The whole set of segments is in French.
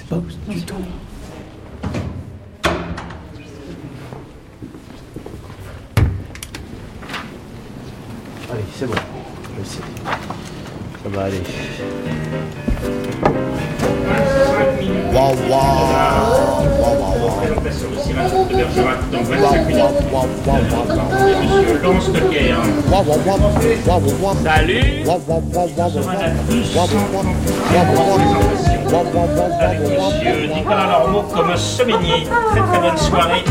sais pas du tout. Allez, c'est bon. Je sais. Ça va aller. Waouh, waouh. Monsieur Lance de Guerre. Salut. Avec monsieur Nicolas Lormeau comme Semigny. Très très bonne soirée.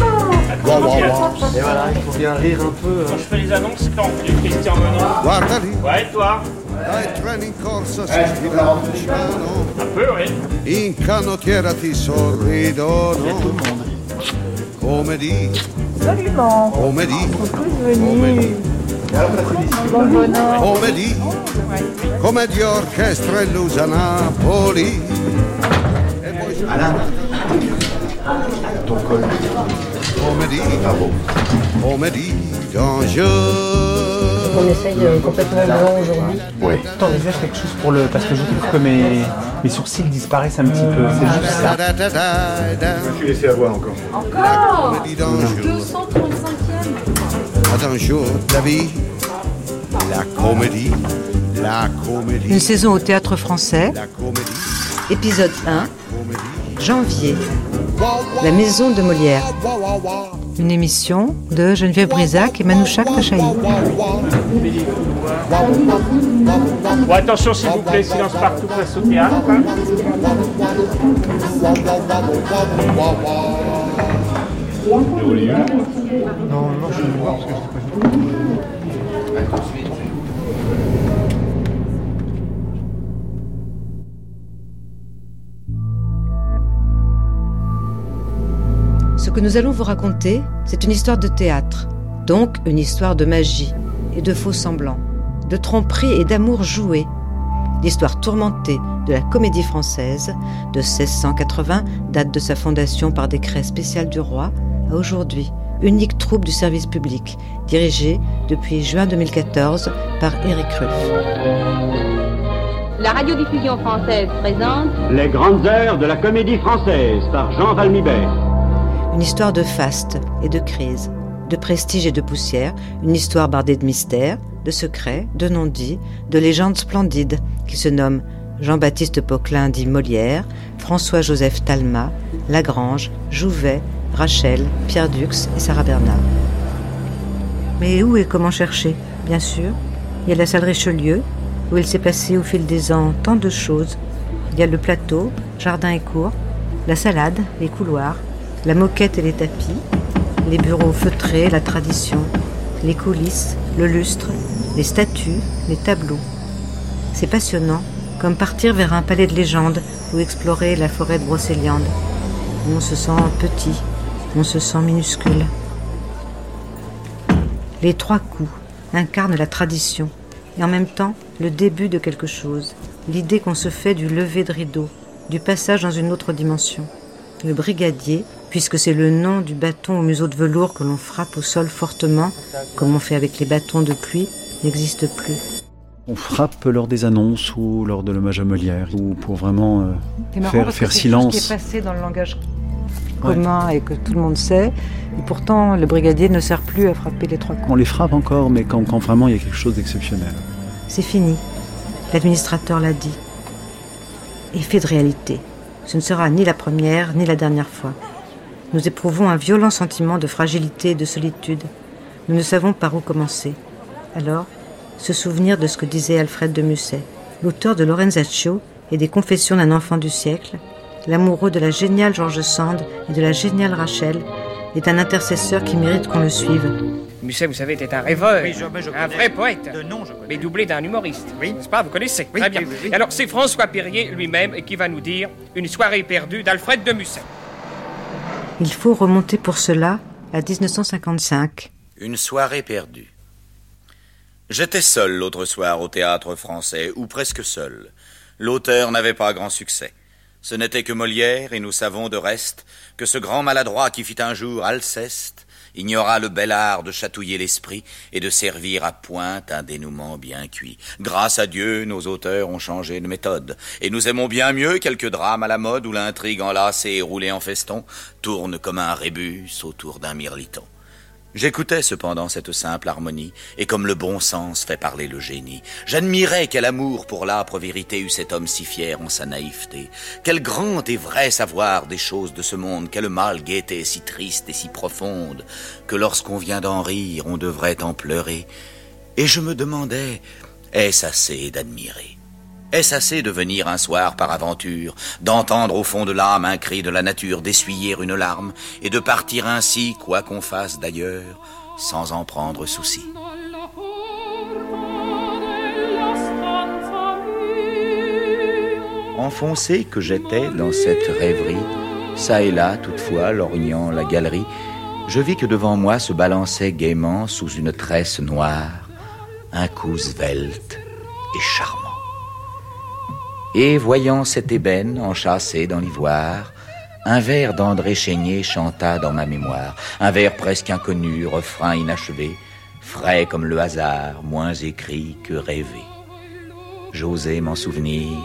À tous et à tous. Et voilà, il faut bien rire un peu. Quand hein. je fais les annonces, quand plus Christian Menon. Guarda lì, Ouais, et toi dai treni in corsa si sfida un peu, oui. in canottiera ti sorridono, come di, Absolument. come di, Venu. Bon bonheur. Come di, come di orchestra illusa Napoli. E poi Alain, ton col. come di, come di, dans je. On essaye euh, complètement blanc aujourd'hui. Ouais. T'envisages quelque chose pour le. Parce que je trouve que mes, mes sourcils disparaissent un petit peu. C'est juste ça. Je suis laissé avoir encore. je. 235e. Ad un jour de la vie, la comédie, la comédie, Une saison au théâtre français, la comédie, épisode 1, comédie. janvier, Wa, wa, La maison de Molière. wa, wa, wa, une émission de Geneviève Brisac et Manouchak Tachaï. Bon, attention s'il vous plaît, silence partout face au théâtre. Non, non, je suis venu voir parce que je sais pas. Ce que nous allons vous raconter, c'est une histoire de théâtre, donc une histoire de magie et de faux semblants, de tromperie et d'amour joué. L'histoire tourmentée de la comédie française de 1680 date de sa fondation par décret spécial du roi à aujourd'hui, unique troupe du service public, dirigée depuis juin 2014 par Éric Ruff. La radiodiffusion française présente Les grandes heures de la comédie française par Jean Valmibert. Une histoire de faste et de crise, de prestige et de poussière, une histoire bardée de mystères, de secrets, de non-dits, de légendes splendides qui se nomment Jean-Baptiste Poquelin dit Molière, François-Joseph Talma, Lagrange, Jouvet, Rachel, Pierre Dux et Sarah Bernard. Mais où et comment chercher? Bien sûr, il y a la salle Richelieu, où il s'est passé au fil des ans tant de choses. Il y a le plateau, jardin et cour, la salade, les couloirs, la moquette et les tapis, les bureaux feutrés, la tradition, les coulisses, le lustre, les statues, les tableaux. C'est passionnant, comme partir vers un palais de légende ou explorer la forêt de Brocéliande. On se sent petit, on se sent minuscule. Les trois coups incarnent la tradition et en même temps le début de quelque chose, l'idée qu'on se fait du lever de rideau, du passage dans une autre dimension. Le brigadier, puisque c'est le nom du bâton au museau de velours que l'on frappe au sol fortement, comme on fait avec les bâtons de pluie, n'existe plus. On frappe lors des annonces ou lors de l'hommage à Molière, ou pour vraiment euh, C'est faire, faire c'est silence. qui est passé dans le langage commun et que tout le monde sait. Et pourtant, le brigadier ne sert plus à frapper les trois coups. On les frappe encore, mais quand, quand vraiment il y a quelque chose d'exceptionnel. C'est fini. L'administrateur l'a dit. Et fait de réalité. Ce ne sera ni la première ni la dernière fois. Nous éprouvons un violent sentiment de fragilité et de solitude. Nous ne savons par où commencer. Alors, se souvenir de ce que disait Alfred de Musset, l'auteur de Lorenzaccio et des Confessions d'un enfant du siècle, l'amoureux de la géniale George Sand et de la géniale Rachel, est un intercesseur qui mérite qu'on le suive. Musset, vous savez, était un rêveur, Oui, je- mais je un connais. vrai poète, De nom, je connais. mais doublé d'un humoriste. Oui. N'est-ce pas? Vous connaissez Oui, Très bien. oui, oui, oui. Alors, c'est François Perrier lui-même qui va nous dire Une soirée perdue d'Alfred de Musset. Il faut remonter pour cela à 1955. Une soirée perdue. J'étais seul l'autre soir au théâtre français, ou presque seul. L'auteur n'avait pas grand succès. Ce n'était que Molière, et nous savons de reste que ce grand maladroit qui fit un jour Alceste ignora le bel art de chatouiller l'esprit et de servir à pointe un dénouement bien cuit. Grâce à Dieu, nos auteurs ont changé de méthode, et nous aimons bien mieux quelques drames à la mode où l'intrigue enlacée et roulée en feston tourne comme un rébus autour d'un mirliton. J'écoutais cependant cette simple harmonie, et comme le bon sens fait parler le génie, j'admirais quel amour pour l'âpre vérité eut cet homme si fier en sa naïveté, quel grand et vrai savoir des choses de ce monde, quelle mal gaieté si triste et si profonde, que lorsqu'on vient d'en rire, on devrait en pleurer. Et je me demandais, est-ce assez d'admirer? Est-ce assez de venir un soir par aventure, d'entendre au fond de l'âme un cri de la nature, d'essuyer une larme, et de partir ainsi, quoi qu'on fasse d'ailleurs, sans en prendre souci? Enfoncé que j'étais dans cette rêverie, ça et là, toutefois, lorgnant la galerie, je vis que devant moi se balançait gaiement, sous une tresse noire, un cou svelte et charmant. Et voyant cette ébène enchâssée dans l'ivoire, un vers d'André Chénier chanta dans ma mémoire, un vers presque inconnu, refrain inachevé, frais comme le hasard, moins écrit que rêvé. J'osais m'en souvenir,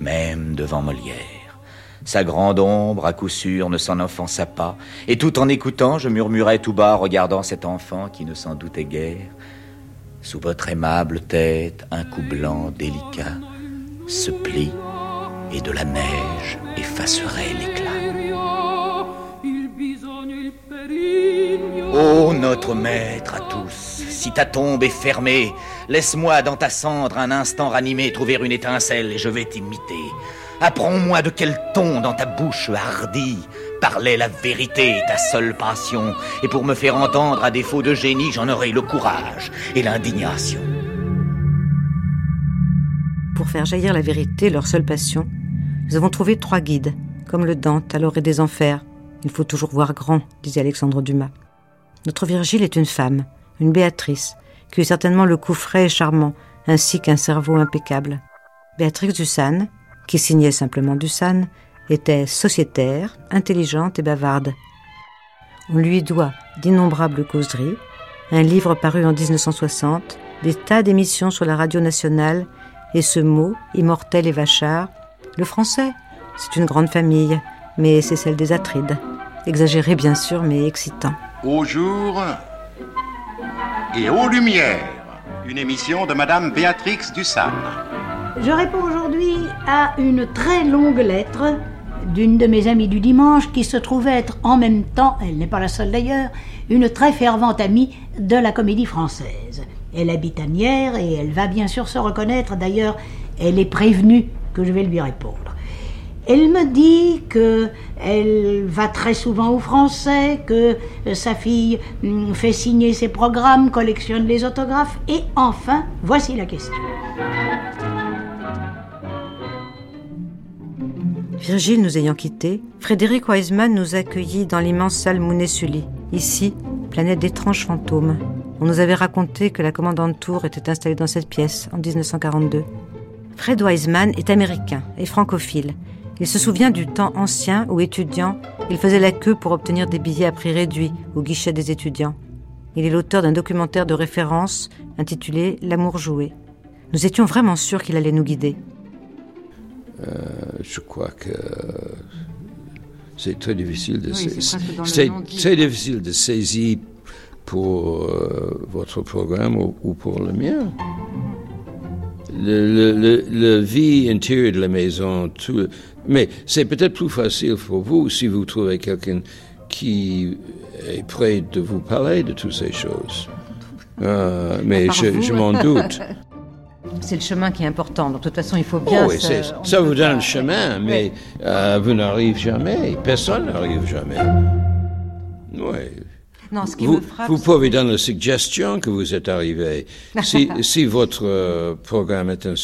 même devant Molière. Sa grande ombre, à coup sûr, ne s'en offensa pas, et tout en écoutant, je murmurais tout bas, regardant cet enfant qui ne s'en doutait guère. Sous votre aimable tête, un cou blanc délicat, se plie et de la neige effacerait l'éclat. Ô notre maître à tous, si ta tombe est fermée, laisse-moi dans ta cendre un instant ranimé trouver une étincelle et je vais t'imiter. Apprends-moi de quel ton dans ta bouche hardie parlait la vérité, ta seule passion, et pour me faire entendre à défaut de génie, j'en aurai le courage et l'indignation faire jaillir la vérité, leur seule passion, nous avons trouvé trois guides, comme le Dante à l'orée des enfers. Il faut toujours voir grand, disait Alexandre Dumas. Notre Virgile est une femme, une Béatrice, qui eut certainement le coup frais et charmant, ainsi qu'un cerveau impeccable. Béatrix Dussane, qui signait simplement Dussane, était sociétaire, intelligente et bavarde. On lui doit d'innombrables causeries, un livre paru en 1960, des tas d'émissions sur la radio nationale et ce mot, immortel et vachard, le français, c'est une grande famille, mais c'est celle des Atrides. Exagéré bien sûr, mais excitant. Au jour et aux lumières, une émission de Madame Béatrix Dussane. Je réponds aujourd'hui à une très longue lettre d'une de mes amies du dimanche qui se trouve être en même temps, elle n'est pas la seule d'ailleurs, une très fervente amie de la comédie française. Elle habite à Nières et elle va bien sûr se reconnaître. D'ailleurs, elle est prévenue que je vais lui répondre. Elle me dit que elle va très souvent au français, que sa fille hum, fait signer ses programmes, collectionne les autographes, et enfin, voici la question. Virgile nous ayant quittés, Frédéric Wiseman nous accueillit dans l'immense salle Mounet-Sully, ici, planète d'étranges fantômes. On nous avait raconté que la commandante Tour était installée dans cette pièce en 1942. Fred Wiseman est américain et francophile. Il se souvient du temps ancien où, étudiant, il faisait la queue pour obtenir des billets à prix réduit au guichet des étudiants. Il est l'auteur d'un documentaire de référence intitulé L'amour joué. Nous étions vraiment sûrs qu'il allait nous guider. Euh, je crois que c'est très difficile de, c'est très difficile de saisir pour euh, votre programme ou, pour le mien. Le, vie intérieure de la maison, tout, mais c'est peut-être plus facile pour vous si vous trouvez quelqu'un qui est prêt de vous parler de toutes ces choses. Euh, mais je, m'en doute. C'est le chemin qui est important. Donc, de toute façon, il faut bien. Oh, oui, ça vous donne le chemin, mais euh, vous n'arrivez jamais. Personne n'arrive jamais. Oui vous, vous pouvez donner la suggestion que vous êtes arrivé. si, si, votre euh, programme est un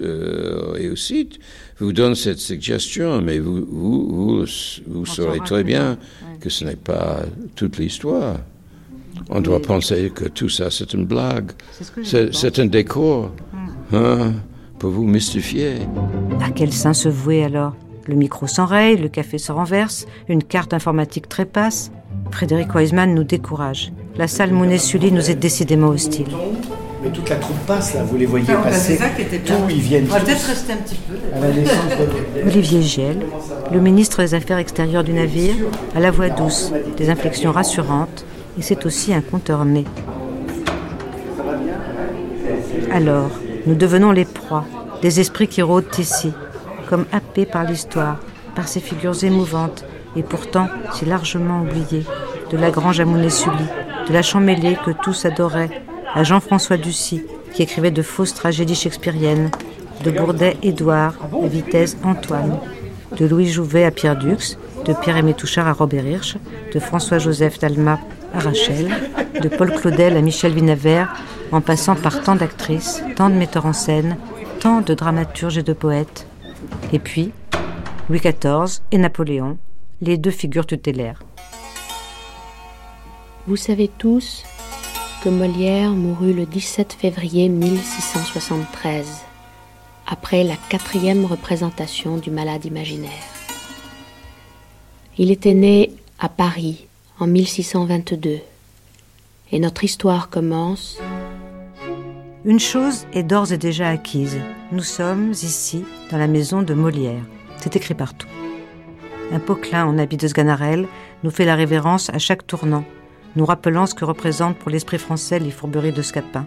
euh, réussite, vous donne cette suggestion, mais vous, vous, vous, saurez très bien que ce n'est pas toute l'histoire. On doit penser que tout ça, c'est une blague. C'est un décor hmm. hein, pour vous mystifier. À quel saint se vouer alors? Le micro s'enraye, le café se renverse, une carte informatique trépasse. Frédéric Weisman nous décourage. La salle Mounet-Sully nous est décidément hostile. Mais toute la troupe passe là, vous les voyez passer. D'où ils viennent. On va peut-être rester un petit peu. Olivier Giel, le ministre des Affaires extérieures du navire, a la voix douce, des inflexions rassurantes, et c'est aussi un conteur né. Alors, nous devenons les proies des esprits qui rôdent ici, comme happés par l'histoire, par ces figures émouvantes et pourtant si largement oubliées, de la Grange à Mounet-Sully, de la Champmêlée que tous adoraient, à Jean-François Ducy, qui écrivait de fausses tragédies shakespeariennes, de Bourdet Édouard, de Vitesse Antoine, de Louis Jouvet à Pierre Dux, de Pierre-Aimé Touchard à Robert Hirsch, de François-Joseph Talma à Rachel, de Paul Claudel à Michel Vinavert, en passant par tant d'actrices, tant de metteurs en scène, tant de dramaturges et de poètes. Et puis, Louis XIV et Napoléon, les deux figures tutélaires. Vous savez tous que Molière mourut le 17 février 1673, après la quatrième représentation du Malade imaginaire. Il était né à Paris en 1622, et notre histoire commence une chose est d'ores et déjà acquise. Nous sommes ici, dans la maison de Molière. C'est écrit partout. Un poquelin en habit de Sganarelle nous fait la révérence à chaque tournant, nous rappelant ce que représentent pour l'esprit français les fourberies de Scapin.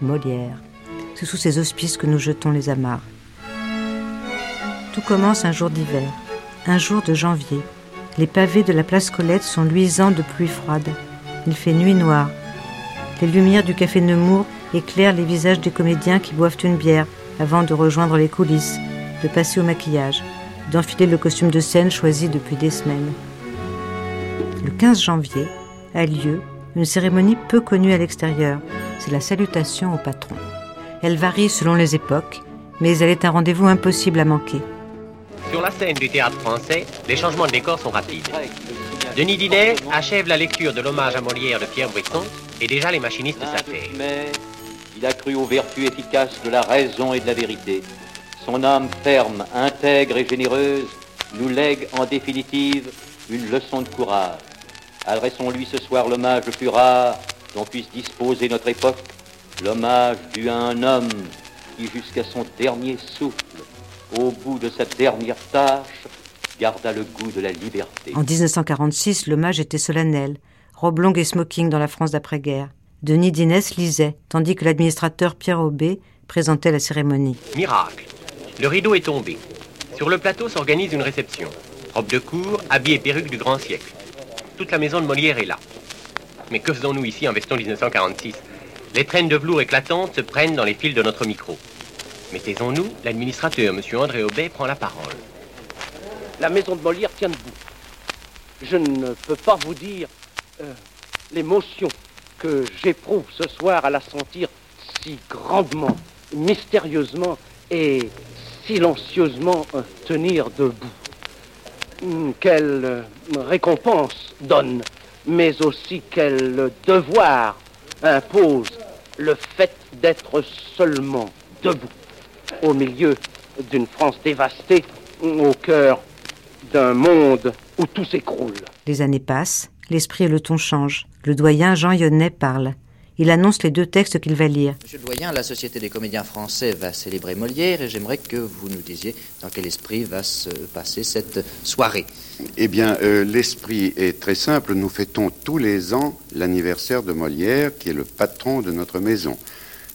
Molière. C'est sous ces auspices que nous jetons les amarres. Tout commence un jour d'hiver, un jour de janvier. Les pavés de la place Colette sont luisants de pluie froide. Il fait nuit noire. Les lumières du café Nemours éclaire les visages des comédiens qui boivent une bière avant de rejoindre les coulisses, de passer au maquillage, d'enfiler le costume de scène choisi depuis des semaines. Le 15 janvier a lieu une cérémonie peu connue à l'extérieur. C'est la salutation au patron. Elle varie selon les époques, mais elle est un rendez-vous impossible à manquer. Sur la scène du théâtre français, les changements de décor sont rapides. Denis Dinet achève la lecture de l'hommage à Molière de Pierre Brisson et déjà les machinistes s'affairent. Il a cru aux vertus efficaces de la raison et de la vérité. Son âme ferme, intègre et généreuse nous lègue en définitive une leçon de courage. Adressons-lui ce soir l'hommage le plus rare dont puisse disposer notre époque, l'hommage dû à un homme qui jusqu'à son dernier souffle, au bout de sa dernière tâche, garda le goût de la liberté. En 1946, l'hommage était solennel, robe longue et smoking dans la France d'après-guerre. Denis Dinès lisait, tandis que l'administrateur Pierre Aubé présentait la cérémonie. Miracle Le rideau est tombé. Sur le plateau s'organise une réception. Robe de cour, habits et perruques du grand siècle. Toute la maison de Molière est là. Mais que faisons-nous ici en veston 1946 Les traînes de velours éclatantes se prennent dans les fils de notre micro. Mais taisons-nous, l'administrateur, M. André Aubet, prend la parole. La maison de Molière tient debout. Je ne peux pas vous dire euh, l'émotion que j'éprouve ce soir à la sentir si grandement, mystérieusement et silencieusement tenir debout. Hmm, quelle récompense donne, mais aussi quel devoir impose le fait d'être seulement debout au milieu d'une France dévastée, au cœur d'un monde où tout s'écroule. Les années passent, l'esprit et le ton changent. Le doyen Jean Yonnet parle. Il annonce les deux textes qu'il va lire. Monsieur le doyen, la Société des comédiens français va célébrer Molière et j'aimerais que vous nous disiez dans quel esprit va se passer cette soirée. Eh bien, euh, l'esprit est très simple. Nous fêtons tous les ans l'anniversaire de Molière, qui est le patron de notre maison.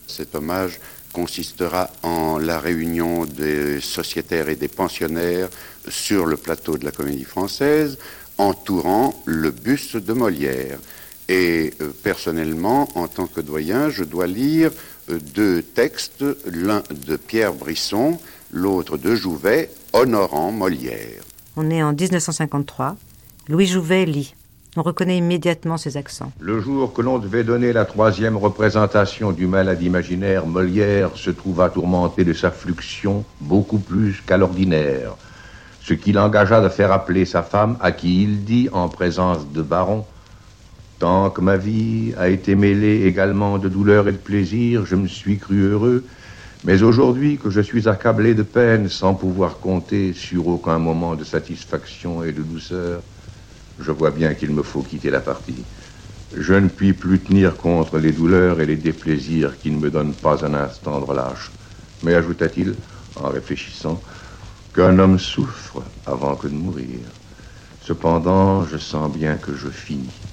Cet hommage consistera en la réunion des sociétaires et des pensionnaires sur le plateau de la Comédie Française, entourant le buste de Molière. Et euh, personnellement, en tant que doyen, je dois lire euh, deux textes, l'un de Pierre Brisson, l'autre de Jouvet, honorant Molière. On est en 1953. Louis Jouvet lit. On reconnaît immédiatement ses accents. Le jour que l'on devait donner la troisième représentation du malade imaginaire, Molière se trouva tourmenté de sa fluxion beaucoup plus qu'à l'ordinaire, ce qui l'engagea de faire appeler sa femme, à qui il dit, en présence de Baron, Tant que ma vie a été mêlée également de douleur et de plaisir, je me suis cru heureux, Mais aujourd'hui que je suis accablé de peine sans pouvoir compter sur aucun moment de satisfaction et de douceur, je vois bien qu'il me faut quitter la partie. Je ne puis plus tenir contre les douleurs et les déplaisirs qui ne me donnent pas un instant de relâche. Mais ajouta-t-il, en réfléchissant, qu'un homme souffre avant que de mourir. Cependant, je sens bien que je finis.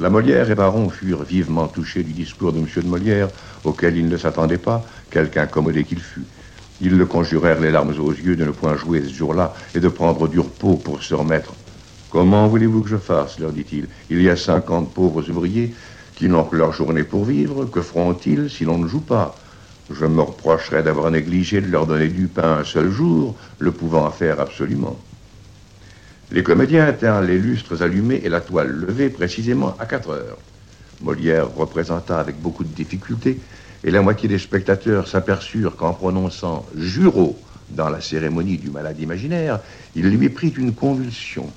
La Molière et Baron furent vivement touchés du discours de M. de Molière, auquel ils ne s'attendaient pas, quelque incommodé qu'il fût. Ils le conjurèrent les larmes aux yeux de ne point jouer ce jour-là et de prendre du repos pour se remettre. Comment voulez-vous que je fasse leur dit-il. Il y a cinquante pauvres ouvriers qui n'ont que leur journée pour vivre. Que feront-ils si l'on ne joue pas? Je me reprocherais d'avoir négligé de leur donner du pain un seul jour, le pouvant faire absolument. Les comédiens tinrent les lustres allumés et la toile levée précisément à 4 heures. Molière représenta avec beaucoup de difficulté, et la moitié des spectateurs s'aperçurent qu'en prononçant Juro dans la cérémonie du malade imaginaire, il lui prit une convulsion.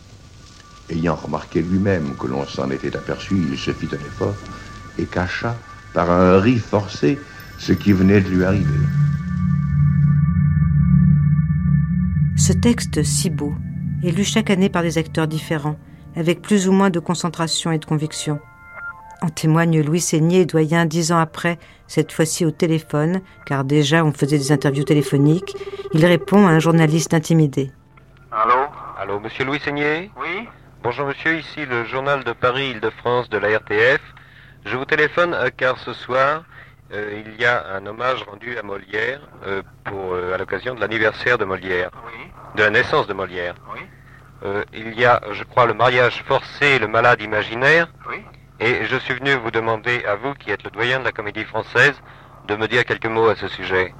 Ayant remarqué lui-même que l'on s'en était aperçu, il se fit un effort et cacha, par un rire forcé, ce qui venait de lui arriver. Ce texte si beau est lu chaque année par des acteurs différents, avec plus ou moins de concentration et de conviction. En témoigne Louis Seigné, doyen dix ans après, cette fois-ci au téléphone, car déjà on faisait des interviews téléphoniques. Il répond à un journaliste intimidé. Allô? Allô, monsieur Louis Seigné? Oui? Bonjour monsieur, ici le journal de Paris-Île-de-France de la RTF. Je vous téléphone euh, car ce soir, euh, il y a un hommage rendu à Molière euh, pour, à l'occasion de l'anniversaire de Molière, de la naissance de Molière. il y a, je crois, le mariage forcé, le malade imaginaire. Et je suis venu vous demander, à vous qui êtes le doyen de la comédie française, de me dire quelques mots à ce sujet.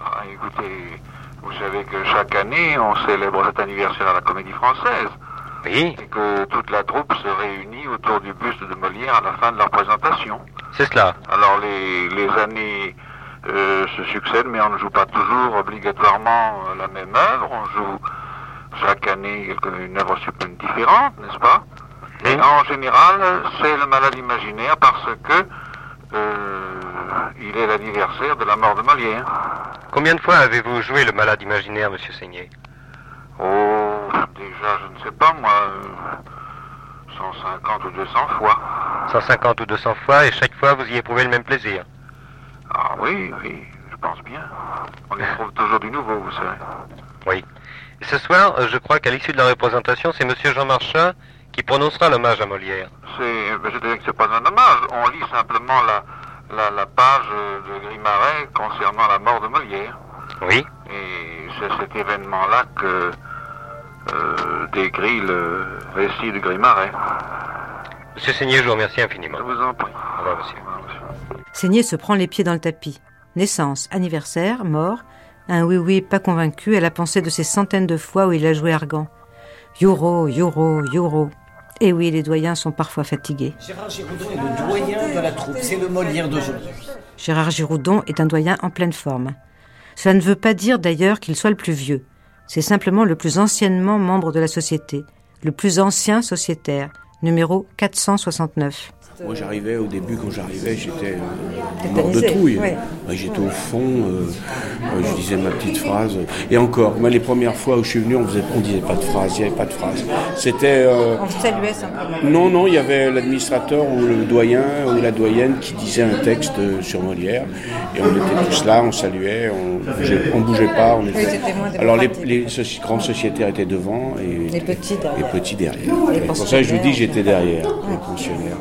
Ah, écoutez, vous savez que chaque année, on célèbre cet anniversaire à la comédie française. Oui. Et que toute la troupe se réunit autour du buste de Molière à la fin de leur présentation. C'est cela. Alors les, les années euh, se succèdent, mais on ne joue pas toujours obligatoirement la même œuvre. On joue chaque année une œuvre différente, n'est-ce pas? Et en général, c'est le malade imaginaire parce que euh, il est l'anniversaire de la mort de Molière. Combien de fois avez-vous joué le malade imaginaire, monsieur Seigné? Oh, déjà, je ne sais pas, moi, 150 ou 200 fois. 150 ou 200 fois, et chaque fois, vous y éprouvez le même plaisir Ah oui, oui, je pense bien. On éprouve toujours du nouveau, vous savez. Oui. Et ce soir, je crois qu'à l'issue de la représentation, c'est monsieur Jean Marchand qui prononcera l'hommage à Molière. C'est, ben, je dirais que c'est pas un hommage. On lit simplement la, la, page de Grimaret concernant la mort de Molière. Oui. Et c'est cet événement-là que euh, décrit le récit de Grimaret. Monsieur Seigné, je vous remercie infiniment. Je vous en prie. Au revoir, monsieur. Seigné se prend les pieds dans le tapis. Naissance, anniversaire, mort. Un oui-oui pas convaincu à la pensée de ces centaines de fois où il a joué Argan. Yoro, Yoro, Yoro. Et eh oui, les doyens sont parfois fatigués. Gérard Giroudon est le doyen de la troupe, c'est le Molière d'aujourd'hui. Gérard Giroudon est un doyen en pleine forme. Cela ne veut pas dire d'ailleurs qu'il soit le plus vieux. C'est simplement le plus anciennement membre de la société, le plus ancien sociétaire, numéro 469. Moi j'arrivais au début, quand j'arrivais, j'étais euh, mort de trouille. J'étais au fond, euh, euh, je disais ma petite phrase. Et encore, moi les premières fois où je suis venu, on ne disait pas de phrase, il n'y avait pas de phrase. C'était. on saluait simplement. Non, non, il y avait l'administrateur ou le doyen ou la doyenne qui disait un texte sur Molière. Et on était tous là, on saluait, on bougeait, bougeait pas. On était... Alors les, les grandes sociétaires étaient devant et les petits derrière. Les petits derrière. pour ça que je vous dis j'étais derrière, les pensionnaires.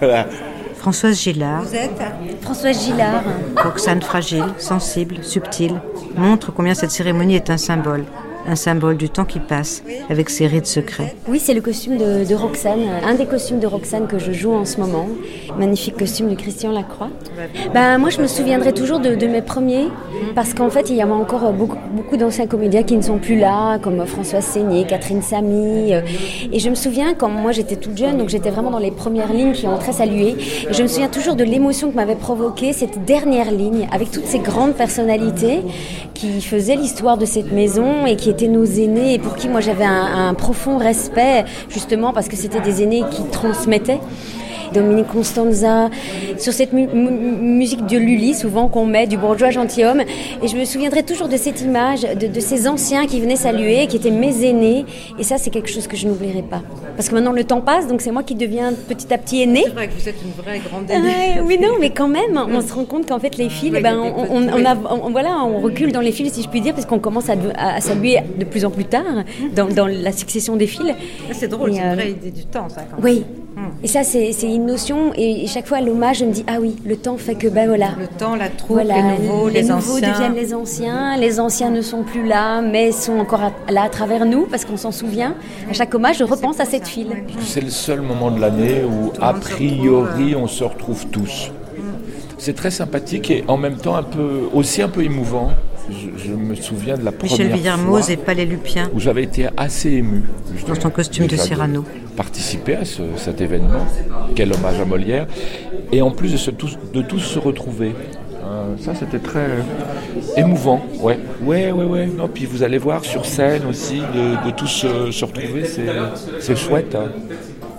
Françoise Gillard. Vous êtes Françoise Gillard. Roxane fragile, sensible, subtile, montre combien cette cérémonie est un symbole un symbole du temps qui passe, avec ses rides secrets. Oui, c'est le costume de, Roxane, un des costumes de Roxane que je joue en ce moment. Magnifique costume de Christian Lacroix. Ben, moi, je me souviendrai toujours de, mes premiers, parce qu'en fait, il y a encore beaucoup, d'anciens comédiens qui ne sont plus là, comme Françoise Seigné, Catherine Samy. Et je me souviens, quand moi j'étais toute jeune, donc j'étais vraiment dans les premières lignes qui ont très salué, je me souviens toujours de l'émotion que m'avait provoqué cette dernière ligne, avec toutes ces grandes personnalités qui faisaient l'histoire de cette maison et qui étaient nos aînés et pour qui moi j'avais un, profond respect, justement parce que c'était des aînés qui transmettaient. Dominique Constanza, sur cette musique de Lully, souvent qu'on met, du bourgeois gentilhomme. Et je me souviendrai toujours de cette image, de, ces anciens qui venaient saluer, qui étaient mes aînés. Et ça, c'est quelque chose que je n'oublierai pas. Parce que maintenant, le temps passe, donc c'est moi qui deviens petit à petit aîné. C'est vrai que vous êtes une vraie grande aînée. oui, non, mais quand même, on se rend compte qu'en fait, les fils, eh ben, on, voilà, on recule dans les fils, si je puis dire, parce qu'on commence à, à, saluer de plus en plus tard dans, la succession des fils. C'est drôle, c'est une euh, vraie idée du temps, ça, quand. Oui, et ça, c'est une notion, et chaque fois à l'hommage, je me dis, ah oui, le temps fait que, ben voilà. Le temps, la troupe, les nouveaux, les, les nouveaux deviennent les anciens, les anciens ne sont plus là, mais sont encore là à travers nous, parce qu'on s'en souvient. À chaque hommage, je repense à cette file. C'est le seul moment de l'année où, a priori, on se retrouve tous. C'est très sympathique et en même temps un peu, aussi un peu émouvant. Je, me souviens de la première Michel Villermoz et Palais Lupien. Où j'avais été assez ému. Dans son costume de Cyrano. Participer à cet événement. Quel hommage à Molière. Et en plus de, tous, de tous se retrouver. Euh, ça, c'était très émouvant. Ouais, ouais, ouais, ouais. Non, puis vous allez voir sur scène aussi, de, tous se, retrouver, c'est chouette. Hein.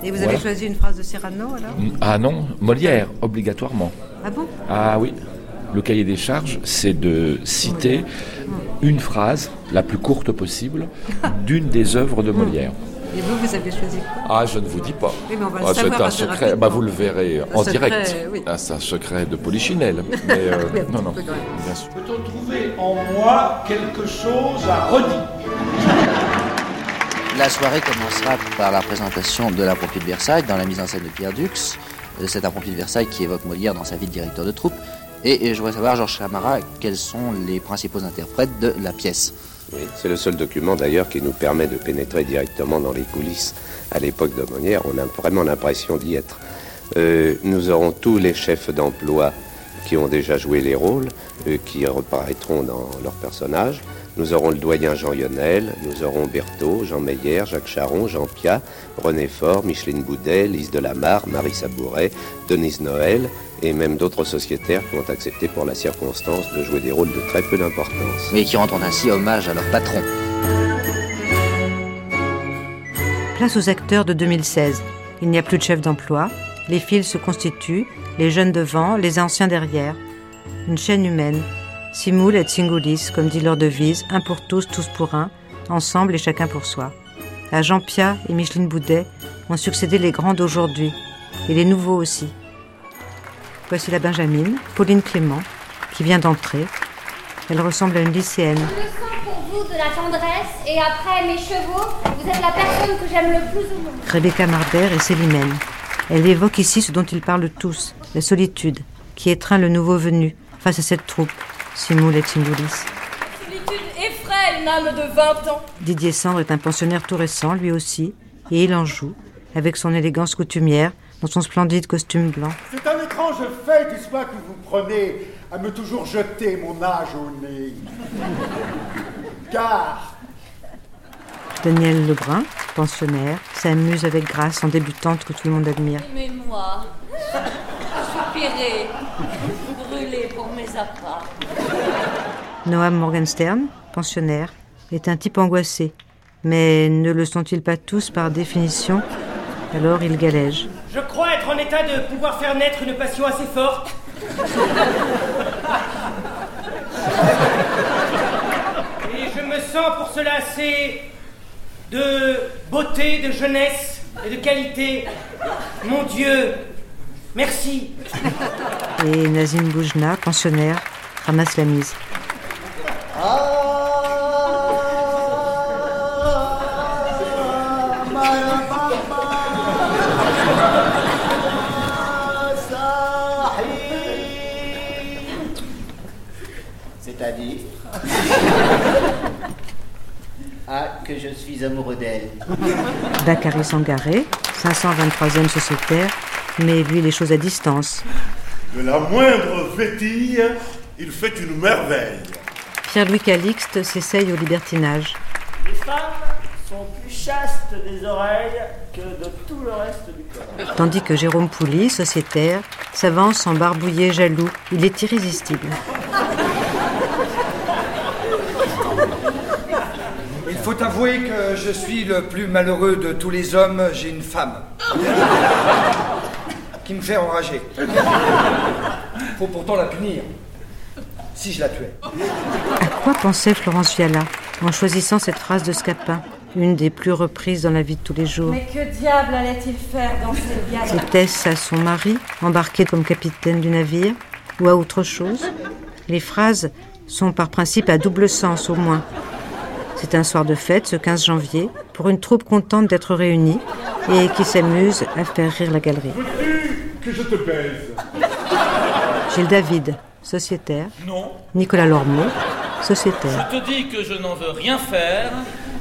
Et vous avez choisi une phrase de Cyrano alors? Ah non, Molière, obligatoirement. Ah bon? Ah oui. Le cahier des charges, c'est de citer une phrase, la plus courte possible, d'une des œuvres de Molière. Et vous, vous avez choisi quoi? Ah, je ne vous dis pas. Oui, mais on va ah, c'est un secret. Bah, vous le verrez en direct. Ah, c'est un secret de Polichinelle. Mais euh, non, non. Bien sûr. Peut-on trouver en moi quelque chose à redire? La soirée commencera par la présentation de l'approprié de Versailles dans la mise en scène de Pierre Dux, de cet approprié de Versailles qui évoque Molière dans sa vie de directeur de troupe. Et, je voudrais savoir, Georges Chamara, quels sont les principaux interprètes de la pièce? C'est le seul document d'ailleurs qui nous permet de pénétrer directement dans les coulisses. À l'époque de Molière, on a vraiment l'impression d'y être. Euh, nous aurons tous les chefs d'emploi qui ont déjà joué les rôles, euh, qui reparaîtront dans leurs personnages. Nous aurons le doyen Jean Yonel, nous aurons Berthaud, Jean Meyer, Jacques Charon, Jean Pia, René Faure, Micheline Boudet, Lise Delamarre, Marie Sabouret, Denise Noël et même d'autres sociétaires qui ont accepté pour la circonstance de jouer des rôles de très peu d'importance. Mais qui rendront ainsi hommage à leur patron. Place aux acteurs de 2016. Il n'y a plus de chef d'emploi, les fils se constituent, les jeunes devant, les anciens derrière. Une chaîne humaine, Simul et singulis, comme dit leur devise, un pour tous, tous pour un, ensemble et chacun pour soi. À Jean Pia et Micheline Boudet ont succédé les grands d'aujourd'hui, et les nouveaux aussi. Voici la Benjamine, Pauline Clément, qui vient d'entrer. Elle ressemble à une lycéenne. Je sens pour vous de la tendresse, et après mes chevaux, vous êtes la personne que j'aime le plus au monde. Rebecca Marder et Célimène. Elle évoque ici ce dont ils parlent tous, la solitude, qui étreint le nouveau venu face à cette troupe Et. Solitude effraie une âme de 20 ans. Didier Sandre est un pensionnaire tout récent, lui aussi, et il en joue, avec son élégance coutumière, dans son splendide costume blanc. C'est un étrange fait, n'est-ce pas, que vous prenez à me toujours jeter mon âge au nez. Car. Daniel Lebrun, pensionnaire, s'amuse avec grâce en débutante que tout le monde admire. Aimez-moi, soupirez, brûlez pour mes appâts. Noam Morgenstern, pensionnaire, est un type angoissé. Mais ne le sont-ils pas tous par définition? Alors il galège. Je crois être en état de pouvoir faire naître une passion assez forte. Et je me sens pour cela assez de beauté, de jeunesse et de qualité. Mon Dieu, merci. Et Nazim Boujna, pensionnaire, ramasse la mise. C'est-à-dire Ah, que je suis amoureux d'elle. Dakari Sangaré, 523e sociétaire, mais vu les choses à distance. De la moindre fétille, il fait une merveille. Pierre-Louis Calixte s'essaye au libertinage. Les femmes sont plus chastes des oreilles que de tout le reste du corps. Tandis que Jérôme Pouli, sociétaire, s'avance en barbouillé jaloux. Il est irrésistible. Il faut avouer que je suis le plus malheureux de tous les hommes. J'ai une femme. qui me fait enrager. Faut pourtant la punir. Si je la tuais. À quoi pensait Florence Viala en choisissant cette phrase de Scapin, une des plus reprises dans la vie de tous les jours? Mais que diable allait-il faire dans cette galerie Était-ce à son mari, embarqué comme capitaine du navire, ou à autre chose? Les phrases sont par principe à double sens au moins. C'est un soir de fête, ce 15 janvier, pour une troupe contente d'être réunie et qui s'amuse à faire rire la galerie. que je te baise? Gilles David, sociétaire. Non. Nicolas Lormeau, sociétaire. Je te dis que je n'en veux rien faire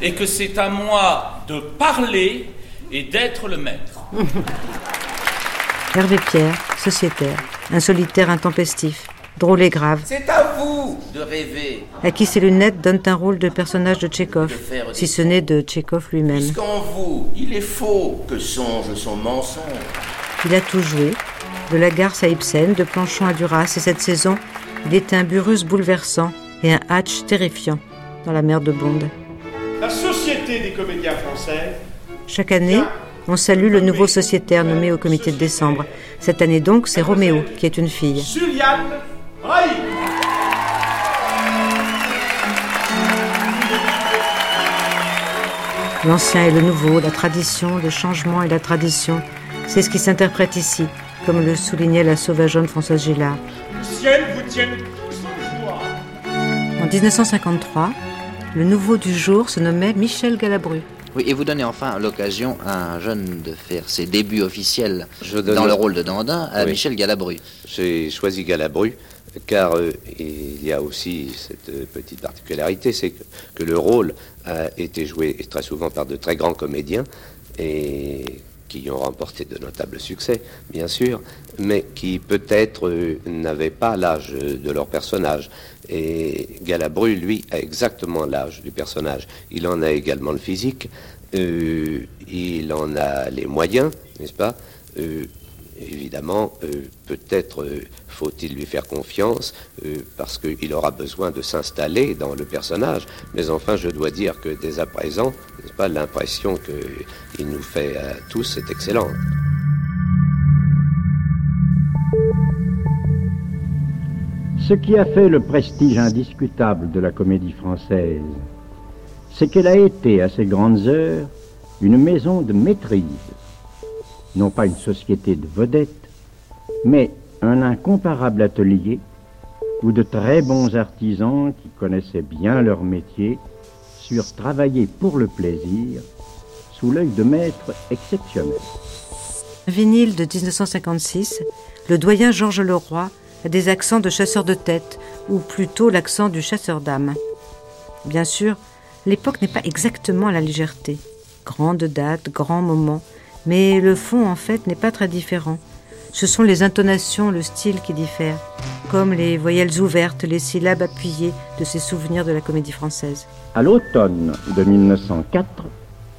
et que c'est à moi de parler et d'être le maître. Hervé Pierre, sociétaire, un solitaire intempestif, drôle et grave, C'est à vous de rêver. à qui ses lunettes donnent un rôle de personnage de Tchekhov, si ce n'est de Tchekhov lui-même. Puisqu'en vous, il est faux que songe son mensonge. Il a tout joué, de la garce à Ibsen, de Planchon à Duras, et cette saison, il est un Burrus bouleversant et un Hatch terrifiant dans la mer de Bond. La Société des comédiens français Chaque année, on salue le nouveau sociétaire nommé au comité de décembre. Cette année donc, c'est Roméo, qui est une fille. Juliane. L'ancien et le nouveau, la tradition, le changement et la tradition, c'est ce qui s'interprète ici, comme le soulignait la sauvageonne Françoise Gillard. Le ciel vous tienne tous en joie. En 1953, le nouveau du jour se nommait Michel Galabru. Oui, et vous donnez enfin l'occasion à un jeune de faire ses débuts officiels Je donne- dans le rôle de Dandin à Oui. Michel Galabru. J'ai choisi Galabru car euh, il y a aussi cette euh, petite particularité, c'est que, que le rôle a été joué très souvent par de très grands comédiens et qui ont remporté de notables succès, bien sûr, mais qui peut-être euh, n'avaient pas l'âge de leur personnage. Et Galabru, lui, a exactement l'âge du personnage. Il en a également le physique, euh, il en a les moyens, n'est-ce pas Euh, Évidemment, euh, peut-être euh, faut-il lui faire confiance euh, parce qu'il aura besoin de s'installer dans le personnage. Mais enfin, je dois dire que dès à présent, pas, l'impression qu'il nous fait à tous est excellente. Ce qui a fait le prestige indiscutable de la comédie française, c'est qu'elle a été, à ses grandes heures, une maison de maîtrise. Non pas une société de vedettes, mais un incomparable atelier où de très bons artisans qui connaissaient bien leur métier surent travailler pour le plaisir sous l'œil de maîtres exceptionnels. Vinyle de 1956, le doyen Georges Leroy a des accents de chasseur de tête, ou plutôt l'accent du chasseur d'âme. Bien sûr, l'époque n'est pas exactement à la légèreté. Grande date, grand moment, mais le fond en fait n'est pas très différent. Ce sont les intonations, le style qui diffèrent, comme les voyelles ouvertes, les syllabes appuyées de ces souvenirs de la comédie française. À l'automne de 1904,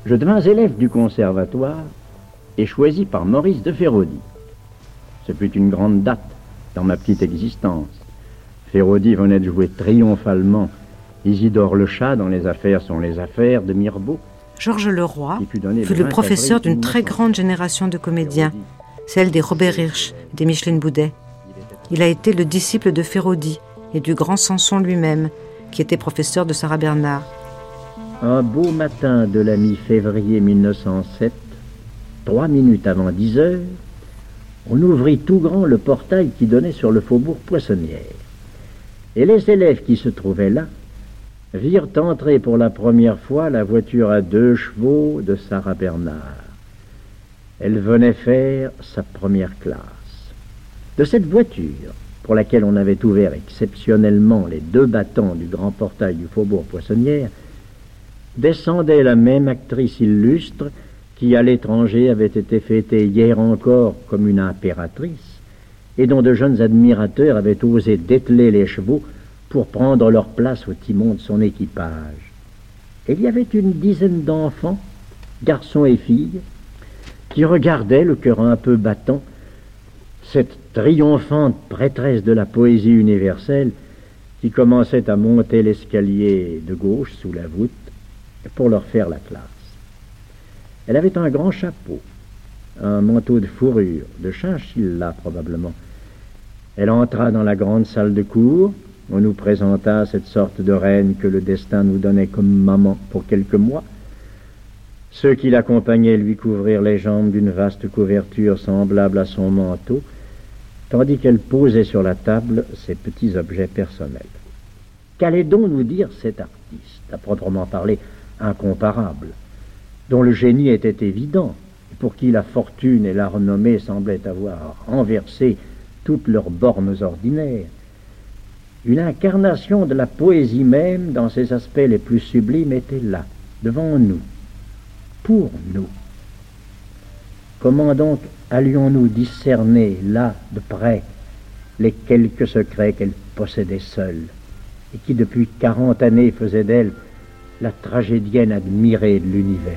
je devins élève du conservatoire et choisi par Maurice de Ferrodi. Ce fut une grande date dans ma petite existence. Ferrodi venait de jouer triomphalement Isidore le chat dans Les affaires sont les affaires de Mirbeau. Georges Leroy fut le le 20 professeur d'une très grande génération de comédiens, celle des Robert Hirsch, des Micheline Boudet. Il a été le disciple de Ferrodi et du grand Samson lui-même, qui était professeur de Sarah Bernard. Un beau matin de la mi-février 1907, trois minutes avant dix heures, on ouvrit tout grand le portail qui donnait sur le faubourg Poissonnière. Et les élèves qui se trouvaient là virent entrer pour la première fois la voiture à deux chevaux de Sarah Bernard. Elle venait faire sa première classe. De cette voiture, pour laquelle on avait ouvert exceptionnellement les deux battants du grand portail du faubourg Poissonnière, descendait la même actrice illustre qui, à l'étranger, avait été fêtée hier encore comme une impératrice, et dont de jeunes admirateurs avaient osé dételer les chevaux pour prendre leur place au timon de son équipage. Il y avait une dizaine d'enfants, garçons et filles, qui regardaient, le cœur un peu battant, cette triomphante prêtresse de la poésie universelle qui commençait à monter l'escalier de gauche sous la voûte pour leur faire la classe. Elle avait un grand chapeau, un manteau de fourrure, de chinchilla probablement. Elle entra dans la grande salle de cour, on nous présenta cette sorte de reine que le destin nous donnait comme maman pour quelques mois. Ceux qui l'accompagnaient lui couvrirent les jambes d'une vaste couverture semblable à son manteau, tandis qu'elle posait sur la table ses petits objets personnels. Qu'allait donc nous dire cet artiste, à proprement parler incomparable, dont le génie était évident, et pour qui la fortune et la renommée semblaient avoir renversé toutes leurs bornes ordinaires? Une incarnation de la poésie même, dans ses aspects les plus sublimes, était là, devant nous, pour nous. Comment donc allions-nous discerner là, de près, les quelques secrets qu'elle possédait seule, et qui depuis quarante années faisaient d'elle la tragédienne admirée de l'univers?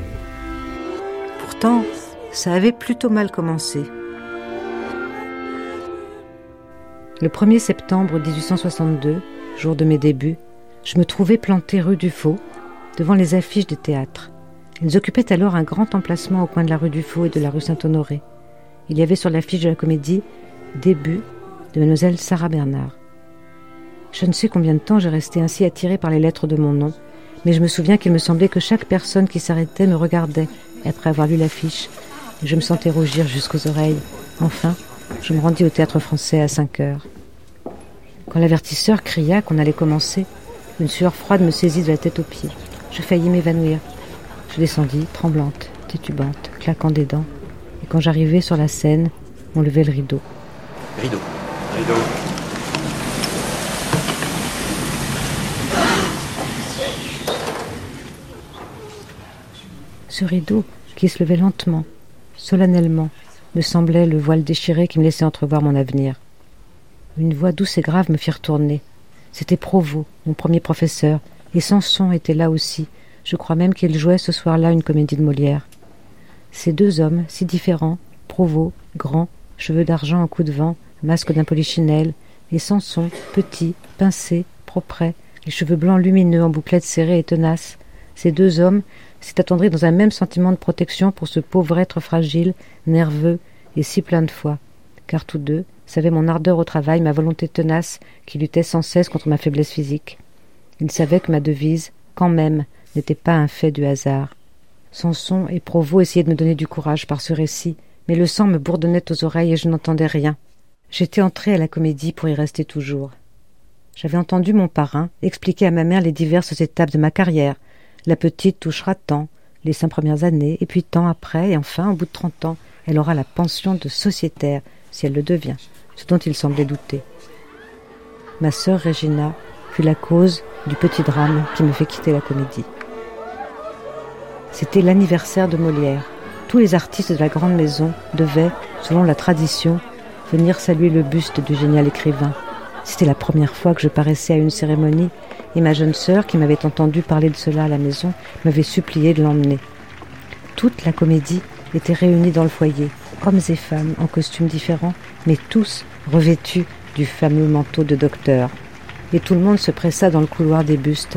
Pourtant, ça avait plutôt mal commencé. Le 1er septembre 1862, jour de mes débuts, je me trouvais planté rue du Faux, devant les affiches des théâtres. Elles occupaient alors un grand emplacement au coin de la rue du Faux et de la rue Saint-Honoré. Il y avait sur l'affiche de la comédie Début de Mademoiselle Sarah Bernard. Je ne sais combien de temps j'ai resté ainsi attiré par les lettres de mon nom, mais je me souviens qu'il me semblait que chaque personne qui s'arrêtait me regardait après avoir lu l'affiche. Je me sentais rougir jusqu'aux oreilles. Enfin, je me rendis au théâtre français à 5 heures. Quand l'avertisseur cria qu'on allait commencer, une sueur froide me saisit de la tête aux pieds. Je faillis m'évanouir. Je descendis, tremblante, titubante, claquant des dents. Et quand j'arrivai sur la scène, on levait le rideau. Rideau. Rideau. Ce rideau, qui se levait lentement, solennellement, me semblait le voile déchiré qui me laissait entrevoir mon avenir. Une voix douce et grave me fit retourner. C'était Provost, mon premier professeur, et Samson était là aussi. Je crois même qu'il jouait ce soir-là une comédie de Molière. Ces deux hommes, si différents, Provost, grand, cheveux d'argent en coup de vent, masque d'un polichinelle, et Samson, petit, pincé, propret, les cheveux blancs lumineux en bouclettes serrées et tenaces, ces deux hommes s'est attendri dans un même sentiment de protection pour ce pauvre être fragile, nerveux et si plein de foi, car tous deux savaient mon ardeur au travail, ma volonté tenace qui luttait sans cesse contre ma faiblesse physique. Ils savaient que ma devise, quand même, n'était pas un fait du hasard. Samson et Provost essayaient de me donner du courage par ce récit, mais le sang me bourdonnait aux oreilles et je n'entendais rien. J'étais entré à la comédie pour y rester toujours. J'avais entendu mon parrain expliquer à ma mère les diverses étapes de ma carrière, la petite touchera tant, les cinq premières années, et puis tant après, et enfin, au bout de trente ans, elle aura la pension de sociétaire, si elle le devient, ce dont il semblait douter. Ma sœur Regina fut la cause du petit drame qui me fait quitter la comédie. C'était l'anniversaire de Molière. Tous les artistes de la grande maison devaient, selon la tradition, venir saluer le buste du génial écrivain. C'était la première fois que je paraissais à une cérémonie et ma jeune sœur, qui m'avait entendu parler de cela à la maison, m'avait supplié de l'emmener. Toute la comédie était réunie dans le foyer, hommes et femmes en costumes différents, mais tous revêtus du fameux manteau de docteur. Et tout le monde se pressa dans le couloir des bustes.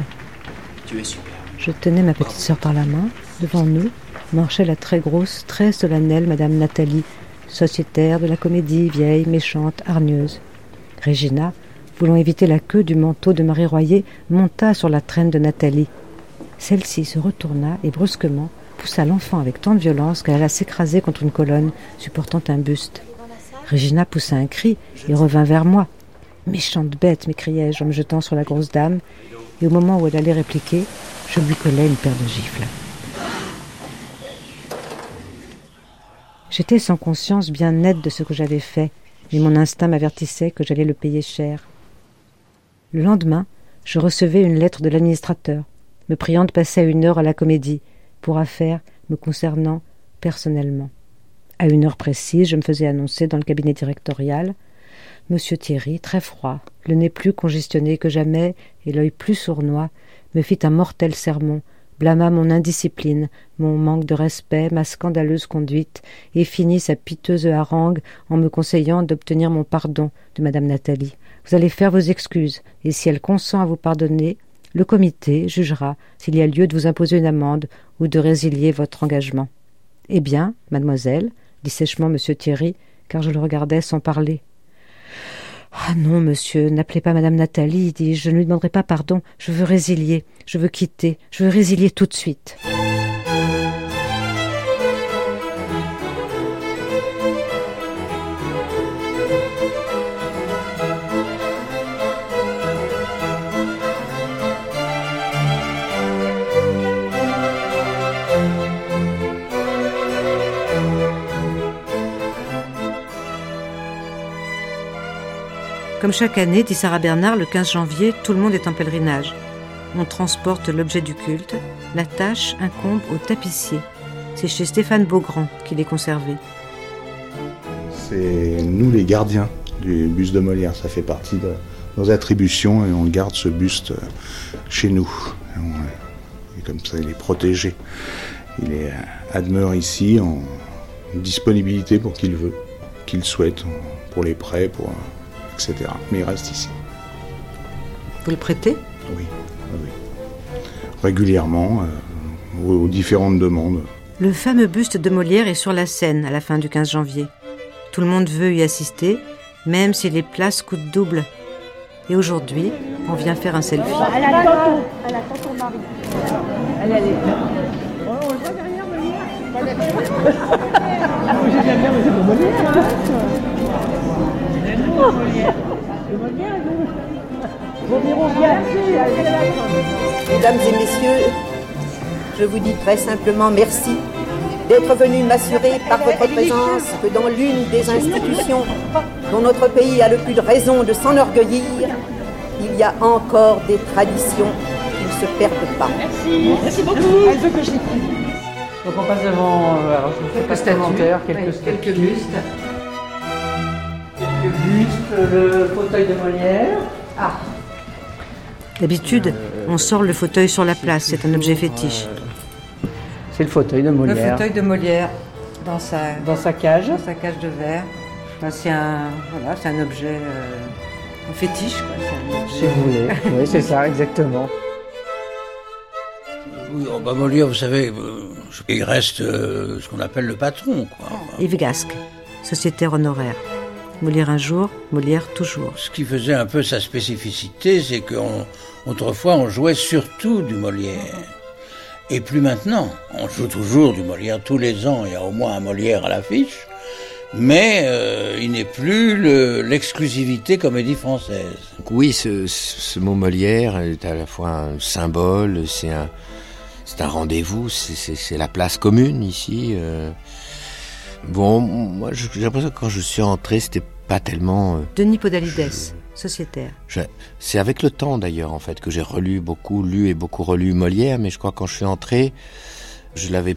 Tu es super. Je tenais ma petite sœur par la main. Devant nous marchait la très grosse, très solennelle Madame Nathalie, sociétaire de la comédie, vieille, méchante, hargneuse. Régina, voulant éviter la queue du manteau de Marie Royer, monta sur la traîne de Nathalie. Celle-ci se retourna et brusquement poussa l'enfant avec tant de violence qu'elle alla s'écraser contre une colonne supportant un buste. Régina poussa un cri et revint vers moi. Méchante bête, m'écriai-je en me jetant sur la grosse dame, et au moment où elle allait répliquer, je lui collai une paire de gifles. J'étais sans conscience bien nette de ce que j'avais fait, mais mon instinct m'avertissait que j'allais le payer cher. Le lendemain, je recevais une lettre de l'administrateur, me priant de passer à une heure à la comédie, pour affaires me concernant personnellement. À une heure précise, je me faisais annoncer dans le cabinet directorial. Monsieur Thierry, très froid, le nez plus congestionné que jamais et l'œil plus sournois, me fit un mortel sermon, blâma mon indiscipline, mon manque de respect, ma scandaleuse conduite, et finit sa piteuse harangue en me conseillant d'obtenir mon pardon de madame Nathalie. Vous allez faire vos excuses, et si elle consent à vous pardonner, le comité jugera s'il y a lieu de vous imposer une amende ou de résilier votre engagement. Eh bien, mademoiselle, dit sèchement M. Thierry, car je le regardais sans parler. Ah non, monsieur, n'appelez pas madame Nathalie, dis-je, je ne lui demanderai pas pardon, je veux résilier, je veux quitter, je veux résilier tout de suite. Comme chaque année, dit Sarah Bernard, le 15 janvier, tout le monde est en pèlerinage. On transporte l'objet du culte. La tâche incombe au tapissier. C'est chez Stéphane Beaugrand qu'il est conservé. C'est nous les gardiens du buste de Molière. Ça fait partie de nos attributions et on garde ce buste chez nous. Comme ça, il est protégé. Il est à demeure ici en disponibilité pour qui le veut, qu'il souhaite, pour les prêts, pour etc. Mais il reste ici. Vous le prêtez? Oui, oui. Régulièrement, euh, aux, aux différentes demandes. Le fameux buste de Molière est sur la scène à la fin du 15 janvier. Tout le monde veut y assister, même si les places coûtent double. Et aujourd'hui, on vient faire un selfie. Elle attend, elle attend son mari. Elle, elle est Oh, on le voit derrière Molière J'ai bien bien, mais c'est pour Molière Mesdames et messieurs, je vous dis très simplement merci d'être venus m'assurer par votre présence que dans l'une des institutions dont notre pays a le plus de raison de s'enorgueillir, il y a encore des traditions qui ne se perdent pas. Merci, merci beaucoup. Elle veut que je Donc on passe devant euh, alors, je quelques statues, quelques, quelques bustes. Bustes, le fauteuil de Molière. Ah, D'habitude, on sort le fauteuil sur la place, c'est un objet fétiche. c'est le fauteuil de Molière. Le fauteuil de Molière dans sa, Dans sa cage. dans sa cage de verre. C'est un, voilà, c'est un objet euh, un fétiche. Quoi. c'est un objet- Si vous voulez. Oui, c'est ça, exactement. Oui, oh, bah, Molière, vous savez, euh, il reste euh, ce qu'on appelle le patron, quoi. Yves Gasque, sociétaire honoraire. Molière un jour, Molière toujours. Ce qui faisait un peu sa spécificité, c'est qu'autrefois, on jouait surtout du Molière. Et plus maintenant. On joue toujours du Molière tous les ans, il y a au moins un Molière à l'affiche. Mais euh, il n'est plus le- l'exclusivité comédie française. Oui, ce, ce mot Molière est à la fois un symbole, c'est un, rendez-vous, c'est la place commune ici. euh. Bon, moi j'ai l'impression que quand je suis entré, c'était pas tellement... euh, Denis Podalides, sociétaire. C'est avec le temps d'ailleurs en fait que j'ai relu beaucoup, lu et beaucoup relu Molière, mais je crois que quand je suis entré, je l'avais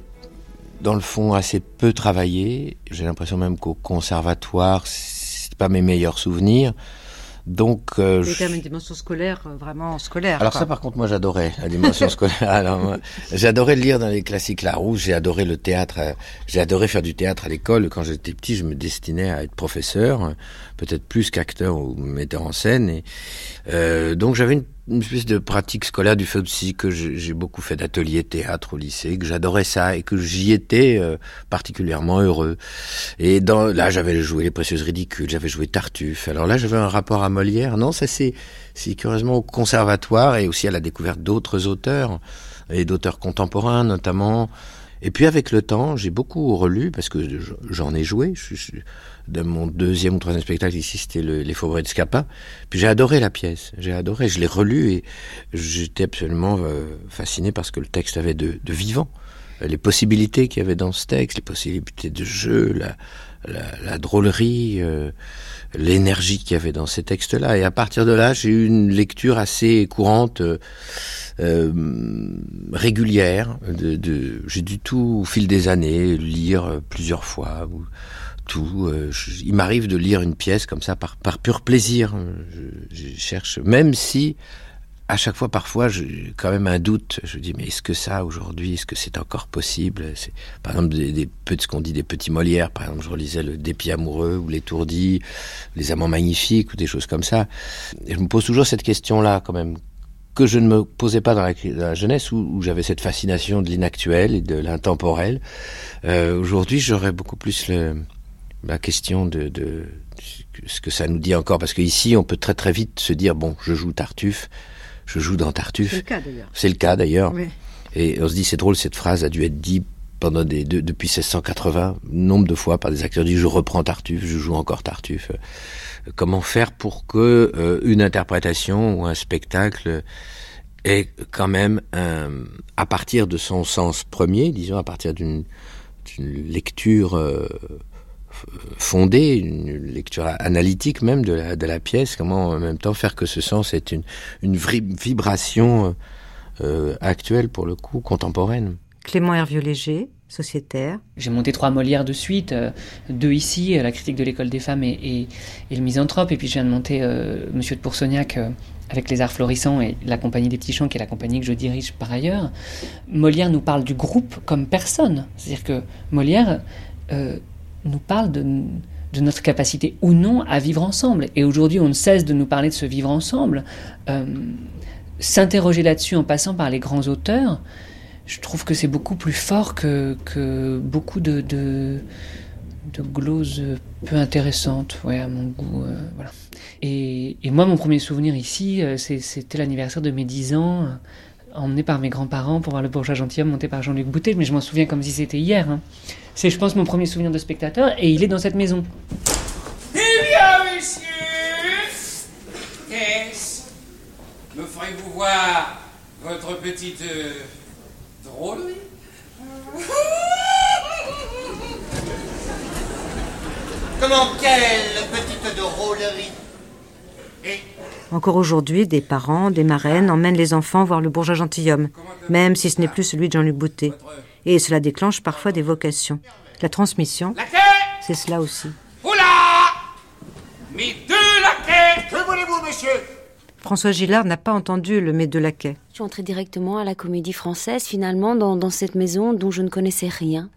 dans le fond assez peu travaillé. J'ai l'impression même qu'au conservatoire, c'est pas mes meilleurs souvenirs. Donc, euh, Il y a je- quand même une dimension scolaire, euh, vraiment scolaire. alors quoi. ça, par contre, moi, j'adorais la dimension scolaire. Alors, j'adorais lire dans les classiques Larousse. J'ai adoré le théâtre. euh, J'ai adoré faire du théâtre à l'école. Quand j'étais petit, je me destinais à être professeur, euh, peut-être plus qu'acteur ou metteur en scène. Et euh, donc, j'avais une, une espèce de pratique scolaire du de scie que j'ai beaucoup fait d'ateliers théâtre au lycée, que j'adorais ça et que j'y étais euh, particulièrement heureux. Et dans, là, j'avais joué les précieuses ridicules, j'avais joué Tartuffe. Alors là, j'avais un rapport à Molière. Non, ça c'est curieusement au conservatoire et aussi à la découverte d'autres auteurs et d'auteurs contemporains notamment. Et puis avec le temps, j'ai beaucoup relu parce que je- j'en ai joué. Je, je- de mon deuxième ou troisième spectacle ici, c'était le- Les Faubourgs de Scapa. Puis j'ai adoré la pièce. J'ai adoré. Je l'ai relu et j'étais absolument euh, fasciné parce que le texte avait de, de vivant. Les possibilités qu'il y avait dans ce texte, les possibilités de jeu, la, la, la drôlerie, euh, l'énergie qu'il y avait dans ces textes-là. Et à partir de là, j'ai eu une lecture assez courante, euh, euh, régulière. De, de, j'ai dû tout, au fil des années, lire euh, plusieurs fois. Ou, tout. euh, il m'arrive de lire une pièce comme ça par, par pur plaisir. Je, je cherche, même si à chaque fois, parfois, j'ai quand même un doute. Je dis, mais est-ce que ça, aujourd'hui, est-ce que c'est encore possible? Par exemple, des, des, ce qu'on dit des petits Molières, par exemple, je relisais le Dépit amoureux ou L'étourdi, Les amants magnifiques ou des choses comme ça. Je me pose toujours cette question-là, quand même. que je ne me posais pas dans la, jeunesse où, j'avais cette fascination de l'inactuel et de l'intemporel. Euh, Aujourd'hui, j'aurais beaucoup plus la question de, ce que ça nous dit encore, parce qu'ici, on peut très très vite se dire bon, je joue Tartuffe, je joue dans Tartuffe. C'est le cas d'ailleurs. C'est le cas d'ailleurs. Oui. Et on se dit c'est drôle, cette phrase a dû être dite pendant des, de, depuis 1680, nombre de fois par des acteurs dit je reprends Tartuffe, je joue encore Tartuffe. Comment faire pour que euh, une interprétation ou un spectacle ait quand même un, à partir de son sens premier, disons à partir d'une d'une lecture euh, fondée, une lecture analytique même de la, de la pièce, comment en même temps faire que ce sens est une, une vibration euh, actuelle pour le coup, contemporaine? Clément Hervieux-Léger, sociétaire. J'ai monté trois Molières de suite, euh, deux ici, la critique de l'école des femmes et, et, et, le misanthrope, et puis je viens de monter euh, Monsieur de Poursognac euh, avec les arts florissants et la compagnie des petits chants, qui est la compagnie que je dirige par ailleurs. Molière nous parle du groupe comme personne, c'est-à-dire que Molière nous parle de, de, notre capacité ou non à vivre ensemble, et aujourd'hui on ne cesse de nous parler de ce vivre ensemble. S'interroger là-dessus en passant par les grands auteurs, je trouve que c'est beaucoup plus fort que, que beaucoup de, de, gloses peu intéressantes, ouais, à mon goût. Euh, voilà. Et, et, moi, mon premier souvenir ici, euh, c'était l'anniversaire de mes 10 ans, euh, emmené par mes grands-parents pour voir le bourgeois gentilhomme monté par Jean-Luc Boutet, mais je m'en souviens comme si c'était hier. Hein. C'est, je pense, mon premier souvenir de spectateur, et il est dans cette maison. Eh bien, messieurs, qu'est-ce Me ferez-vous voir votre petite drôlerie? Comment quelle petite drôlerie? Et Encore aujourd'hui, des parents, des marraines emmènent les enfants voir le bourgeois gentilhomme, même si ce n'est plus celui de Jean-Luc Boutet. Et cela déclenche parfois des vocations. La transmission, c'est cela aussi. Deux laquais Que voulez-vous, monsieur? François Gillard n'a pas entendu le Mes deux laquais. Je suis entrée directement à la comédie française, finalement, dans, dans cette maison dont je ne connaissais rien.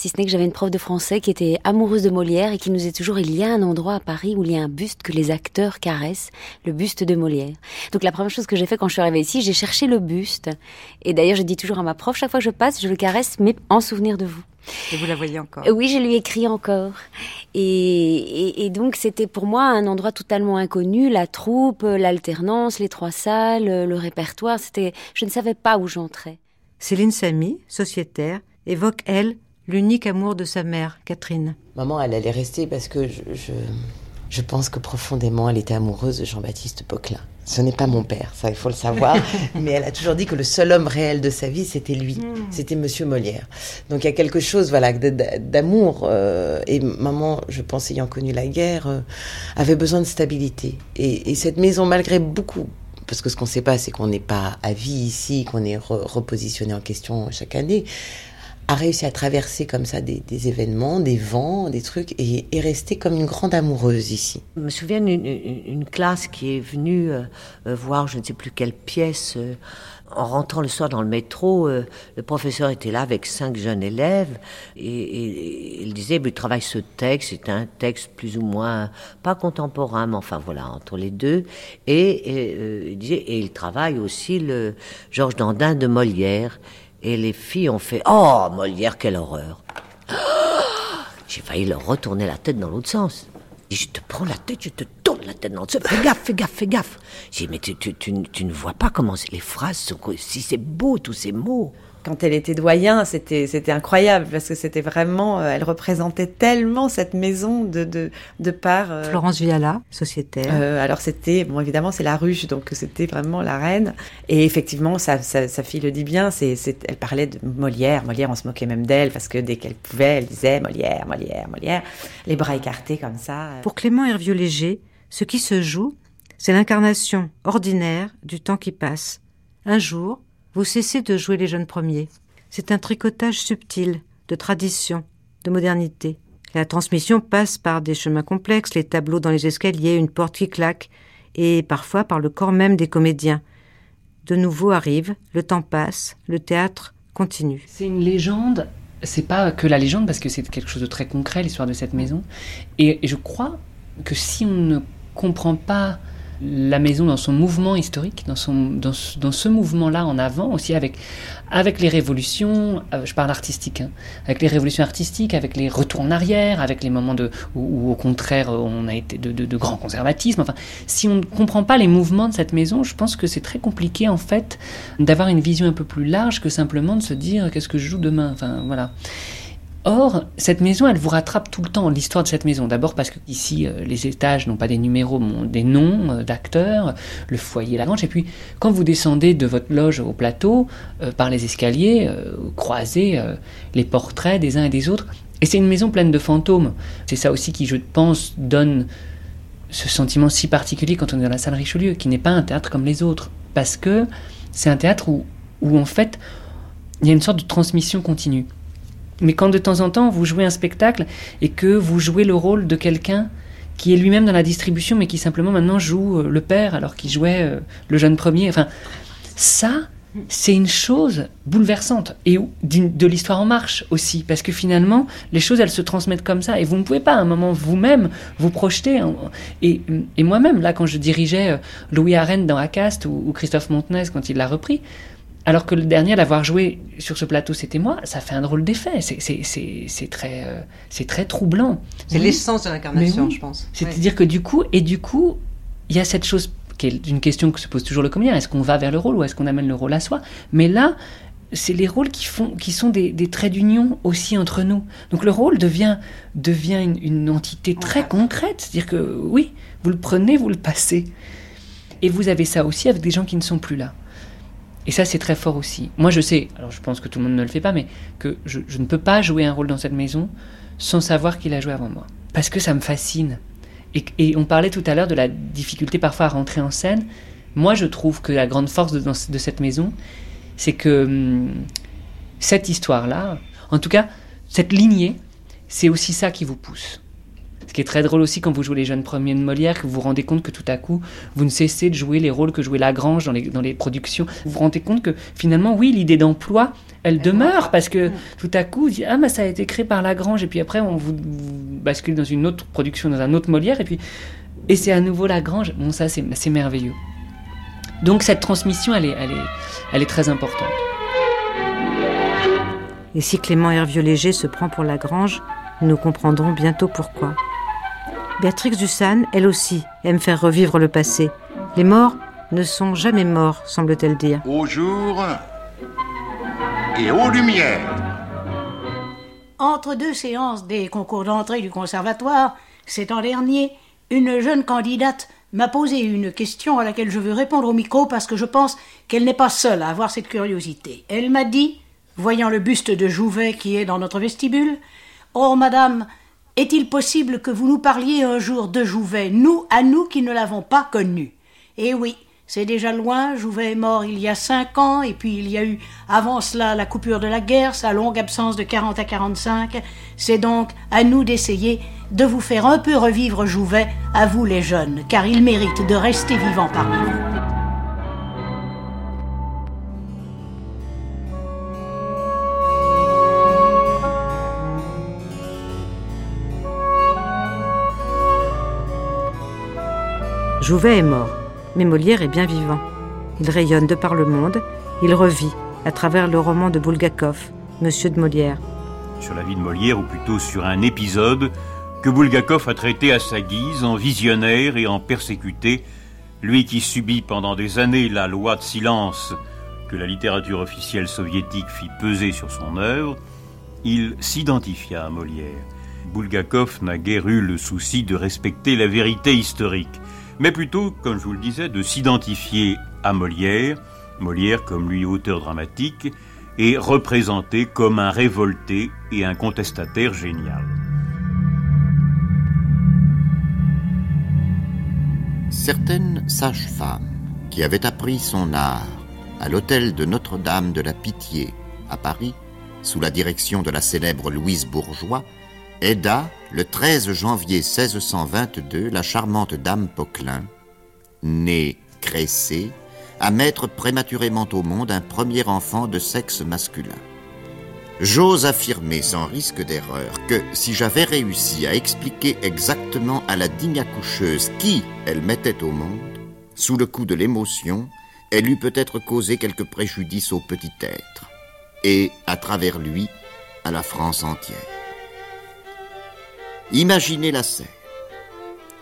Si ce n'est que j'avais une prof de français qui était amoureuse de Molière et qui nous disait toujours il y a un endroit à Paris où il y a un buste que les acteurs caressent, le buste de Molière. Donc la première chose que j'ai fait quand je suis arrivée ici, j'ai cherché le buste. Et d'ailleurs, je dis toujours à ma prof, chaque fois que je passe, je le caresse, mais en souvenir de vous. Et vous la voyez encore? Oui, je lui écris encore. Et, et, et donc c'était pour moi un endroit totalement inconnu, la troupe, l'alternance, les trois salles, le répertoire. C'était, je ne savais pas où j'entrais. Céline Samy, sociétaire, évoque elle l'unique amour de sa mère, Catherine. Maman, elle allait rester parce que je, je, je pense que profondément, elle était amoureuse de Jean-Baptiste Poquelin. Ce n'est pas mon père, ça il faut le savoir, mais elle a toujours dit que le seul homme réel de sa vie, c'était lui, mmh. c'était Monsieur Molière. Donc il y a quelque chose, voilà, d'amour. Euh, et maman, je pense ayant connu la guerre, euh, avait besoin de stabilité. Et, et cette maison, malgré beaucoup, parce que ce qu'on ne sait pas, c'est qu'on n'est pas à vie ici, qu'on est re repositionné en question chaque année a réussi à traverser comme ça des, événements, des vents, des trucs, et est restée comme une grande amoureuse ici. Je me souviens d'une une classe qui est venue euh, voir je ne sais plus quelle pièce. Euh, en rentrant le soir dans le métro, euh, le professeur était là avec cinq jeunes élèves et, il disait, il travaille ce texte, c'est un texte plus ou moins, pas contemporain, mais enfin voilà, entre les deux. Et, euh, il disait, et il travaille aussi le Georges Dandin de Molière. Et les filles ont fait Oh, Molière, quelle horreur J'ai failli leur retourner la tête dans l'autre sens. Je te prends la tête, je te tourne la tête dans l'autre sens. Fais gaffe, fais gaffe, fais gaffe. J'ai mais tu, tu, tu, tu, ne vois pas comment les phrases sont. Si c'est beau, tous ces mots. Quand elle était doyen, c'était c'était incroyable parce que c'était vraiment, euh, elle représentait tellement cette maison de de, de par. Euh, Florence Viala, sociétaire. Euh, alors c'était bon évidemment c'est la ruche donc c'était vraiment la reine et effectivement sa, sa, sa fille le dit bien, c'est elle parlait de Molière, Molière on se moquait même d'elle parce que dès qu'elle pouvait elle disait Molière, Molière, Molière, les bras écartés comme ça. Pour Clément Hervieux Léger, ce qui se joue, c'est l'incarnation ordinaire du temps qui passe. Un jour, vous cessez de jouer les jeunes premiers. C'est un tricotage subtil de tradition, de modernité. La transmission passe par des chemins complexes, les tableaux dans les escaliers, une porte qui claque, et parfois par le corps même des comédiens. De nouveau arrive, le temps passe, le théâtre continue. C'est une légende, c'est pas que la légende parce que c'est quelque chose de très concret, l'histoire de cette maison. Et je crois que si on ne comprend pas la maison dans son mouvement historique, dans, son, dans, ce, dans ce mouvement-là en avant aussi, avec, avec les révolutions, euh, je parle artistique, hein, avec les révolutions artistiques, avec les retours en arrière, avec les moments de, où, au contraire on a été de, de, de grand conservatisme. Enfin, si on ne comprend pas les mouvements de cette maison, je pense que c'est très compliqué en fait d'avoir une vision un peu plus large que simplement de se dire qu'est-ce que je joue demain? Enfin, voilà. Or, cette maison, elle vous rattrape tout le temps, l'histoire de cette maison. D'abord parce que ici, euh, les étages n'ont pas des numéros, mais des noms euh, d'acteurs, le foyer, la grange. Et puis, quand vous descendez de votre loge au plateau, euh, par les escaliers, vous croisez les portraits des uns et des autres. Et c'est une maison pleine de fantômes. C'est ça aussi qui, je pense, donne ce sentiment si particulier quand on est dans la salle Richelieu, qui n'est pas un théâtre comme les autres. Parce que c'est un théâtre où, où, en fait, il y a une sorte de transmission continue. Mais quand de temps en temps vous jouez un spectacle et que vous jouez le rôle de quelqu'un qui est lui-même dans la distribution, mais qui simplement maintenant joue euh, le père alors qu'il jouait euh, le jeune premier, enfin, ça, c'est une chose bouleversante et de l'histoire en marche aussi, parce que finalement, les choses, elles se transmettent comme ça, et vous ne pouvez pas à un moment vous-même vous projeter. Et, moi-même, là, quand je dirigeais euh, Louis Arène dans Acast ou Christophe Montenez quand il l'a repris, alors que le dernier à l'avoir joué sur ce plateau, c'était moi, ça fait un drôle d'effet. C'est très, euh, c'est très troublant. C'est l'essence de l'incarnation, je pense. C'est-à-dire que du coup, et du coup, il y a cette chose qui est une question que se pose toujours le comédien est-ce qu'on va vers le rôle ou est-ce qu'on amène le rôle à soi? Mais là, c'est les rôles qui, font, qui sont des, traits d'union aussi entre nous. Donc le rôle devient, devient une, une entité très concrète. C'est-à-dire que oui, vous le prenez, vous le passez. Et vous avez ça aussi avec des gens qui ne sont plus là. Et ça, c'est très fort aussi. Moi, je sais, alors je pense que tout le monde ne le fait pas, mais que je, ne peux pas jouer un rôle dans cette maison sans savoir qu'il a joué avant moi. Parce que ça me fascine. Et, on parlait tout à l'heure de la difficulté parfois à rentrer en scène. Moi, je trouve que la grande force de, de cette maison, c'est que hum, cette histoire-là, en tout cas, cette lignée, c'est aussi ça qui vous pousse. Ce qui est très drôle aussi quand vous jouez les jeunes premiers de Molière, que vous vous rendez compte que tout à coup, vous ne cessez de jouer les rôles que jouait Lagrange dans les, dans les productions. Vous vous rendez compte que finalement, oui, l'idée d'emploi, elle demeure parce que tout à coup, vous dites, ah, mais ça a été créé par Lagrange, et puis après, on vous, vous bascule dans une autre production, dans un autre Molière, et puis, et c'est à nouveau Lagrange. Bon, ça, c'est merveilleux. Donc, cette transmission, elle est, elle est, elle est très importante. Et si Clément Hervieux-Léger se prend pour Lagrange, nous comprendrons bientôt pourquoi. Béatrix Dussane, elle aussi, aime faire revivre le passé. Les morts ne sont jamais morts, semble-t-elle dire. Au jour et aux lumières. Entre deux séances des concours d'entrée du conservatoire, c'est en dernier, une jeune candidate m'a posé une question à laquelle je veux répondre au micro parce que je pense qu'elle n'est pas seule à avoir cette curiosité. Elle m'a dit, voyant le buste de Jouvet qui est dans notre vestibule, Oh, madame, est-il possible que vous nous parliez un jour de Jouvet, nous, à nous qui ne l'avons pas connu? Eh oui, c'est déjà loin, Jouvet est mort il y a cinq ans, et puis il y a eu avant cela la coupure de la guerre, sa longue absence de 40 à 45. C'est donc à nous d'essayer de vous faire un peu revivre Jouvet, à vous les jeunes, car il mérite de rester vivant parmi vous. Jouvet est mort, mais Molière est bien vivant. Il rayonne de par le monde, il revit à travers le roman de Bulgakov, Monsieur de Molière. Sur la vie de Molière, ou plutôt sur un épisode que Bulgakov a traité à sa guise, en visionnaire et en persécuté, lui qui subit pendant des années la loi de silence que la littérature officielle soviétique fit peser sur son œuvre, il s'identifia à Molière. Bulgakov n'a guère eu le souci de respecter la vérité historique mais plutôt, comme je vous le disais, de s'identifier à Molière, Molière comme lui auteur dramatique, et représenté comme un révolté et un contestataire génial. Certaines sages-femmes qui avaient appris son art à l'hôtel de Notre-Dame de la Pitié à Paris, sous la direction de la célèbre Louise Bourgeois, aida, le 13 janvier 1622, la charmante dame Poquelin, née Cressé, à mettre prématurément au monde un premier enfant de sexe masculin. J'ose affirmer sans risque d'erreur que si j'avais réussi à expliquer exactement à la digne accoucheuse qui elle mettait au monde, sous le coup de l'émotion, elle eût peut-être causé quelques préjudices au petit être, et, à travers lui, à la France entière. Imaginez la scène.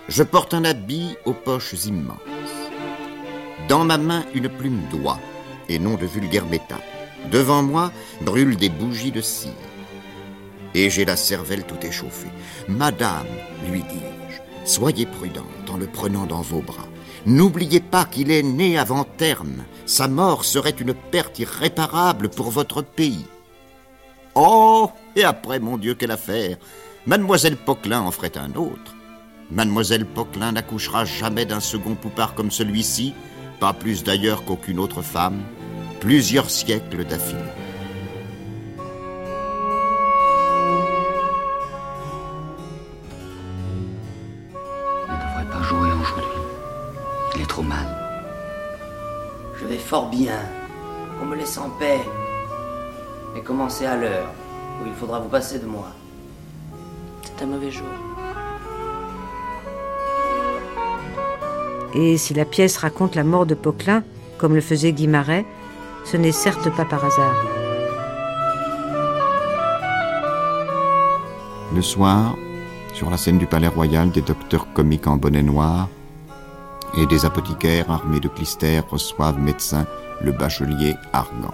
Je porte un habit aux poches immenses. Dans ma main, une plume d'oie, et non de vulgaire métal. Devant moi brûlent des bougies de cire. Et j'ai la cervelle tout échauffée. Madame, lui dis-je, soyez prudente en le prenant dans vos bras. N'oubliez pas qu'il est né avant terme. Sa mort serait une perte irréparable pour votre pays. Oh, et après, mon Dieu, quelle affaire Mademoiselle Poquelin en ferait un autre. Mademoiselle Poquelin n'accouchera jamais d'un second poupard comme celui-ci, pas plus d'ailleurs qu'aucune autre femme, plusieurs siècles d'affilée. On ne devrait pas jouer aujourd'hui. Il est trop mal. Je vais fort bien. Qu'on me laisse en paix. Et commencez à l'heure où il faudra vous passer de moi. C'est un mauvais jour. Et si la pièce raconte la mort de Poquelin, comme le faisait Guimaret, ce n'est certes pas par hasard. Le soir, sur la scène du palais royal, des docteurs comiques en bonnet noir et des apothicaires armés de clistères reçoivent médecin le bachelier Argan.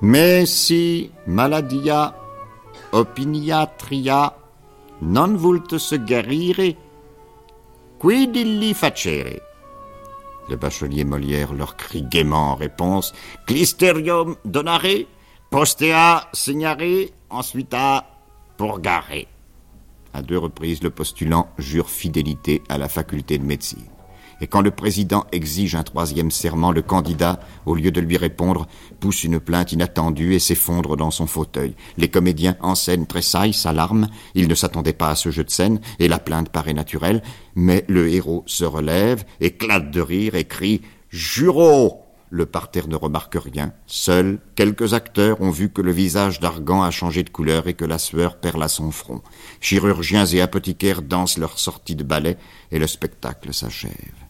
Mais si maladia opiniatria non vult se guérire, quid illi facere Le bachelier Molière leur crie gaiement en réponse Clisterium donare, postea signare, ensuite à purgare. À deux reprises, le postulant jure fidélité à la faculté de médecine. Et quand le président exige un troisième serment, le candidat, au lieu de lui répondre, pousse une plainte inattendue et s'effondre dans son fauteuil. Les comédiens en scène tressaillent, s'alarment, ils ne s'attendaient pas à ce jeu de scène, et la plainte paraît naturelle, mais le héros se relève, éclate de rire et crie Juro le parterre ne remarque rien. Seuls quelques acteurs ont vu que le visage d'Argan a changé de couleur et que la sueur perle à son front. Chirurgiens et apothicaires dansent leur sortie de ballet et le spectacle s'achève.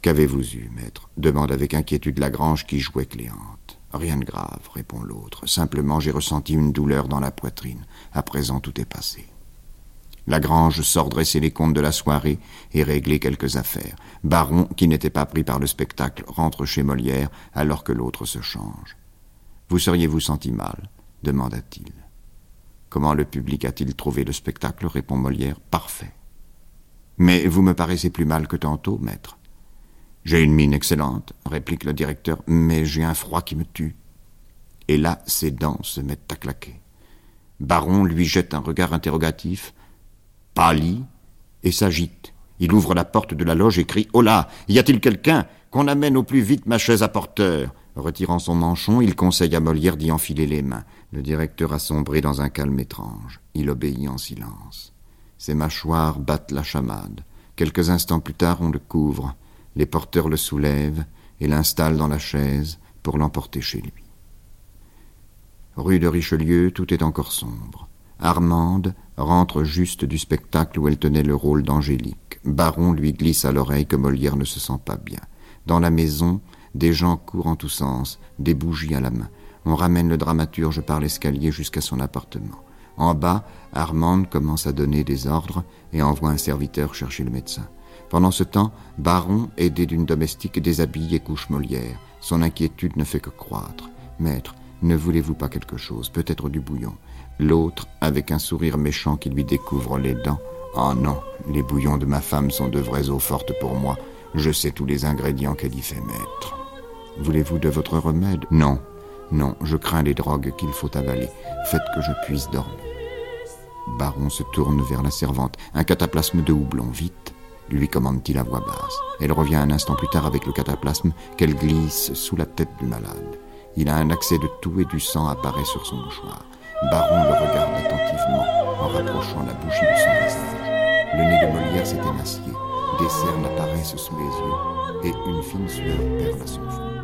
Qu'avez-vous eu, maître? demande avec inquiétude Lagrange qui jouait Cléante. Rien de grave, répond l'autre. Simplement j'ai ressenti une douleur dans la poitrine. À présent tout est passé. Lagrange sort dresser les comptes de la soirée et régler quelques affaires. Baron, qui n'était pas pris par le spectacle, rentre chez Molière alors que l'autre se change. Vous seriez-vous senti mal? demanda-t-il. Comment le public a-t-il trouvé le spectacle? répond Molière. Parfait. Mais vous me paraissez plus mal que tantôt, maître. J'ai une mine excellente, réplique le directeur, mais j'ai un froid qui me tue. Et là, ses dents se mettent à claquer. Baron lui jette un regard interrogatif, pâlit et s'agite. Il ouvre la porte de la loge et crie là Y a-t-il quelqu'un Qu'on amène au plus vite ma chaise à porteur? Retirant son manchon, il conseille à Molière d'y enfiler les mains. Le directeur a sombré dans un calme étrange. Il obéit en silence. Ses mâchoires battent la chamade. Quelques instants plus tard, on le couvre. Les porteurs le soulèvent et l'installent dans la chaise pour l'emporter chez lui. Rue de Richelieu, tout est encore sombre. Armande rentre juste du spectacle où elle tenait le rôle d'Angélique. Baron lui glisse à l'oreille que Molière ne se sent pas bien. Dans la maison, des gens courent en tous sens, des bougies à la main. On ramène le dramaturge par l'escalier jusqu'à son appartement. En bas, Armande commence à donner des ordres et envoie un serviteur chercher le médecin. Pendant ce temps, Baron, aidé d'une domestique, déshabille et couche Molière. Son inquiétude ne fait que croître. Maître, ne voulez-vous pas quelque chose, peut-être du bouillon? L'autre, avec un sourire méchant qui lui découvre les dents. Oh non, les bouillons de ma femme sont de vraies eaux fortes pour moi. Je sais tous les ingrédients qu'elle y fait mettre. Voulez-vous de votre remède? Non, non, je crains les drogues qu'il faut avaler. Faites que je puisse dormir. Baron se tourne vers la servante. Un cataplasme de houblon, vite lui commande-t-il à voix basse. Elle revient un instant plus tard avec le cataplasme qu'elle glisse sous la tête du malade. Il a un accès de toux et du sang apparaît sur son mouchoir. Baron le regarde attentivement en rapprochant la bougie de son visage. Le nez de Molière s'est émacié, des cernes apparaissent sous les yeux et une fine sueur perle à son front.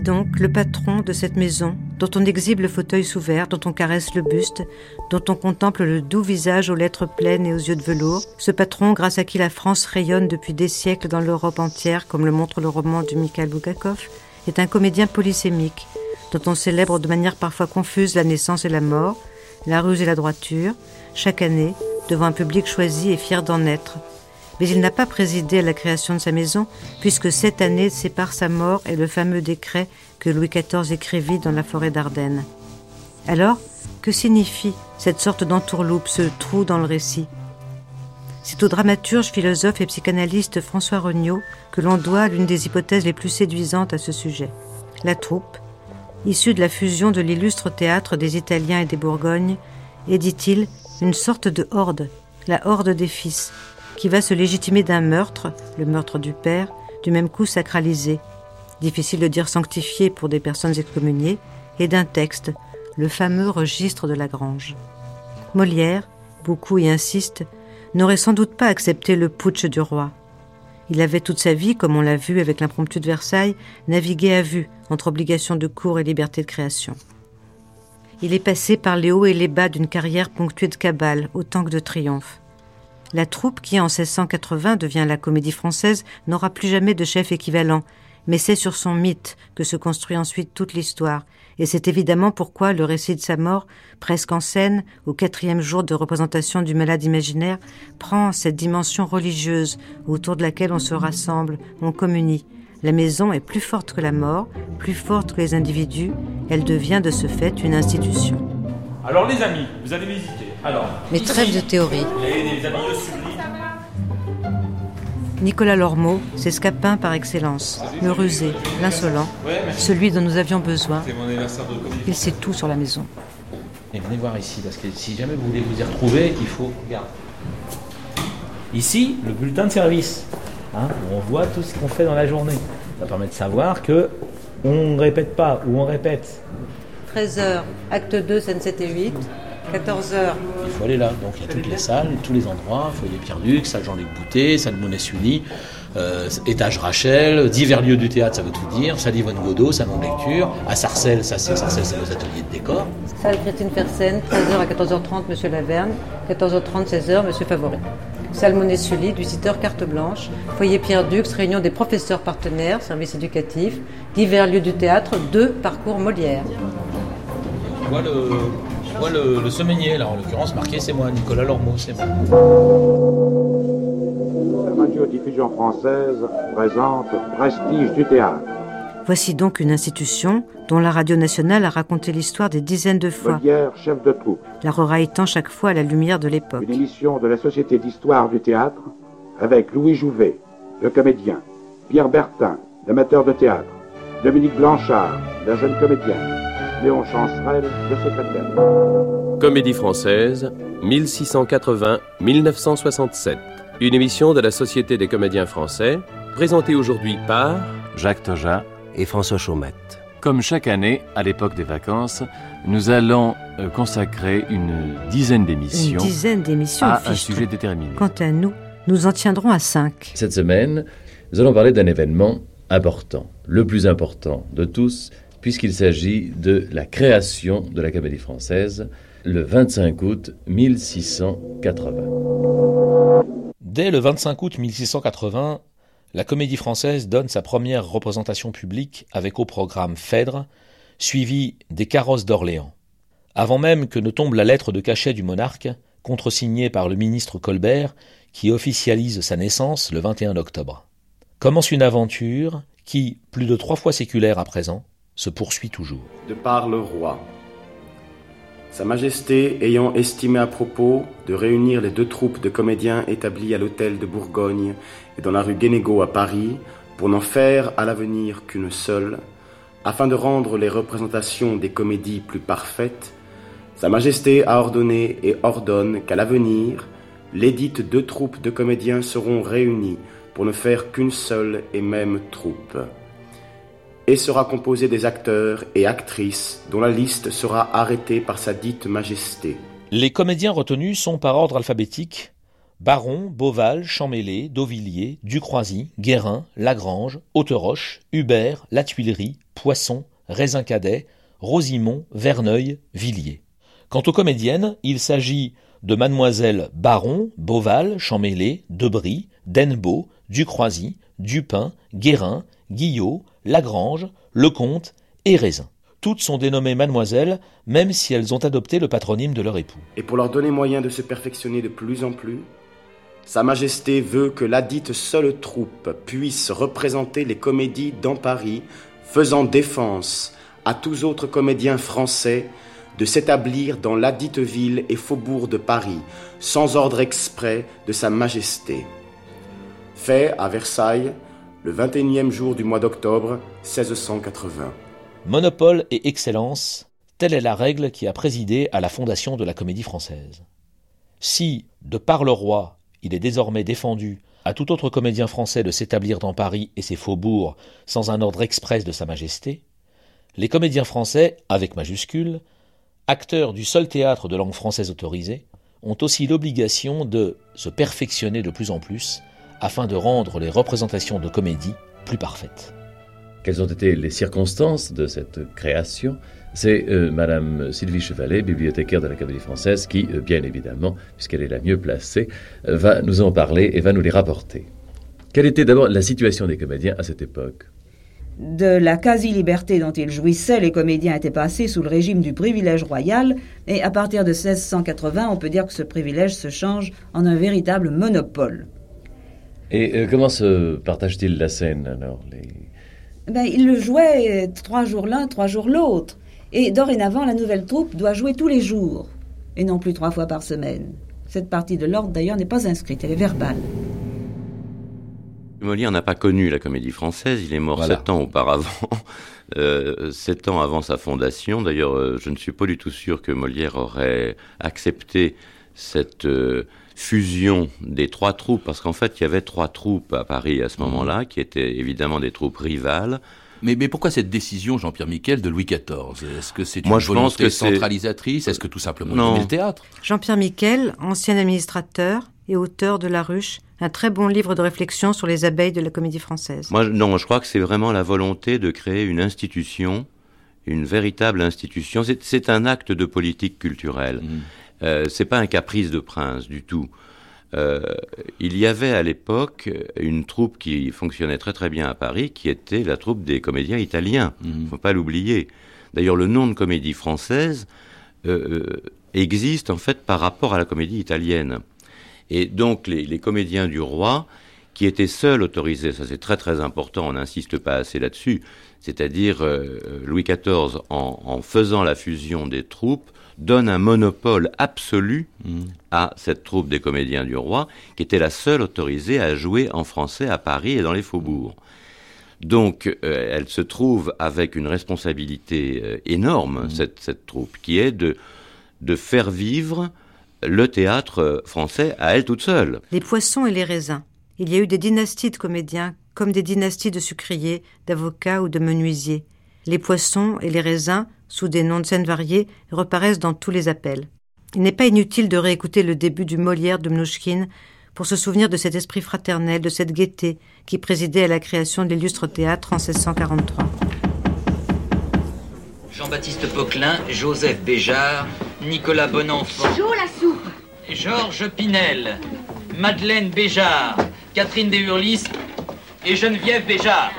Donc, le patron de cette maison, dont on exhibe le fauteuil sous verre, dont on caresse le buste, dont on contemple le doux visage aux lettres pleines et aux yeux de velours, ce patron grâce à qui la France rayonne depuis des siècles dans l'Europe entière, comme le montre le roman de Mikhail Bulgakov, est un comédien polysémique, dont on célèbre de manière parfois confuse la naissance et la mort, la ruse et la droiture, chaque année, devant un public choisi et fier d'en être, mais il n'a pas présidé à la création de sa maison, puisque cette année sépare sa mort et le fameux décret que Louis XIV écrivit dans la forêt d'Ardennes. Alors, que signifie cette sorte d'entourloupe, ce trou dans le récit? C'est au dramaturge, philosophe et psychanalyste François Regnault que l'on doit l'une des hypothèses les plus séduisantes à ce sujet. La troupe, issue de la fusion de l'illustre théâtre des Italiens et des Bourgognes, est, dit-il, une sorte de horde, la horde des fils, qui va se légitimer d'un meurtre, le meurtre du père, du même coup sacralisé, difficile de dire sanctifié pour des personnes excommuniées, et d'un texte, le fameux registre de la Grange. Molière, beaucoup y insiste, n'aurait sans doute pas accepté le putsch du roi. Il avait toute sa vie, comme on l'a vu avec l'impromptu de Versailles, navigué à vue entre obligation de cour et liberté de création. Il est passé par les hauts et les bas d'une carrière ponctuée de cabales, autant que de triomphes. La troupe qui, en 1680, devient la Comédie Française, n'aura plus jamais de chef équivalent, mais c'est sur son mythe que se construit ensuite toute l'histoire, et c'est évidemment pourquoi le récit de sa mort, presque en scène, au quatrième jour de représentation du malade imaginaire, prend cette dimension religieuse autour de laquelle on se rassemble, on communie. La maison est plus forte que la mort, plus forte que les individus, elle devient de ce fait une institution. Alors les amis, vous allez visiter. Alors, Mais trêve de théorie. Nicolas Lormeau, c'est Scapin par excellence, le rusé, l'insolent, celui dont nous avions besoin. Il sait tout sur la maison. Et venez voir ici, parce que si jamais vous voulez vous y retrouver, il faut. Regarde. Ici, le bulletin de service, hein, où on voit tout ce qu'on fait dans la journée. Ça permet de savoir que on ne répète pas ou on répète. 13h, acte 2, scène 7 et 8. 14h. Il faut aller là. Donc il y a toutes les salles, tous les endroits, foyer Pierre-Duc, salle Jean-Luc Boutet, salle Monnet-Sully, euh, étage Rachel, divers lieux du théâtre, ça veut tout dire, salle Yvonne Godot, salon de lecture, à Sarcelles, ça c'est Sarcelles, c'est nos ateliers de décor. Salle Christine Fersen, 13h à 14h30, Monsieur Laverne, 14h30, 16h, Monsieur Favori. Salle Monnet-Sully, visiteur carte blanche, foyer Pierre-Dux, réunion des professeurs partenaires, service éducatif, divers lieux du théâtre, deux parcours Molière. Voilà le, vois le, le semainier, là, en l'occurrence, marqué c'est moi, Nicolas Lormeau, c'est moi. La radio-diffusion française présente Prestige du théâtre. Voici donc une institution dont la radio nationale a raconté l'histoire des dizaines de fois. Molière, chef de troupe. La chaque fois à la lumière de l'époque. Une émission de la Société d'histoire du théâtre avec Louis Jouvet, le comédien, Pierre Bertin, l'amateur de théâtre, Dominique Blanchard, la jeune comédienne, Léon le secrétaire. Comédie française, 1680-1967. Une émission de la Société des comédiens français, présentée aujourd'hui par Jacques Toja et François Chaumette. Comme chaque année, à l'époque des vacances, nous allons euh, consacrer une dizaine d'émissions. Une dizaine d'émissions à un sujet déterminé. Quant à nous, nous en tiendrons à cinq. Cette semaine, nous allons parler d'un événement important, le plus important de tous, puisqu'il s'agit de la création de la Comédie Française le 25 août 1680. Dès le 25 août 1680, la Comédie Française donne sa première représentation publique avec au programme Phèdre, suivi des Carrosses d'Orléans. Avant même que ne tombe la lettre de cachet du monarque, contresignée par le ministre Colbert, qui officialise sa naissance le 21 octobre. Commence une aventure qui, plus de trois fois séculaire à présent, se poursuit toujours. de par le roi. Sa Majesté ayant estimé à propos de réunir les deux troupes de comédiens établis à l'hôtel de Bourgogne et dans la rue Guénégaud à Paris, pour n'en faire à l'avenir qu'une seule, afin de rendre les représentations des comédies plus parfaites, Sa Majesté a ordonné et ordonne qu'à l'avenir, lesdites deux troupes de comédiens seront réunies pour ne faire qu'une seule et même troupe et sera composé des acteurs et actrices dont la liste sera arrêtée par sa dite majesté. Les comédiens retenus sont par ordre alphabétique Baron, Beauval, Champmêlé, Dauvilliers, Ducroisy, Guérin, Lagrange, Hauteroche, Hubert, La Tuilerie, Poisson, Raisin Cadet, Rosimont, Verneuil, Villiers. Quant aux comédiennes, il s'agit de Mademoiselle Baron, Beauval, Champmêlé, Debris, Denbeau, Ducroisy, Dupin, Guérin, Guillot, Lagrange, Lecomte et Raisin. Toutes sont dénommées Mademoiselle, même si elles ont adopté le patronyme de leur époux. Et pour leur donner moyen de se perfectionner de plus en plus, Sa Majesté veut que ladite seule troupe puisse représenter les comédies dans Paris, faisant défense à tous autres comédiens français de s'établir dans ladite ville et faubourg de Paris, sans ordre exprès de Sa Majesté. Fait à Versailles, le 21e jour du mois d'octobre 1680. Monopole et excellence, telle est la règle qui a présidé à la fondation de la Comédie française. Si, de par le roi, il est désormais défendu à tout autre comédien français de s'établir dans Paris et ses faubourgs sans un ordre express de Sa Majesté, les comédiens français, avec majuscules, acteurs du seul théâtre de langue française autorisé, ont aussi l'obligation de se perfectionner de plus en plus afin de rendre les représentations de comédie plus parfaites. Quelles ont été les circonstances de cette création? C'est euh, Madame Sylvie Chevalet, bibliothécaire de la Comédie Française, qui, euh, bien évidemment, puisqu'elle est la mieux placée, euh, va nous en parler et va nous les rapporter. Quelle était d'abord la situation des comédiens à cette époque? De la quasi-liberté dont ils jouissaient, les comédiens étaient passés sous le régime du privilège royal, et à partir de 1680, on peut dire que ce privilège se change en un véritable monopole. Et euh, comment se partagent-ils la scène alors les... Ben, ils le jouaient trois jours l'un, trois jours l'autre. Et dorénavant, la nouvelle troupe doit jouer tous les jours, et non plus trois fois par semaine. Cette partie de l'ordre, d'ailleurs, n'est pas inscrite, elle est verbale. Molière n'a pas connu la comédie française, il est mort Voilà. sept ans auparavant, euh, sept ans avant sa fondation. D'ailleurs, euh, je ne suis pas du tout sûr que Molière aurait accepté cette euh, fusion des trois troupes, parce qu'en fait, il y avait trois troupes à Paris à ce moment-là, qui étaient évidemment des troupes rivales. Mais, mais pourquoi cette décision, Jean-Pierre Miquel, de Louis XIV Est-ce que c'est une Moi, je pense volonté que centralisatrice? Est-ce que tout simplement Non. le théâtre? Jean-Pierre Miquel, ancien administrateur et auteur de La Ruche, un très bon livre de réflexion sur les abeilles de la comédie française. Moi, non, je crois que c'est vraiment la volonté de créer une institution, une véritable institution. C'est- C'est un acte de politique culturelle. Euh, c'est pas un caprice de prince du tout. Euh, il y avait à l'époque une troupe qui fonctionnait très très bien à Paris, qui était la troupe des comédiens italiens. Mhm. Faut pas l'oublier. D'ailleurs, le nom de comédie française euh, euh, existe en fait par rapport à la comédie italienne. Et donc les, les comédiens du roi, qui étaient seuls autorisés, ça c'est très très important, on n'insiste pas assez là-dessus, c'est-à-dire euh, Louis XIV, en, en faisant la fusion des troupes, donne un monopole absolu à cette troupe des comédiens du roi, qui était la seule autorisée à jouer en français à Paris et dans les faubourgs. Donc, euh, elle se trouve avec une responsabilité euh, énorme, cette, cette troupe, qui est de, de faire vivre le théâtre français à elle toute seule. Les poissons et les raisins. Il y a eu des dynasties de comédiens, comme des dynasties de sucriers, d'avocats ou de menuisiers. Les poissons et les raisins, sous des noms de scènes variés, reparaissent dans tous les appels. Il n'est pas inutile de réécouter le début du Molière de Mnouchkine pour se souvenir de cet esprit fraternel, de cette gaieté qui présidait à la création de l'illustre théâtre en 1643. Jean-Baptiste Poquelin, Joseph Béjart, Nicolas Bonenfant, Chaud la soupe Georges Pinel, Madeleine Béjart, Catherine Deshurlis et Geneviève Béjart.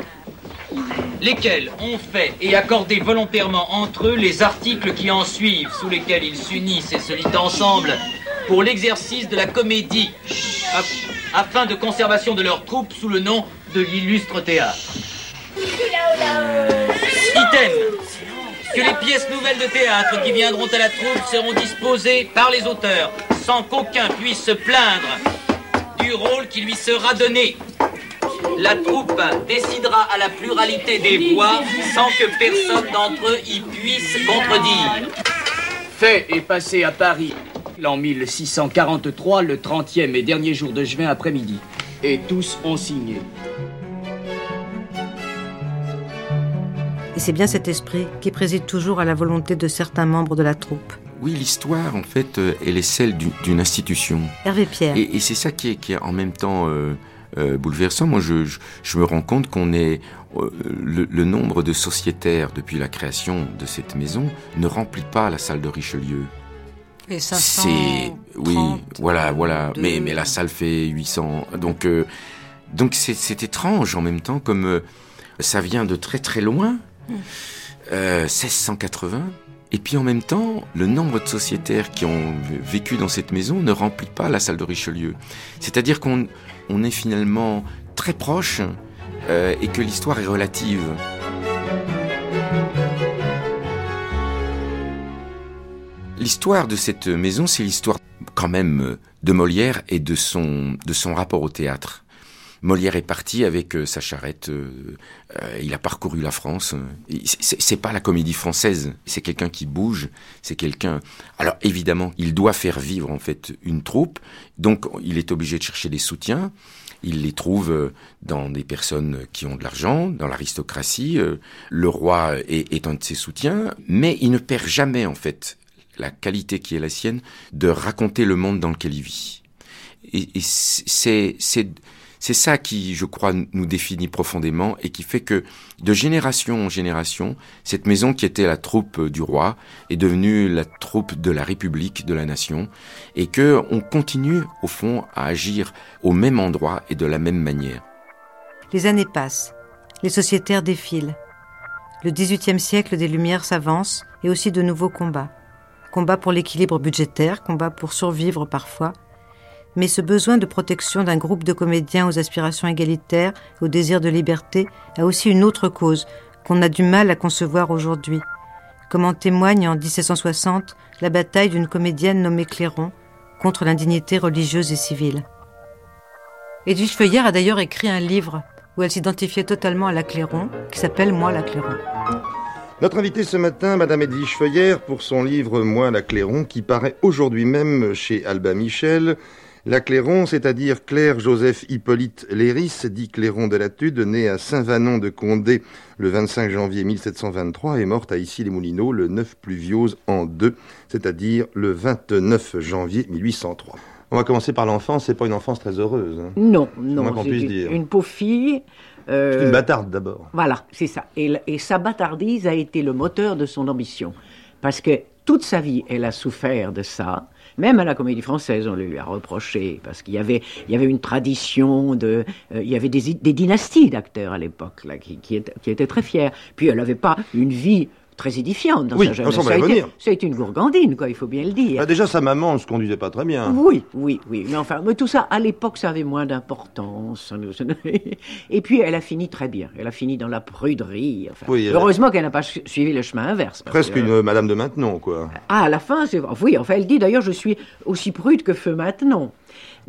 Lesquels ont fait et accordé volontairement entre eux les articles qui en suivent, sous lesquels ils s'unissent et se lient ensemble pour l'exercice de la comédie, af- afin de conservation de leur troupe sous le nom de l'illustre théâtre. Item que les pièces nouvelles de théâtre qui viendront à la troupe seront disposées par les auteurs, sans qu'aucun puisse se plaindre du rôle qui lui sera donné. La troupe décidera à la pluralité des voix sans que personne d'entre eux y puisse contredire. Fait et passé à Paris l'an 1643, le 30e et dernier jour de juin après-midi. Et tous ont signé. Et c'est bien cet esprit qui préside toujours à la volonté de certains membres de la troupe. Oui, l'histoire, en fait, euh, elle est celle d'une d'une institution. Hervé Pierre. Et, et c'est ça qui est, qui est en même temps euh, euh, bouleversant. Moi, je, je, je me rends compte qu'on est euh, le, le nombre de sociétaires depuis la création de cette maison ne remplit pas la salle de Richelieu. Et C'est oui, voilà, voilà. Mais mais la salle fait 800. Donc euh, donc c'est étrange en même temps comme ça vient de très très loin. Euh, 1680. Et puis en même temps, le nombre de sociétaires qui ont vécu dans cette maison ne remplit pas la salle de Richelieu. C'est-à-dire qu'on on est finalement très proche euh, et que l'histoire est relative. L'histoire de cette maison, c'est l'histoire quand même de Molière et de son, de son rapport au théâtre. Molière est parti avec euh, sa charrette, euh, euh, il a parcouru la France. c'est- pas la comédie française, c'est quelqu'un qui bouge, c'est quelqu'un... Alors évidemment, il doit faire vivre en fait une troupe, donc il est obligé de chercher des soutiens. Il les trouve dans des personnes qui ont de l'argent, dans l'aristocratie. Le roi est, est un de ses soutiens, mais il ne perd jamais en fait la qualité qui est la sienne de raconter le monde dans lequel il vit. Et, et c'est c'est ça qui, je crois, nous définit profondément et qui fait que de génération en génération, cette maison qui était la troupe du roi est devenue la troupe de la République, de la nation, et que on continue au fond à agir au même endroit et de la même manière. Les années passent. Les sociétaires défilent. Le XVIIIe siècle des Lumières s'avance et aussi de nouveaux combats. Combat pour l'équilibre budgétaire, combat pour survivre parfois. Mais ce besoin de protection d'un groupe de comédiens aux aspirations égalitaires, au désir de liberté, a aussi une autre cause qu'on a du mal à concevoir aujourd'hui. Comme en témoigne en 1760 la bataille d'une comédienne nommée Clairon contre l'indignité religieuse et civile. Edwige Feuillère a d'ailleurs écrit un livre où elle s'identifiait totalement à la Clairon, qui s'appelle Moi la Clairon. Notre invitée ce matin, Madame Edwige Feuillère, pour son livre Moi la Clairon, qui paraît aujourd'hui même chez Albin Michel. La Clairon, c'est-à-dire Claire Joseph Hippolyte Léris, dit Clairon de la Tude, née à Saint-Vanon de Condé le 25 janvier 1723 et morte à Issy-les-Moulineaux le 9 pluviose en 2, c'est-à-dire le 29 janvier 1803. On va commencer par l'enfance, c'est pas une enfance très heureuse. hein. Non, non, qu'on c'est puisse une, dire. une pauvre fille. euh, C'est une bâtarde d'abord. Voilà, c'est ça. Et, et sa bâtardise a été le moteur de son ambition. Parce que toute sa vie, elle a souffert de ça. Même à la Comédie Française, on lui a reproché parce qu'il y avait, une tradition de, euh, il y avait des, dynasties d'acteurs à l'époque qui, étaient, qui étaient très fiers. Puis elle n'avait pas une vie très édifiante dans Oui, sa jeunesse. ça, a été- a été une gourgandine, quoi. Il faut bien le dire. Bah, déjà, sa maman ne se conduisait pas très bien. Oui, oui, oui. Mais enfin, mais tout ça, à l'époque, ça avait moins d'importance. Et puis, elle a fini très bien. Elle a fini dans la pruderie. Enfin, Oui, elle- heureusement qu'elle n'a pas su- suivi le chemin inverse. Presque que- une Madame de Maintenon, quoi. Ah, à la fin, c'est oui. Enfin, elle dit d'ailleurs, je suis aussi prude que feu maintenant.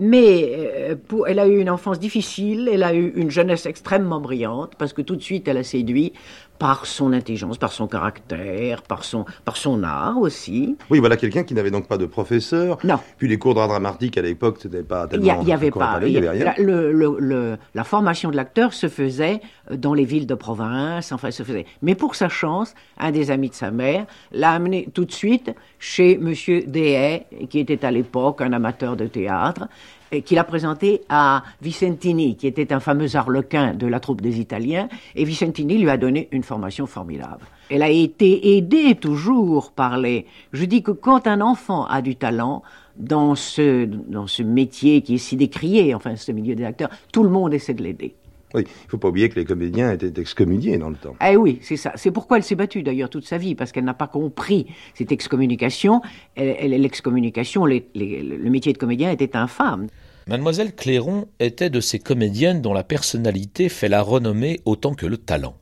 Mais euh, pour, elle a eu une enfance difficile, elle a eu une jeunesse extrêmement brillante, parce que tout de suite, elle a séduit par son intelligence, par son caractère, par son, par son art aussi. Oui, voilà quelqu'un qui n'avait donc pas de professeur. Non. Puis les cours d'art dramatique à l'époque, c'était pas Il tellement. n'y avait pas. Il y avait rien. La, le- le- le- la formation de l'acteur se faisait euh, dans les villes de province, enfin, se faisait. Mais pour sa chance, un des amis de sa mère l'a amené tout de suite chez Monsieur Dehaye, qui était à l'époque un amateur de théâtre, et qui l'a présenté à Vicentini, qui était un fameux arlequin de la troupe des Italiens, et Vicentini lui a donné une formation formidable. Elle a été aidée toujours par les... Je dis que quand un enfant a du talent, dans ce, dans ce métier qui est si décrié, enfin ce milieu des acteurs, tout le monde essaie de l'aider. Oui, il faut pas oublier que les comédiens étaient excommuniés dans le temps. Eh oui, c'est ça. C'est pourquoi elle s'est battue d'ailleurs toute sa vie, parce qu'elle n'a pas compris cette excommunication. Elle, elle- l'excommunication, le métier de comédien était infâme. Mademoiselle Clairon était de ces comédiennes dont la personnalité fait la renommée autant que le talent.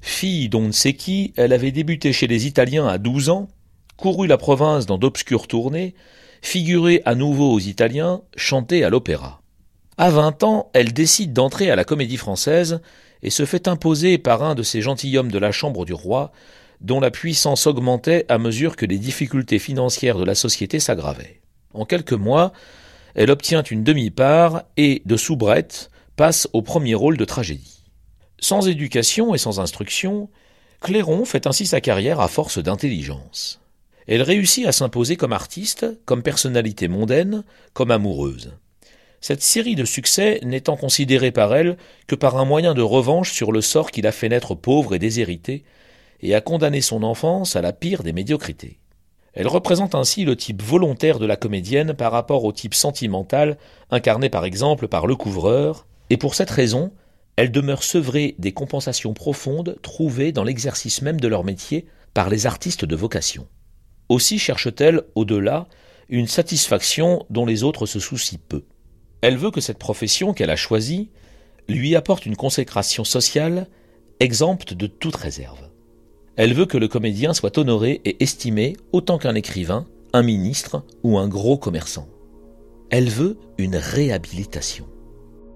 Fille d'on ne sait qui, elle avait débuté chez les Italiens à 12 ans, couru la province dans d'obscures tournées, figuré à nouveau aux Italiens, chanté à l'opéra. À 20 ans, elle décide d'entrer à la comédie française et se fait imposer par un de ces gentilshommes de la chambre du roi, dont la puissance augmentait à mesure que les difficultés financières de la société s'aggravaient. En quelques mois, elle obtient une demi-part et, de soubrette, passe au premier rôle de tragédie. Sans éducation et sans instruction, Clairon fait ainsi sa carrière à force d'intelligence. Elle réussit à s'imposer comme artiste, comme personnalité mondaine, comme amoureuse. Cette série de succès n'étant considérée par elle que par un moyen de revanche sur le sort qui l'a fait naître pauvre et déshérité, et a condamné son enfance à la pire des médiocrités. Elle représente ainsi le type volontaire de la comédienne par rapport au type sentimental incarné par exemple par le couvreur, et pour cette raison, elle demeure sevrée des compensations profondes trouvées dans l'exercice même de leur métier par les artistes de vocation. Aussi cherche-t-elle, au-delà, une satisfaction dont les autres se soucient peu. Elle veut que cette profession qu'elle a choisie lui apporte une consécration sociale exempte de toute réserve. Elle veut que le comédien soit honoré et estimé autant qu'un écrivain, un ministre ou un gros commerçant. Elle veut une réhabilitation.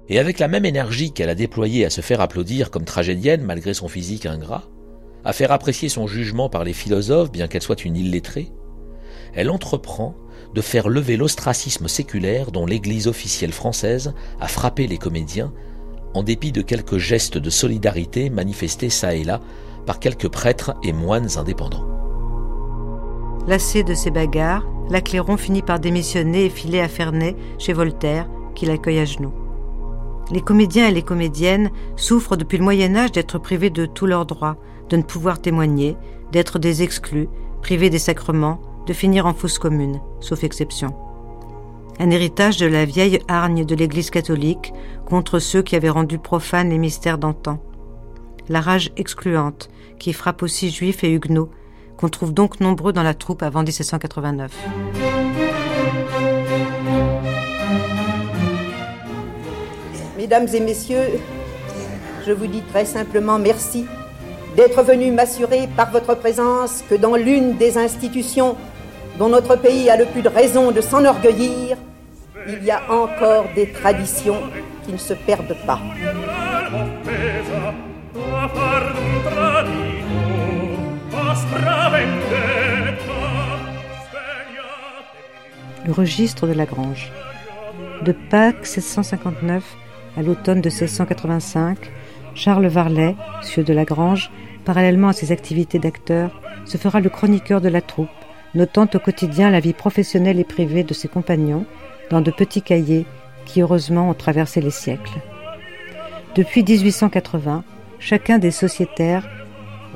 Et avec la même énergie qu'elle a déployée à se faire applaudir comme tragédienne malgré son physique ingrat, à faire apprécier son jugement par les philosophes bien qu'elle soit une illettrée, elle entreprend de faire lever l'ostracisme séculaire dont l'Église officielle française a frappé les comédiens en dépit de quelques gestes de solidarité manifestés çà et là par quelques prêtres et moines indépendants. Lassé de ces bagarres, la Clairon finit par démissionner et filer à Ferney, chez Voltaire, qui l'accueille à genoux. Les comédiens et les comédiennes souffrent depuis le Moyen Âge d'être privés de tous leurs droits, de ne pouvoir témoigner, d'être des exclus, privés des sacrements, de finir en fosse commune, sauf exception. Un héritage de la vieille hargne de l'Église catholique contre ceux qui avaient rendu profanes les mystères d'antan. La rage excluante, qui frappe aussi juifs et huguenots, qu'on trouve donc nombreux dans la troupe avant 1789. Mesdames et messieurs, je vous dis très simplement merci d'être venus m'assurer par votre présence que dans l'une des institutions dont notre pays a le plus de raison de s'enorgueillir, il y a encore des traditions qui ne se perdent pas. Le registre de la Grange. De Pâques 1659 à l'automne de 1685, Charles Varlet, sieur de la Grange, parallèlement à ses activités d'acteur, se fera le chroniqueur de la troupe, notant au quotidien la vie professionnelle et privée de ses compagnons dans de petits cahiers qui heureusement ont traversé les siècles. Depuis 1880, chacun des sociétaires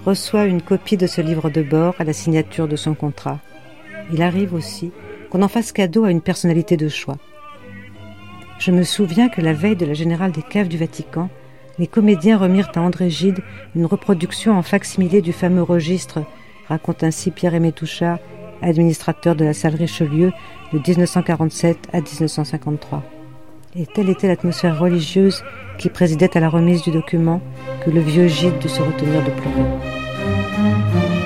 reçoit une copie de ce livre de bord à la signature de son contrat. Il arrive aussi qu'on en fasse cadeau à une personnalité de choix. Je me souviens que la veille de la générale des caves du Vatican, les comédiens remirent à André Gide une reproduction en facsimilé du fameux registre, raconte ainsi Pierre-Aimé Touchard, administrateur de la salle Richelieu de 1947 à 1953. Et telle était l'atmosphère religieuse qui présidait à la remise du document que le vieux Gide dut se retenir de pleurer.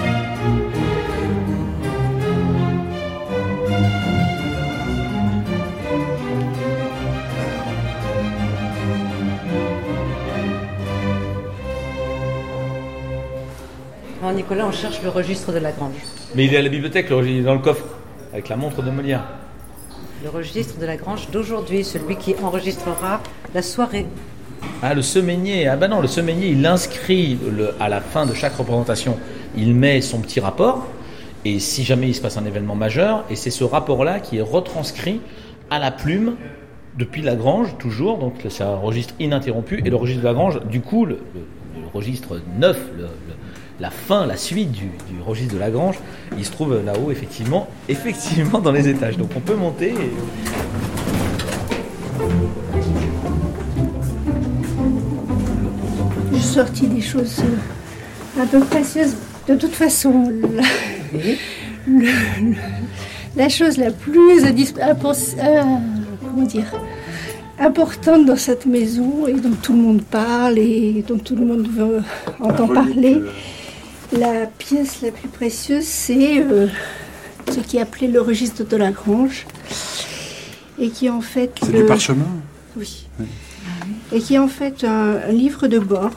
Nicolas, on cherche le registre de la Grange. Mais il est à la bibliothèque, le registre, il est dans le coffre, avec la montre de Molière. Le registre de la Grange d'aujourd'hui, celui qui enregistrera la soirée. Ah, le semainier. Ah ben non, le semainier, il inscrit le, à la fin de chaque représentation, il met son petit rapport. Et si jamais il se passe un événement majeur, et c'est ce rapport-là qui est retranscrit à la plume depuis la Grange, toujours. Donc c'est un registre ininterrompu. Et le registre de la Grange, du coup, le, le- le registre neuf, le- la fin, la suite du, du registre de la Grange, il se trouve là-haut, effectivement, effectivement dans les étages. Donc on peut monter. et- J'ai sorti des choses euh, un peu précieuses. De toute façon, la, le- le- la chose la plus impens- euh, comment dire, importante dans cette maison et dont tout le monde parle et dont tout le monde veut, entend parler, la pièce la plus précieuse, c'est euh, ce qui est appelé le registre de la Grange et qui est en fait C'est le- du parchemin? Oui. Et qui est en fait un, un livre de bord.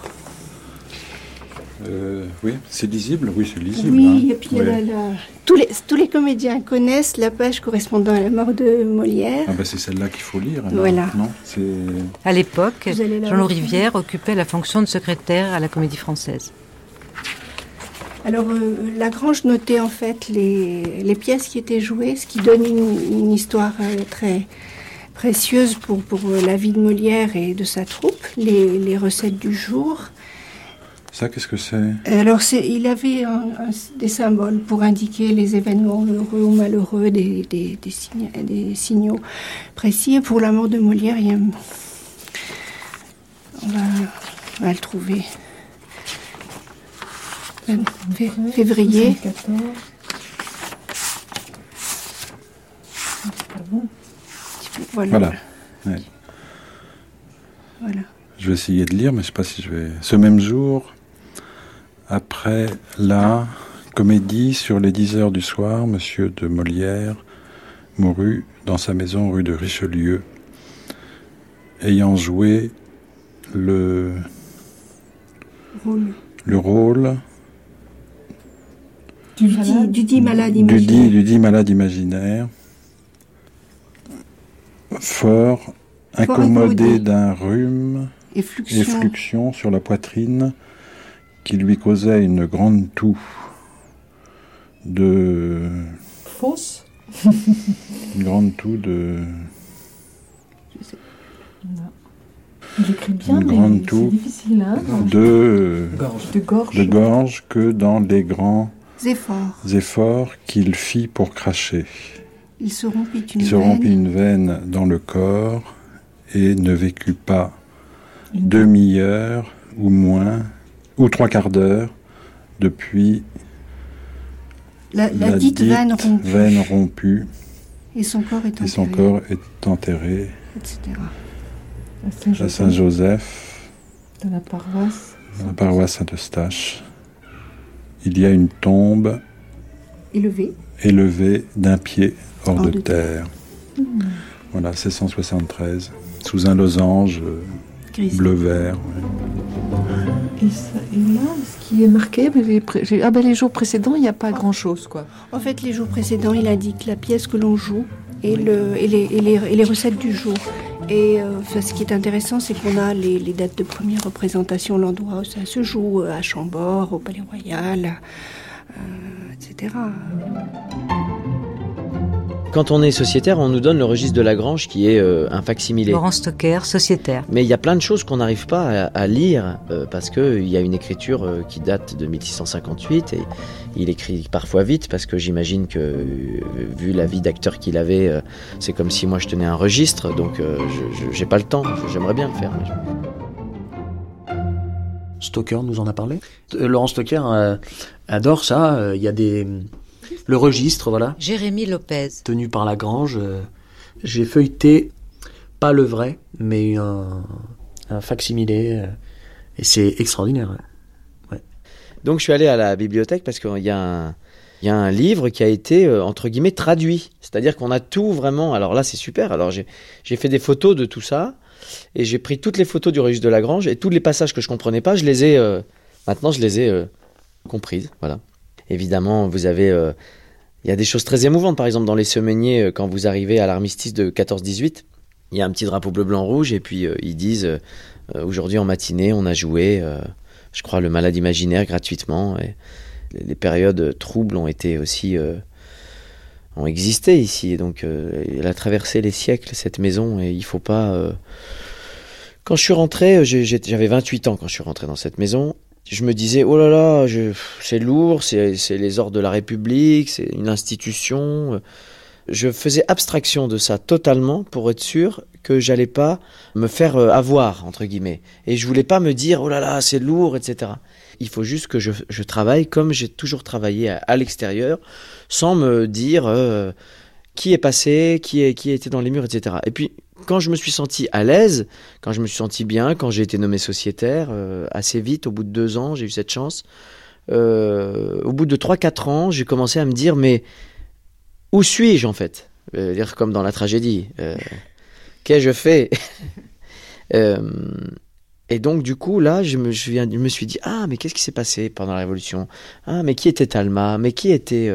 Euh, Oui, c'est lisible? Oui, c'est lisible. Oui, hein. et puis il y a Ouais. la- la- tous, les, tous les comédiens connaissent la page correspondant à la mort de Molière. Ah bah c'est celle-là qu'il faut lire. alors. Voilà. Non. À l'époque, Jean-Louis. Rivière occupait la fonction de secrétaire à la Comédie Française. Alors, euh, Lagrange notait en fait les, les, pièces qui étaient jouées, ce qui donne une, une histoire euh, très précieuse pour, pour la vie de Molière et de sa troupe, les, les recettes du jour. Ça, qu'est-ce que c'est? Alors, il avait un, un, des symboles pour indiquer les événements heureux ou malheureux, des, des, des, signes, des signaux précis. Et pour la mort de Molière, il y a, on, va, on va le trouver. Fé février. 74. Voilà. Voilà. Ouais. voilà. Je vais essayer de lire, mais je ne sais pas si je vais. Ce même jour, après la comédie sur les 10 heures du soir, Monsieur de Molière mourut dans sa maison rue de Richelieu, ayant joué le rôle, le rôle du, dit, du dit malade du dit, du dit malade imaginaire, fort, Fort incommodé d'un rhume Et fluxion. et fluxion sur la poitrine qui lui causait une grande toux de Fausse une grande toux de Il écrit bien, une mais grande c'est toux difficile, hein. de De gorge. de gorge que dans les grands efforts. efforts qu'il fit pour cracher. Il se rompit une Il se veine. une dans le corps et ne vécut pas demi-heure ou moins, ou trois quarts d'heure, depuis La, la dite veine rompue. veine rompue, Et son corps est et son enterré, corps est enterré etc. À Saint-Joseph, dans la paroisse. dans la paroisse Saint-Eustache. Il y a une tombe Élevé. élevée d'un pied hors Hors de, de terre. Mmh. Voilà, c'est 173, sous un losange euh, bleu-vert. ouais. Et, ça- et là, ce qui est marqué, mais les, ah ben, les jours précédents, il n'y a pas grand-chose, quoi. En fait, les jours précédents, il indique la pièce que l'on joue et, le, et, les, et, les, et les recettes du jour. Et euh, ce qui est intéressant, c'est qu'on a les, les dates de première représentation, l'endroit où ça se joue, euh, à Chambord, au Palais Royal, euh, etc. Quand on est sociétaire, on nous donne le registre de Lagrange qui est euh, un facsimilé. Laurent Stocker, sociétaire. Mais il y a plein de choses qu'on n'arrive pas à, à lire euh, parce qu'il y a une écriture euh, qui date de 1658 et il écrit parfois vite parce que j'imagine que, euh, vu la vie d'acteur qu'il avait, euh, c'est comme si moi je tenais un registre donc euh, je- j'ai pas le temps. J'aimerais bien le faire. mais Stoker nous en a parlé? Euh, Laurent Stoker euh, adore ça. euh, Il y a des le registre, voilà, Jérémy Lopez. tenu par Lagrange. euh, J'ai feuilleté pas le vrai, mais un, un facsimilé, euh, et c'est extraordinaire. ouais. Donc je suis allé à la bibliothèque parce qu'il y a un, il y a un livre qui a été euh, entre guillemets traduit. C'est-à-dire qu'on a tout vraiment. Alors là c'est super. Alors j'ai j'ai fait des photos de tout ça et j'ai pris toutes les photos du registre de Lagrange et tous les passages que je comprenais pas, je les ai euh, maintenant je les ai euh, comprises. Voilà. Évidemment vous avez euh, il y a des choses très émouvantes. Par exemple dans les semainiers euh, quand vous arrivez à l'armistice de 14-18, il y a un petit drapeau bleu blanc rouge et puis euh, ils disent aujourd'hui en matinée on a joué. je crois, le malade imaginaire gratuitement. Et les- périodes troubles ont été aussi ont existé ici. Et donc, elle a traversé les siècles cette maison et il faut pas. Quand je suis rentré, j'avais 28 ans quand je suis rentré dans cette maison. Je me disais, oh là là, c'est lourd, c'est c'est les ordres de la République, c'est une institution. Je faisais abstraction de ça totalement pour être sûr que j'allais pas me faire euh, avoir, entre guillemets. Et je voulais pas me dire, oh là là, c'est lourd, etc. Il faut juste que je, je travaille comme j'ai toujours travaillé à, à l'extérieur, sans me dire euh, qui est passé, qui, est, qui était dans les murs, etc. Et puis, quand je me suis senti à l'aise, quand je me suis senti bien, quand j'ai été nommé sociétaire, euh, assez vite, au bout de deux ans, j'ai eu cette chance. Euh, au bout de 3-4 ans, j'ai commencé à me dire, mais où suis-je en fait? Euh, Dire comme dans la tragédie. Qu'ai-je fait? Et donc, du coup, là, je me, je viens- je me suis dit, ah, mais qu'est-ce qui s'est passé pendant la Révolution? Ah, mais qui était Talma? Mais qui était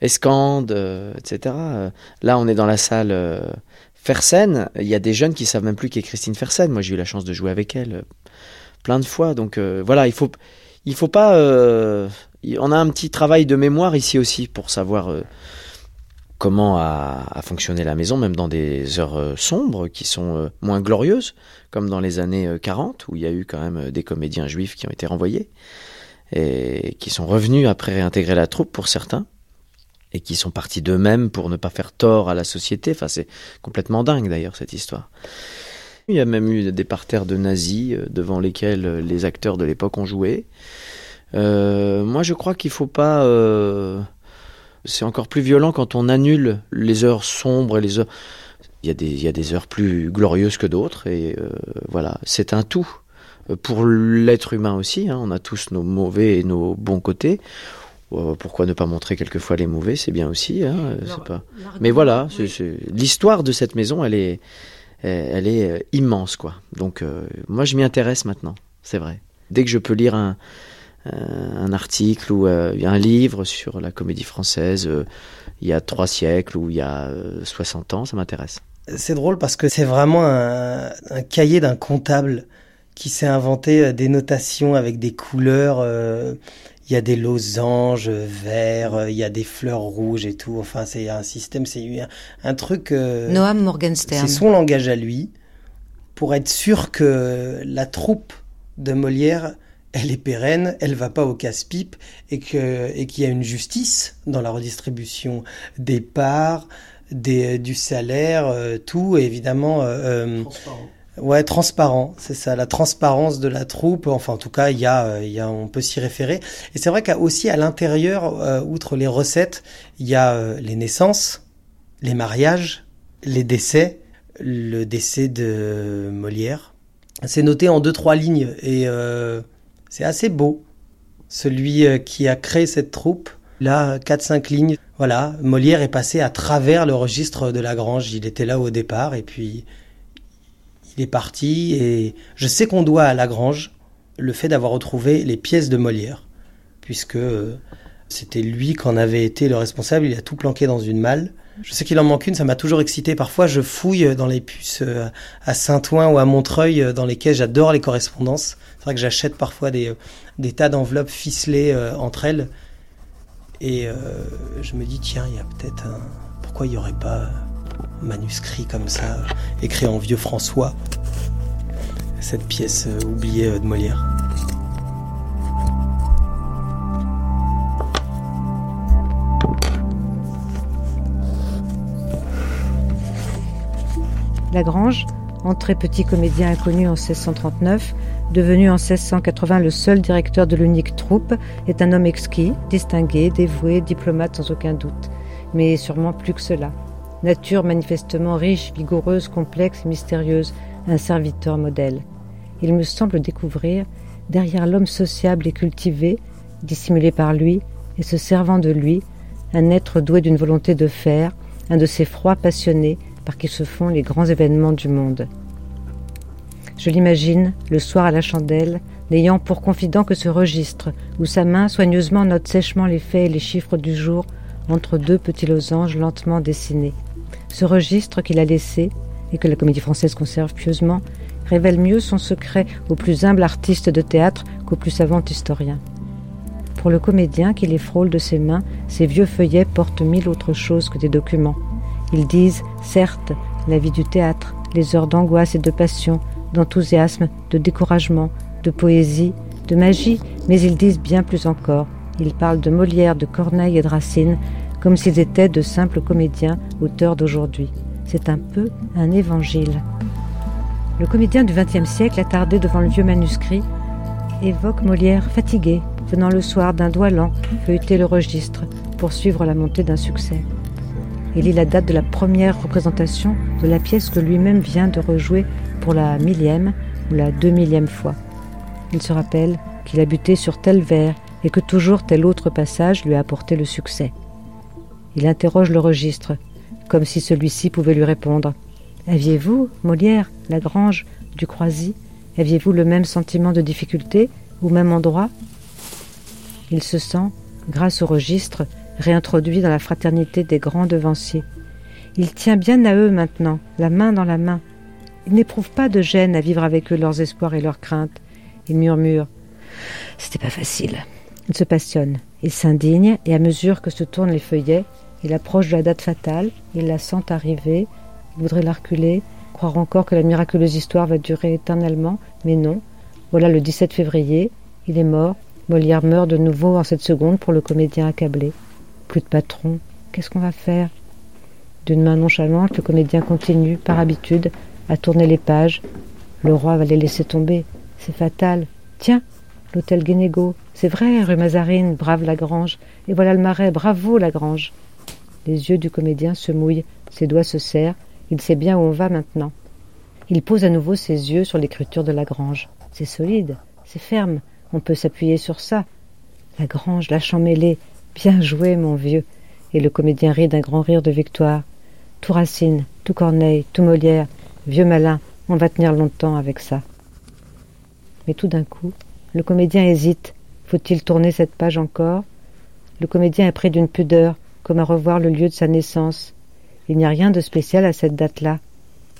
Escande? Etc. Là, on est dans la salle Fersen. Il y a des jeunes qui savent même plus qui est Christine Fersen. Moi, j'ai eu la chance de jouer avec elle euh, plein de fois. Donc, euh, voilà, il faut, il faut pas euh, On a un petit travail de mémoire ici aussi pour savoir comment a, fonctionné la maison, même dans des heures sombres qui sont moins glorieuses, comme dans les années 40, où il y a eu quand même des comédiens juifs qui ont été renvoyés et qui sont revenus après réintégrer la troupe pour certains et qui sont partis d'eux-mêmes pour ne pas faire tort à la société. Enfin, c'est complètement dingue d'ailleurs cette histoire. Il y a même eu des parterres de nazis devant lesquels les acteurs de l'époque ont joué. Euh, moi, je crois qu'il faut pas. Euh, c'est encore plus violent quand on annule les heures sombres et les heures. Il y a des, il y a des heures plus glorieuses que d'autres et euh, voilà, c'est un tout. Pour l'être humain aussi, hein, on a tous nos mauvais et nos bons côtés. Pourquoi ne pas montrer quelquefois les mauvais? C'est bien aussi. Hein, pas... Mais voilà, l'histoire de cette maison, elle est, elle est immense, quoi. Donc, moi, je m'y intéresse maintenant. C'est vrai. Dès que je peux lire un, euh, un article ou euh, un livre sur la comédie française euh, il y a trois siècles ou il y a 60 ans, ça m'intéresse. C'est drôle parce que c'est vraiment un, cahier d'un comptable qui s'est inventé des notations avec des couleurs. Il y a des losanges verts, il y a des fleurs rouges et tout. Enfin, c'est un système, c'est un, un, truc. Noam Morgenstern. C'est son langage à lui pour être sûr que la troupe de Molière elle est pérenne, elle va pas au casse-pipe et que et qu'il y a une justice dans la redistribution des parts, des, du salaire, euh, tout évidemment. Euh, euh, transparent. Ouais, transparent, c'est ça, la transparence de la troupe. Enfin, en tout cas, il y a, il y a on peut s'y référer. Et c'est vrai qu'aussi à l'intérieur, outre les recettes, il y a les naissances, les mariages, les décès, le décès de Molière. C'est noté en deux trois lignes et c'est assez beau. Celui euh, qui a créé cette troupe, là, 4-5 lignes. Voilà, Molière est passé à travers le registre de Lagrange. Il était là au départ et puis il est parti. Et je sais qu'on doit à Lagrange le fait d'avoir retrouvé les pièces de Molière, puisque euh, c'était lui qu'en avait été le responsable. Il a tout planqué dans une malle. Je sais qu'il en manque une, ça m'a toujours excité. Parfois, je fouille dans les puces euh, à Saint-Ouen ou à Montreuil, dans lesquelles j'adore les correspondances. C'est vrai que j'achète parfois des, des tas d'enveloppes ficelées euh, entre elles. Et euh, je me dis, tiens, il y a peut-être un. Pourquoi il n'y aurait pas manuscrit comme ça, écrit en vieux François, cette pièce euh, oubliée de Molière Lagrange, entré petit comédien inconnu en 1639, Devenu en 1680 le seul directeur de l'unique troupe, est un homme exquis, distingué, dévoué, diplomate sans aucun doute. Mais sûrement plus que cela. Nature manifestement riche, vigoureuse, complexe mystérieuse, un serviteur modèle. Il me semble découvrir, derrière l'homme sociable et cultivé, dissimulé par lui et se servant de lui, un être doué d'une volonté de faire, un de ces froids passionnés par qui se font les grands événements du monde. Je l'imagine, le soir à la chandelle, n'ayant pour confident que ce registre, où sa main soigneusement note sèchement les faits et les chiffres du jour entre deux petits losanges lentement dessinés. Ce registre qu'il a laissé, et que la comédie française conserve pieusement, révèle mieux son secret au plus humble artiste de théâtre qu'au plus savant historien. Pour le comédien qui les frôle de ses mains, ces vieux feuillets portent mille autres choses que des documents. Ils disent, certes, la vie du théâtre, les heures d'angoisse et de passion, d'enthousiasme, de découragement, de poésie, de magie, mais ils disent bien plus encore. Ils parlent de Molière, de Corneille et de Racine, comme s'ils étaient de simples comédiens, auteurs d'aujourd'hui. C'est un peu un évangile. Le comédien du XXe siècle, attardé devant le vieux manuscrit, évoque Molière fatigué, venant le soir d'un doigt lent feuilleter le registre pour suivre la montée d'un succès. Il lit la date de la première représentation de la pièce que lui-même vient de rejouer pour la millième ou la deux millième fois. Il se rappelle qu'il a buté sur tel vers et que toujours tel autre passage lui a apporté le succès. Il interroge le registre, comme si celui-ci pouvait lui répondre. Aviez-vous, Molière, Lagrange, Ducroisy, aviez-vous le même sentiment de difficulté au même endroit? Il se sent, grâce au registre, réintroduit dans la fraternité des grands devanciers. Il tient bien à eux maintenant, la main dans la main. Il n'éprouve pas de gêne à vivre avec eux leurs espoirs et leurs craintes. Il murmure C'était pas facile. Il se passionne, il s'indigne, et à mesure que se tournent les feuillets, il approche de la date fatale, il la sent arriver, il voudrait la reculer, croire encore que la miraculeuse histoire va durer éternellement, mais non. Voilà le 17 février, il est mort, Molière meurt de nouveau en cette seconde pour le comédien accablé. Plus de patron, qu'est-ce qu'on va faire? D'une main nonchalante, le comédien continue, par habitude, à tourner les pages. Le roi va les laisser tomber. C'est fatal. Tiens, l'hôtel Guénégo. C'est vrai, rue Mazarine, brave Lagrange. Et voilà le marais, bravo Lagrange. Les yeux du comédien se mouillent, ses doigts se serrent. Il sait bien où on va maintenant. Il pose à nouveau ses yeux sur l'écriture de Lagrange. C'est solide, c'est ferme, on peut s'appuyer sur ça. Lagrange, la mêlée. Bien joué, mon vieux. Et le comédien rit d'un grand rire de victoire. Tout Racine, tout Corneille, tout Molière, vieux malin, on va tenir longtemps avec ça. Mais tout d'un coup, le comédien hésite. Faut-il tourner cette page encore? Le comédien est pris d'une pudeur, comme à revoir le lieu de sa naissance. Il n'y a rien de spécial à cette date-là.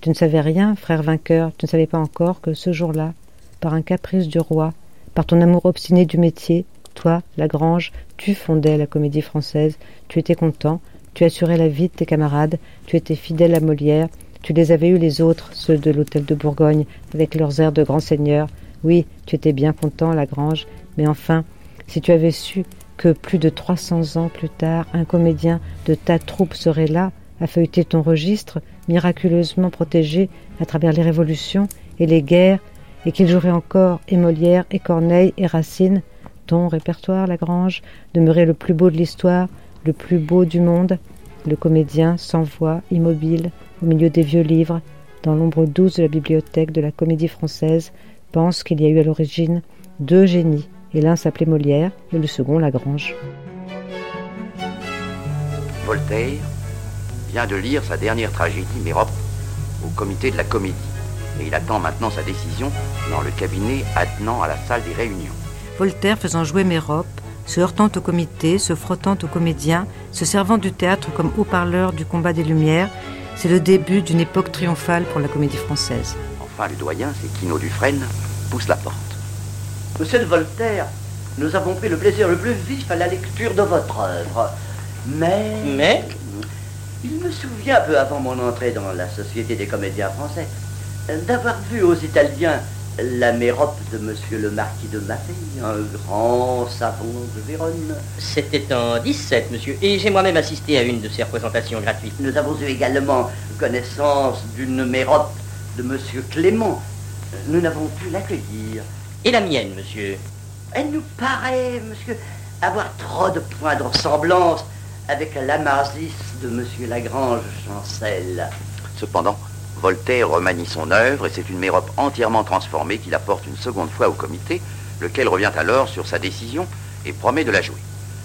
Tu ne savais rien, frère vainqueur, tu ne savais pas encore que ce jour-là, par un caprice du roi, par ton amour obstiné du métier, toi, Lagrange, tu fondais la comédie française, tu étais content, tu assurais la vie de tes camarades, tu étais fidèle à Molière, tu les avais eus les autres, ceux de l'hôtel de Bourgogne, avec leurs airs de grands seigneurs. Oui, tu étais bien content, Lagrange, mais enfin, si tu avais su que plus de trois cents ans plus tard, un comédien de ta troupe serait là, à feuilleter ton registre, miraculeusement protégé à travers les révolutions et les guerres, et qu'il jouerait encore et Molière et Corneille et Racine, ton répertoire, Lagrange, demeurait le plus beau de l'histoire, le plus beau du monde, le comédien sans voix, immobile, au milieu des vieux livres, dans l'ombre douce de la bibliothèque de la comédie française, pense qu'il y a eu à l'origine deux génies, et l'un s'appelait Molière et le second Lagrange. Voltaire vient de lire sa dernière tragédie, Mérope, au comité de la comédie, et il attend maintenant sa décision dans le cabinet attenant à la salle des réunions. Voltaire faisant jouer Mérope, se heurtant au comité, se frottant aux comédiens, se servant du théâtre comme haut-parleur du combat des Lumières, c'est le début d'une époque triomphale pour la comédie française. Enfin, le doyen, c'est Quino Dufresne, pousse la porte. Monsieur de Voltaire, nous avons pris le plaisir le plus vif à la lecture de votre œuvre. Mais. Mais Il me souvient, peu avant mon entrée dans la Société des comédiens français, d'avoir vu aux Italiens la mérope de monsieur le marquis de Maffei, un grand savant de Vérone. C'était en 17, monsieur, et j'ai moi-même assisté à une de ces représentations gratuites. Nous avons eu également connaissance d'une mérope de monsieur Clément. Nous n'avons pu l'accueillir. Et la mienne, monsieur Elle nous paraît, monsieur, avoir trop de points de ressemblance avec l'Amasis de monsieur Lagrange Chancel. Cependant, Voltaire remanie son œuvre et c'est une mérope entièrement transformée qu'il apporte une seconde fois au comité, lequel revient alors sur sa décision et promet de la jouer.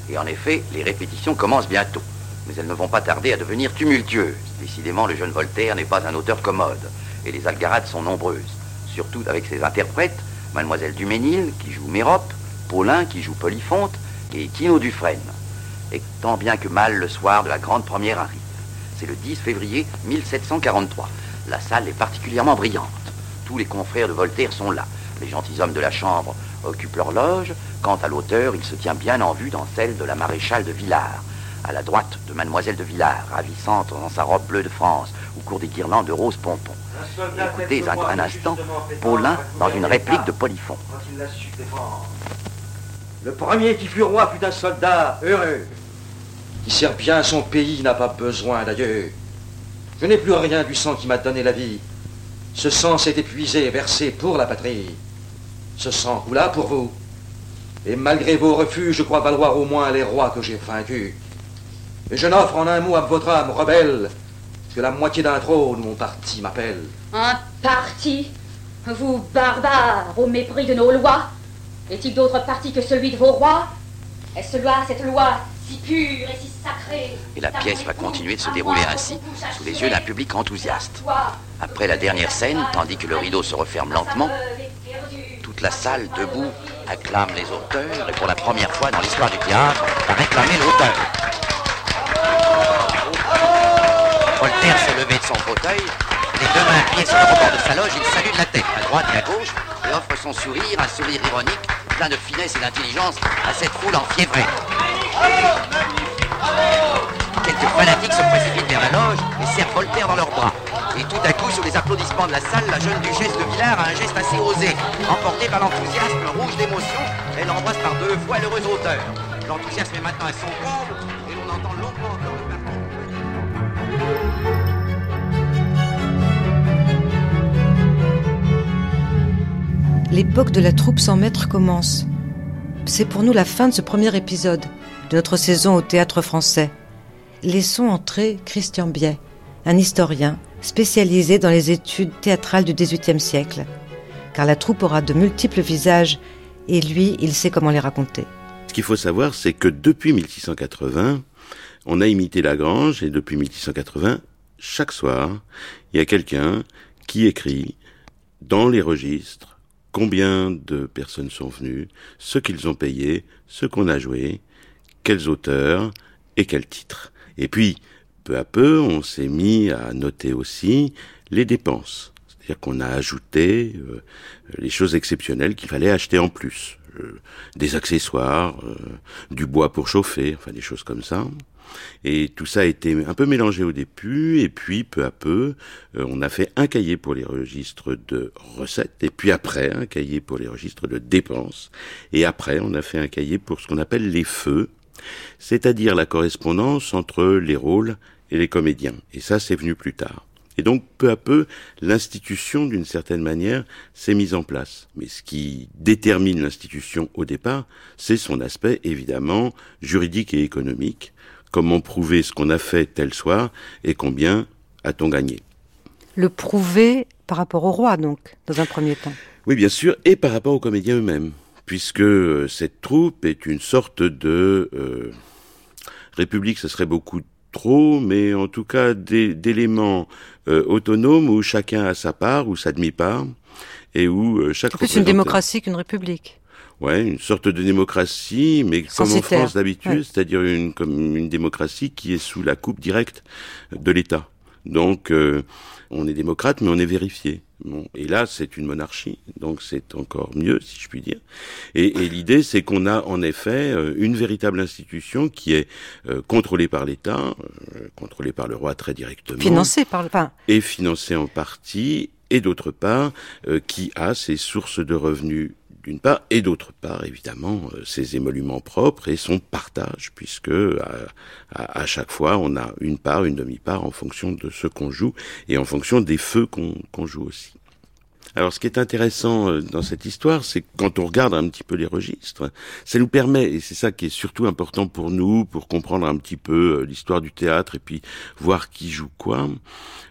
Et en effet, les répétitions commencent bientôt, mais elles ne vont pas tarder à devenir tumultueuses. Décidément, le jeune Voltaire n'est pas un auteur commode, et les algarades sont nombreuses, surtout avec ses interprètes, Mademoiselle Duménil qui joue Mérope, Paulin qui joue Polyphonte et Quino Dufresne. Et tant bien que mal le soir de la grande première arrive. C'est le 10 février 1743. La salle est particulièrement brillante. Tous les confrères de Voltaire sont là. Les gentilshommes de la chambre occupent leur loge. Quant à l'auteur, il se tient bien en vue dans celle de la maréchale de Villars. À la droite de Mademoiselle de Villars, ravissante dans sa robe bleue de France, au cours des guirlandes de roses pompons. Écoutez un, un instant Paulin dans une réplique de Polyphon. Le premier qui fut roi fut un soldat heureux, qui sert bien son pays, n'a pas besoin d'ailleurs. Je n'ai plus rien du sang qui m'a donné la vie. Ce sang s'est épuisé et versé pour la patrie. Ce sang coula pour vous. Et malgré vos refus, je crois valoir au moins les rois que j'ai vaincus. Et je n'offre en un mot à votre âme rebelle que la moitié d'un trône, mon parti m'appelle. Un parti Vous barbares, au mépris de nos lois Est-il d'autre parti que celui de vos rois? Est-ce loi, cette loi si pure et si sacrée? Et la pièce va continuer de se dérouler ainsi, sous les yeux d'un public enthousiaste. Après la dernière scène, tandis que le rideau se referme lentement, toute la salle, debout, acclame les auteurs, et pour la première fois dans l'histoire du théâtre, va réclamer l'auteur. Voltaire s'est levé de son fauteuil, les deux mains appuyées sur le rebord de sa loge, il salue de la tête, à droite et à gauche, et offre son sourire, un sourire ironique, plein de finesse et d'intelligence à cette foule enfiévrée. Quelques fanatiques se précipitent vers la loge et serrent Voltaire dans leurs bras. Et tout à coup, sous les applaudissements de la salle, la jeune duchesse de Villars a un geste assez osé. Emportée par l'enthousiasme rouge d'émotion, elle embrasse par deux fois l'heureux auteur. L'enthousiasme est maintenant à son comble et l'on entend longuement L'époque de la troupe sans maître commence. C'est pour nous la fin de ce premier épisode de notre saison au théâtre français. Laissons entrer Christian Biet, un historien spécialisé dans les études théâtrales du XVIIIe siècle. Car la troupe aura de multiples visages et lui, il sait comment les raconter. Ce qu'il faut savoir, c'est que depuis 1680, on a imité Lagrange et depuis 1680, chaque soir, il y a quelqu'un qui écrit dans les registres combien de personnes sont venues, ce qu'ils ont payé, ce qu'on a joué, quels auteurs et quels titres. Et puis, peu à peu, on s'est mis à noter aussi les dépenses. C'est-à-dire qu'on a ajouté euh, les choses exceptionnelles qu'il fallait acheter en plus. Euh, des accessoires, euh, du bois pour chauffer, enfin des choses comme ça. Et tout ça a été un peu mélangé au début, et puis peu à peu, on a fait un cahier pour les registres de recettes, et puis après un cahier pour les registres de dépenses, et après on a fait un cahier pour ce qu'on appelle les feux, c'est-à-dire la correspondance entre les rôles et les comédiens. Et ça, c'est venu plus tard. Et donc, peu à peu, l'institution, d'une certaine manière, s'est mise en place. Mais ce qui détermine l'institution au départ, c'est son aspect, évidemment, juridique et économique. Comment prouver ce qu'on a fait tel soir et combien a-t-on gagné Le prouver par rapport au roi, donc, dans un premier temps. Oui, bien sûr, et par rapport aux comédiens eux-mêmes, puisque euh, cette troupe est une sorte de... Euh, république, ce serait beaucoup trop, mais en tout cas d'éléments euh, autonomes où chacun a sa part ou sa demi-part et où euh, chaque. C'est plus une démocratie qu'une république. Ouais, une sorte de démocratie, mais comme en France d'habitude, c'est-à-dire une comme une démocratie qui est sous la coupe directe de l'État. Donc, euh, on est démocrate, mais on est vérifié. Bon, et là, c'est une monarchie, donc c'est encore mieux, si je puis dire. Et, et l'idée, c'est qu'on a en effet euh, une véritable institution qui est euh, contrôlée par l'État, euh, contrôlée par le roi très directement, financée par le pain, et financée en partie, et d'autre part, qui a ses sources de revenus d'une part, et d'autre part, évidemment, ses émoluments propres et son partage, puisque à, à, à, chaque fois, on a une part, une demi-part en fonction de ce qu'on joue et en fonction des feux qu'on qu'on joue aussi. Alors, ce qui est intéressant dans cette histoire, c'est quand on regarde un petit peu les registres, ça nous permet, et c'est ça qui est surtout important pour nous, pour comprendre un petit peu l'histoire du théâtre et puis voir qui joue quoi,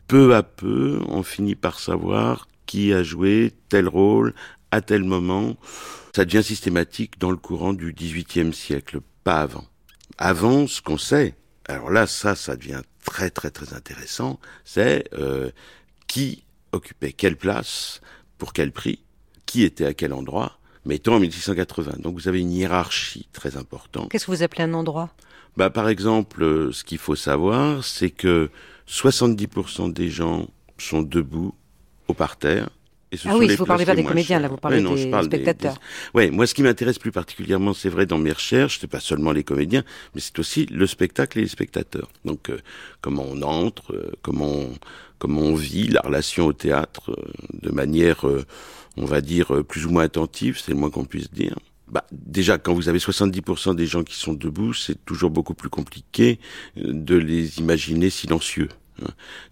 peu à peu, on finit par savoir qui a joué tel rôle à tel moment. Ça devient systématique dans le courant du XVIIIe siècle, pas avant. Avant, ce qu'on sait, alors là, ça, ça devient très très très intéressant, c'est euh, qui occupait quelle place, pour quel prix, qui était à quel endroit, mettons en 1680. Donc vous avez une hiérarchie très importante. Qu'est-ce que vous appelez un endroit? Bah, Par exemple, ce qu'il faut savoir, c'est que 70% des gens sont debout au parterre. Et ce ah oui, vous parlez pas des comédiens, là, vous parlez non, des, je parle spectateurs. Des, des... Ouais, moi, ce qui m'intéresse plus particulièrement, c'est vrai, dans mes recherches, c'est pas seulement les comédiens, mais c'est aussi le spectacle et les spectateurs. Donc, euh, comment on entre, euh, comment on, comment on vit la relation au théâtre euh, de manière, on va dire, plus ou moins attentive, c'est le moins qu'on puisse dire. Bah, déjà, quand vous avez 70% des gens qui sont debout, c'est toujours beaucoup plus compliqué de les imaginer silencieux.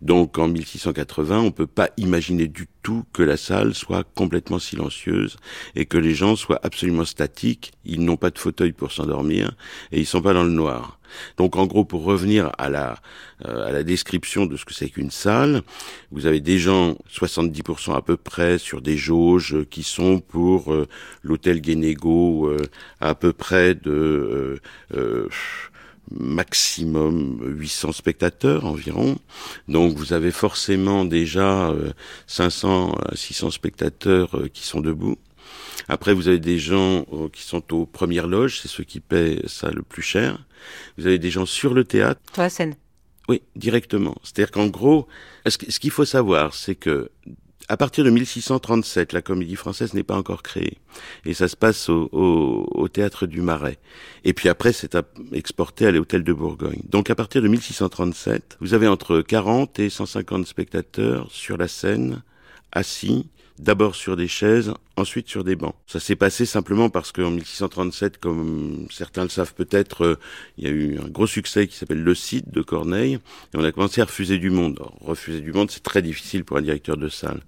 Donc en 1680, on peut pas imaginer du tout que la salle soit complètement silencieuse et que les gens soient absolument statiques. Ils n'ont pas de fauteuil pour s'endormir et ils sont pas dans le noir. Donc en gros, pour revenir à la euh, à la description de ce que c'est qu'une salle, vous avez des gens 70% à peu près sur des jauges qui sont pour euh, l'hôtel Guénégo euh, à peu près de maximum 800 spectateurs environ. Donc vous avez forcément déjà 500 à 600 spectateurs qui sont debout. Après, vous avez des gens qui sont aux premières loges, c'est ceux qui paient ça le plus cher. Vous avez des gens sur le théâtre. Sur la scène. Oui, directement. C'est-à-dire qu'en gros, ce qu'il faut savoir, c'est que À partir de 1637, la comédie française n'est pas encore créée. Et ça se passe au, au, au théâtre du Marais. Et puis après, c'est exporté à l'hôtel de Bourgogne. Donc à partir de 1637, vous avez entre 40 et 150 spectateurs sur la scène, assis, d'abord sur des chaises, ensuite sur des bancs. Ça s'est passé simplement parce qu'en 1637, comme certains le savent peut-être, euh, il y a eu un gros succès qui s'appelle Le Cid de Corneille, et on a commencé à refuser du monde. Refuser du monde, c'est très difficile pour un directeur de salle.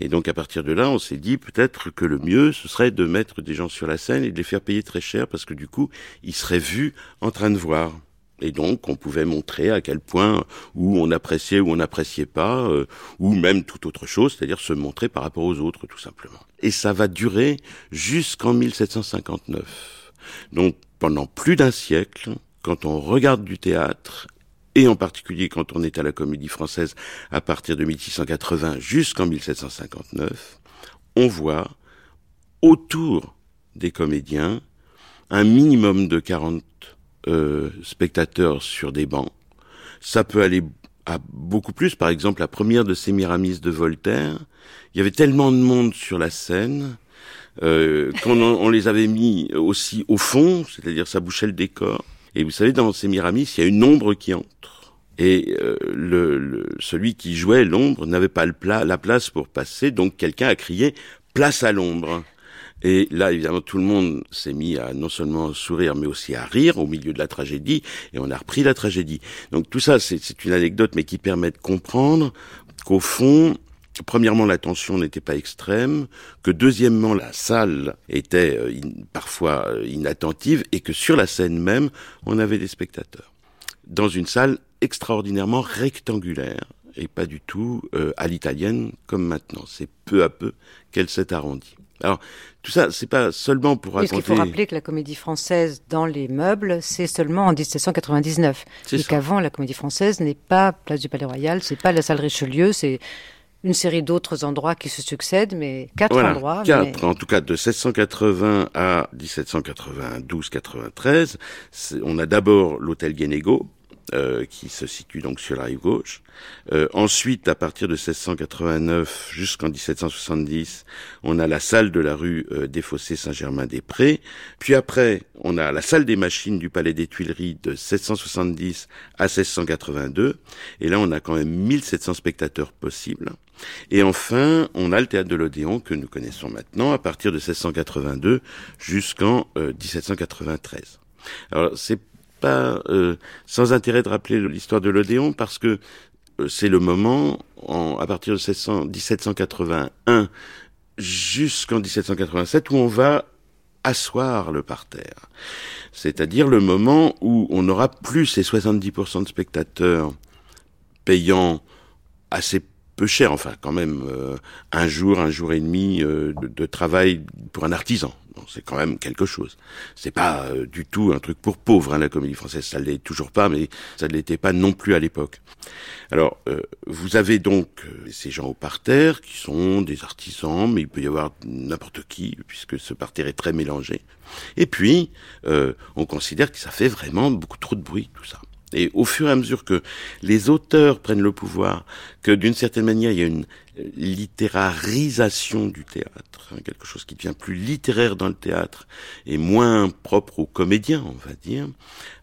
Et donc à partir de là, on s'est dit peut-être que le mieux, ce serait de mettre des gens sur la scène et de les faire payer très cher, parce que du coup, ils seraient vus en train de voir. Et donc, on pouvait montrer à quel point où on appréciait ou on n'appréciait pas, euh, ou même toute autre chose, c'est-à-dire se montrer par rapport aux autres, tout simplement. Et ça va durer jusqu'en 1759. Donc, pendant plus d'un siècle, quand on regarde du théâtre, et en particulier quand on est à la Comédie Française à partir de 1680 jusqu'en 1759, on voit autour des comédiens un minimum de 40 euh, spectateurs sur des bancs. Ça peut aller à beaucoup plus. Par exemple, la première de Sémiramis de Voltaire, il y avait tellement de monde sur la scène euh, qu'on on les avait mis aussi au fond, c'est-à-dire ça bouchait le décor. Et vous savez, dans Sémiramis, il y a une ombre qui entre. Et euh, celui qui jouait l'ombre n'avait pas la place pour passer, donc quelqu'un a crié place à l'ombre. Et là, évidemment, tout le monde s'est mis à non seulement sourire, mais aussi à rire au milieu de la tragédie, et on a repris la tragédie. Donc tout ça, c'est une anecdote, mais qui permet de comprendre qu'au fond, premièrement, la tension n'était pas extrême, que deuxièmement, la salle était euh, parfois euh, inattentive, et que sur la scène même, on avait des spectateurs. Dans une salle extraordinairement rectangulaire, et pas du tout euh, à l'italienne comme maintenant. C'est peu à peu qu'elle s'est arrondie. Alors, tout ça, c'est pas seulement pour raconter... Parce qu'il faut rappeler que la comédie française dans les meubles, c'est seulement en 1799. Et qu'avant, la comédie française n'est pas Place du Palais Royal, c'est pas la salle Richelieu, c'est une série d'autres endroits qui se succèdent, mais quatre endroits. Quatre, en tout cas de 1680 à 1792-93. On a d'abord l'hôtel Guénégo, euh, qui se situe donc sur la rive gauche. Euh, ensuite, à partir de 1689 jusqu'en 1770, on a la salle de la rue euh, des Fossés Saint-Germain-des-Prés. Puis après, on a la salle des machines du Palais des Tuileries de 1770 à 1682. Et là, on a quand même 1700 spectateurs possibles. Et enfin, on a le théâtre de l'Odéon que nous connaissons maintenant à partir de 1682 jusqu'en 1793. Alors c'est pas euh, sans intérêt de rappeler l'histoire de l'Odéon parce que euh, c'est le moment, en, à partir de 1600, 1781 jusqu'en 1787, où on va asseoir le parterre. C'est-à-dire le moment où on n'aura plus ces 70% de spectateurs payant assez peu cher, enfin quand même euh, un jour, un jour et demi de, de, travail pour un artisan c'est quand même quelque chose. C'est pas euh, du tout un truc pour pauvres, hein, la comédie française. Ça l'est toujours pas, mais ça ne l'était pas non plus à l'époque. Alors, euh, vous avez donc euh, ces gens au parterre qui sont des artisans, mais il peut y avoir n'importe qui, puisque ce parterre est très mélangé. Et puis, on considère que ça fait vraiment beaucoup trop de bruit, tout ça. Et au fur et à mesure que les auteurs prennent le pouvoir, que d'une certaine manière il y a une littérarisation du théâtre, hein, quelque chose qui devient plus littéraire dans le théâtre et moins propre aux comédiens, on va dire.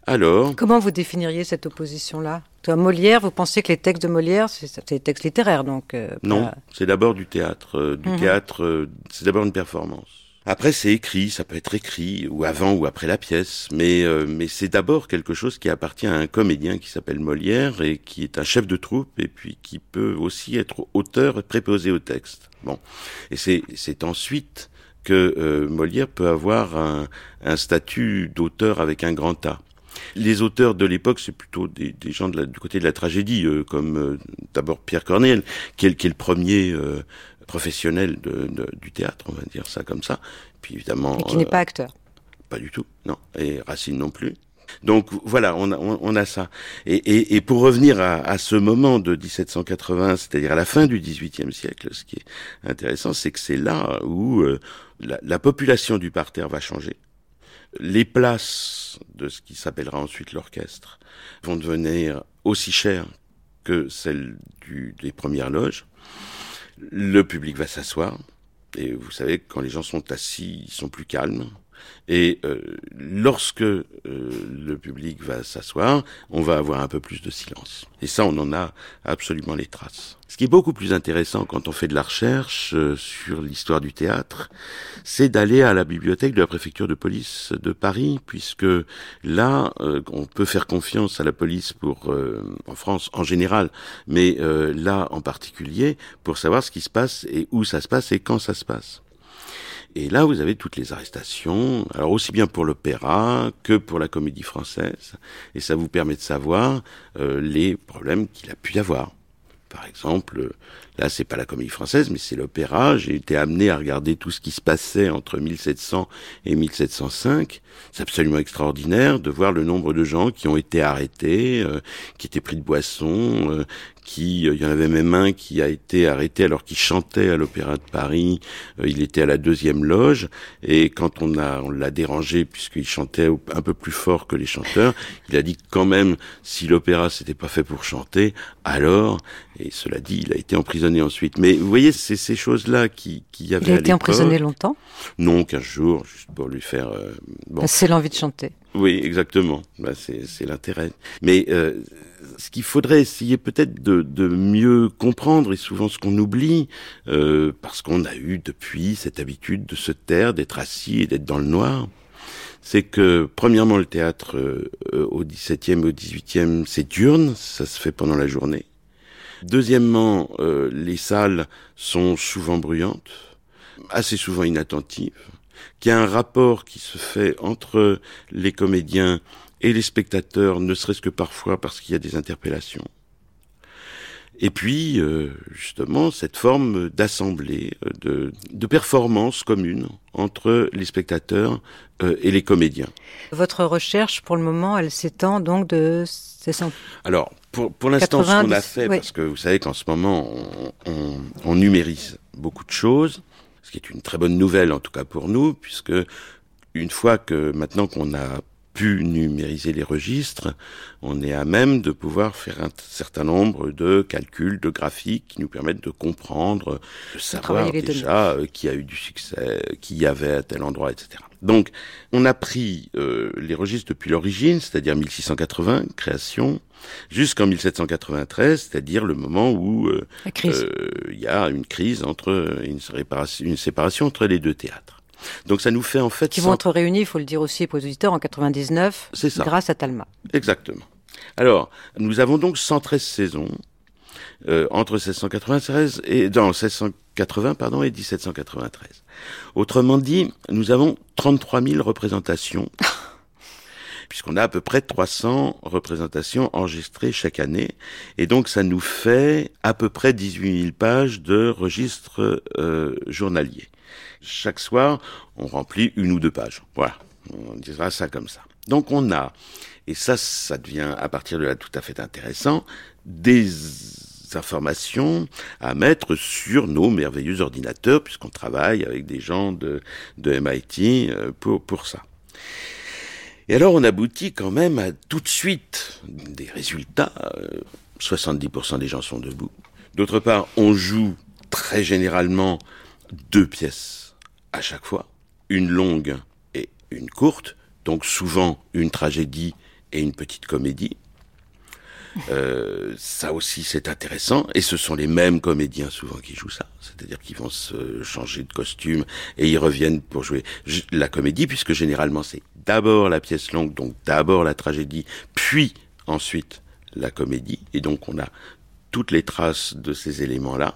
Alors, comment vous définiriez cette opposition-là? Molière, vous pensez que les textes de Molière, c'est des textes littéraires, donc euh, Non, c'est d'abord du théâtre. Euh, du mhm. théâtre, euh, c'est d'abord une performance. Après, c'est écrit, ça peut être écrit, ou avant ou après la pièce, mais, euh, mais c'est d'abord quelque chose qui appartient à un comédien qui s'appelle Molière et qui est un chef de troupe et puis qui peut aussi être auteur préposé au texte. Bon, et c'est, ensuite que euh, Molière peut avoir un, un statut d'auteur avec un grand A. Les auteurs de l'époque, c'est plutôt des, des gens de la, du côté de la tragédie, euh, comme d'abord Pierre Corneille, qui est, qui est le premier professionnel de, du théâtre, on va dire ça comme ça. Puis évidemment. Et qui n'est pas acteur. Pas du tout, non. Et Racine non plus. Donc voilà, on a, on, a ça. Et, et, et, pour revenir à, à, ce moment de 1780, c'est-à-dire à la fin du XVIIIe siècle, ce qui est intéressant, c'est que c'est là où euh, la, la, population du parterre va changer. Les places de ce qui s'appellera ensuite l'orchestre vont devenir aussi chères que celles du, des premières loges Le public va s'asseoir. Et vous savez, quand les gens sont assis, ils sont plus calmes. Et euh, lorsque euh, le public va s'asseoir, on va avoir un peu plus de silence. Et ça, on en a absolument les traces. Ce qui est beaucoup plus intéressant quand on fait de la recherche euh, sur l'histoire du théâtre, c'est d'aller à la bibliothèque de la préfecture de police de Paris, puisque là, on peut faire confiance à la police pour, en France en général, mais là en particulier, pour savoir ce qui se passe et où ça se passe et quand ça se passe. Et là, vous avez toutes les arrestations, alors aussi bien pour l'opéra que pour la comédie française, et ça vous permet de savoir euh, les problèmes qu'il a pu y avoir. Par exemple, là, c'est pas la comédie française, mais c'est l'opéra. J'ai été amené à regarder tout ce qui se passait entre 1700 et 1705. C'est absolument extraordinaire de voir le nombre de gens qui ont été arrêtés, euh, qui étaient pris de boissons, euh, qui, euh, il y en avait même un qui a été arrêté alors qu'il chantait à l'Opéra de Paris. Euh, il était à la deuxième loge et quand on a, on l'a dérangé puisqu'il chantait un peu plus fort que les chanteurs, il a dit quand même si l'opéra c'était pas fait pour chanter, alors et cela dit, il a été emprisonné ensuite. Mais vous voyez, c'est ces choses-là qui, qui y avait. Il a été emprisonné longtemps Non, 15 jours, juste pour lui faire. Euh, bon. C'est l'envie de chanter. Oui, exactement. Bah, c'est l'intérêt. Mais euh, ce qu'il faudrait essayer peut-être de, de, mieux comprendre, et souvent ce qu'on oublie, euh, parce qu'on a eu depuis cette habitude de se taire, d'être assis et d'être dans le noir, c'est que premièrement le théâtre euh, au XVIIe et au XVIIIe c'est diurne, ça se fait pendant la journée. Deuxièmement, euh, les salles sont souvent bruyantes, assez souvent inattentives, qu'il y a un rapport qui se fait entre les comédiens et les spectateurs, ne serait-ce que parfois parce qu'il y a des interpellations. Et puis, euh, justement, cette forme d'assemblée, euh, de, de performance commune entre les spectateurs euh, et les comédiens. Votre recherche, pour le moment, elle s'étend donc de... Alors, pour, pour l'instant, ce qu'on a fait, parce que vous savez qu'en ce moment, on, on, on numérise beaucoup de choses, ce qui est une très bonne nouvelle, en tout cas pour nous, puisque une fois que maintenant qu'on a pu numériser les registres, on est à même de pouvoir faire un certain nombre de calculs, de graphiques qui nous permettent de comprendre, de savoir déjà euh, qui a eu du succès, qui y avait à tel endroit, etc. Donc, on a pris euh, les registres depuis l'origine, c'est-à-dire 1680, création, jusqu'en 1793, c'est-à-dire le moment où euh, euh, il y a une crise entre une séparation, une séparation entre les deux théâtres. Donc ça nous fait en fait... Qui vont être réunis, il faut le dire aussi pour les auditeurs, en 99, ça. grâce à Talma. Exactement. Alors, nous avons donc 113 saisons euh, entre 1693 et dans 1680 pardon et 1793. Autrement dit, nous avons 33 000 représentations. puisqu'on a à peu près 300 représentations enregistrées chaque année, et donc ça nous fait à peu près 18 000 pages de registres euh, journaliers. Chaque soir, on remplit une ou deux pages. Voilà, on dira ça comme ça. Donc on a, et ça, ça devient à partir de là tout à fait intéressant, des informations à mettre sur nos merveilleux ordinateurs, puisqu'on travaille avec des gens de, de MIT euh, pour, pour ça. Et alors on aboutit quand même à tout de suite des résultats. 70% des gens sont debout. D'autre part, on joue très généralement deux pièces à chaque fois, une longue et une courte, donc souvent une tragédie et une petite comédie. Euh, ça aussi c'est intéressant. Et ce sont les mêmes comédiens souvent qui jouent ça, c'est-à-dire qu'ils vont se changer de costume et ils reviennent pour jouer la comédie puisque généralement c'est d'abord la pièce longue, donc d'abord la tragédie, puis ensuite la comédie. Et donc on a toutes les traces de ces éléments-là.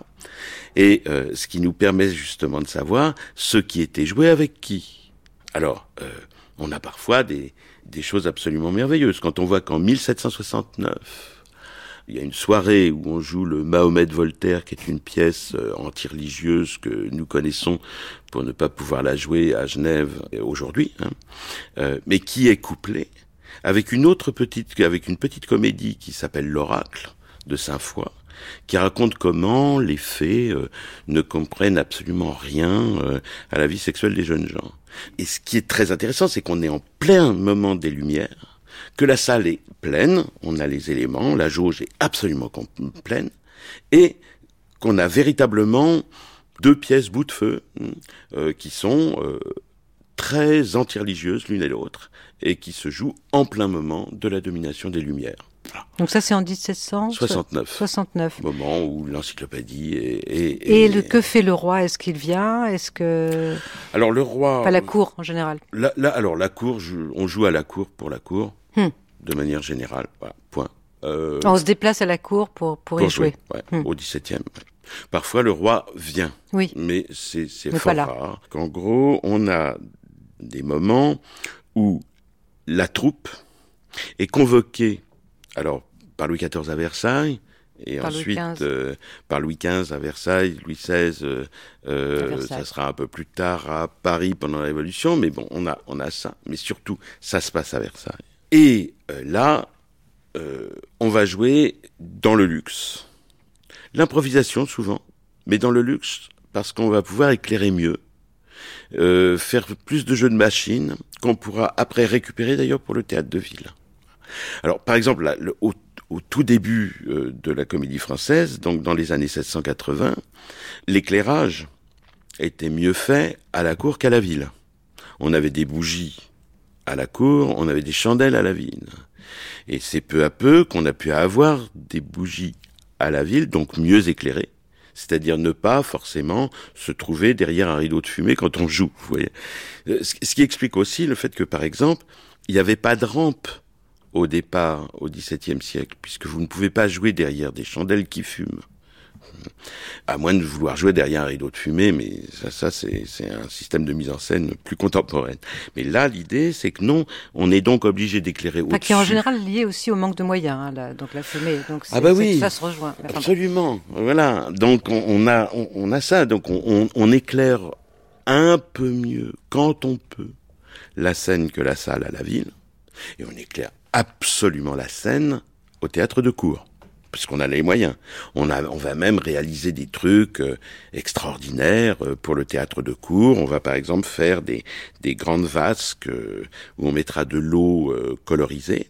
Et euh, ce qui nous permet justement de savoir ce qui était joué avec qui. Alors euh, on a parfois des, des choses absolument merveilleuses. Quand on voit qu'en 1769, il y a une soirée où on joue le Mahomet Voltaire, qui est une pièce euh, anti-religieuse que nous connaissons pour ne pas pouvoir la jouer à Genève aujourd'hui, hein, euh, mais qui est couplée avec une autre petite, avec une petite comédie qui s'appelle L'Oracle de Saint-Foy, qui raconte comment les fées euh, ne comprennent absolument rien à la vie sexuelle des jeunes gens. Et ce qui est très intéressant, c'est qu'on est en plein moment des Lumières, que la salle est pleine, on a les éléments, la jauge est absolument pleine, et qu'on a véritablement deux pièces bout de feu euh, qui sont euh, très anti-religieuses l'une et l'autre et qui se jouent en plein moment de la domination des Lumières. Donc ça c'est en 1700 69. 69. Moment où l'encyclopédie est... est- Et le, que fait le roi? Est-ce qu'il vient? Est-ce que... Alors le roi... Pas la cour en général. Là, là, alors la cour, on joue à la cour pour la cour, Hmm. de manière générale. Voilà, point. Euh, On se déplace à la cour pour, pour, y jouer. ouais, Hmm. au XVIIe. ouais. Parfois, le roi vient. Oui. Mais c'est fort pas là. rare. Qu'en gros, on a des moments où la troupe est convoquée, alors par Louis XIV à Versailles, et Par ensuite euh, par Louis XV à Versailles, Louis XVI, euh, euh, ça sera un peu plus tard à Paris pendant la Révolution, mais bon, on a, on a ça. Mais surtout, ça se passe à Versailles. Et euh, là, euh, on va jouer dans le luxe. L'improvisation souvent, mais dans le luxe, parce qu'on va pouvoir éclairer mieux, euh, faire plus de jeux de machines, qu'on pourra après récupérer d'ailleurs pour le théâtre de ville. Alors, par exemple, là, au, tout début euh, de la comédie française, donc dans les années 780, l'éclairage était mieux fait à la cour qu'à la ville. On avait des bougies à la cour, on avait des chandelles à la ville. Et c'est peu à peu qu'on a pu avoir des bougies à la ville, donc mieux éclairées. C'est-à-dire ne pas forcément se trouver derrière un rideau de fumée quand on joue. Vous voyez. Euh, ce qui explique aussi le fait que, par exemple, il n'y avait pas de rampe au départ au XVIIe siècle, puisque vous ne pouvez pas jouer derrière des chandelles qui fument. À moins de vouloir jouer derrière un rideau de fumée, mais ça, ça c'est un système de mise en scène plus contemporaine. Mais là, l'idée, c'est que non, on est donc obligé d'éclairer Enfin, qui est en au-dessus. général lié aussi au manque de moyens, hein, là, donc la fumée. Donc Ah bah oui, ça se rejoint. Enfin, absolument. Voilà. Donc on, on a on, on a ça. Donc on, on, on éclaire un peu mieux quand on peut la scène que la salle à la ville, et on éclaire absolument la scène au théâtre de cour. Puisqu'on a les moyens. On, a, on va même réaliser des trucs euh, extraordinaires euh, pour le théâtre de cour. On va par exemple faire des, des grandes vasques euh, où on mettra de l'eau colorisée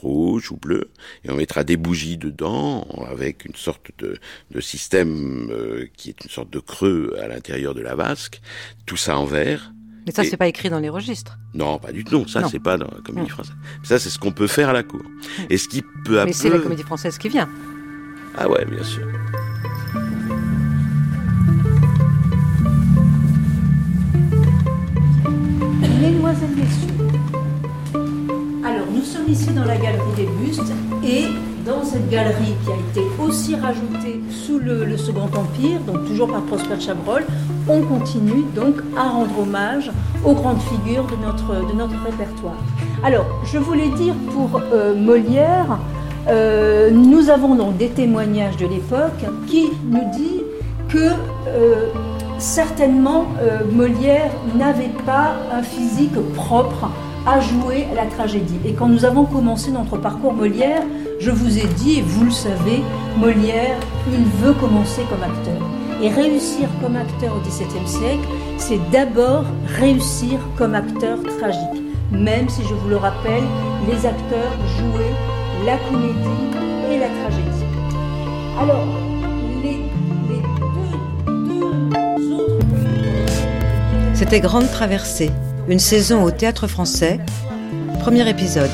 rouge ou bleu, et on mettra des bougies dedans avec une sorte de, de système qui est une sorte de creux à l'intérieur de la vasque, tout ça en verre. Mais ça, c'est pas écrit dans les registres. Non, pas du tout. Non, ça c'est pas dans la comédie française. Ça c'est ce qu'on peut faire à la cour. Et ce qui peut Mais peu. c'est la comédie française qui vient. Ah ouais, bien sûr. Mesdemoiselles, Messieurs, sommes ici dans la galerie des bustes et dans cette galerie qui a été aussi rajoutée sous le, Second Empire, donc toujours par Prosper Chabrol, on continue donc à rendre hommage aux grandes figures de notre, de notre répertoire. Alors, je voulais dire pour euh, Molière, euh, nous avons donc des témoignages de l'époque qui nous dit que euh, certainement Molière n'avait pas un physique propre à jouer la tragédie. Et quand nous avons commencé notre parcours Molière, je vous ai dit, et vous le savez, Molière, il veut commencer comme acteur. Et réussir comme acteur au XVIIe siècle, c'est d'abord réussir comme acteur tragique. Même si, je vous le rappelle, les acteurs jouaient la comédie et la tragédie. Alors, les, deux autres C'était Grande Traversée, une saison au théâtre français. Premier épisode,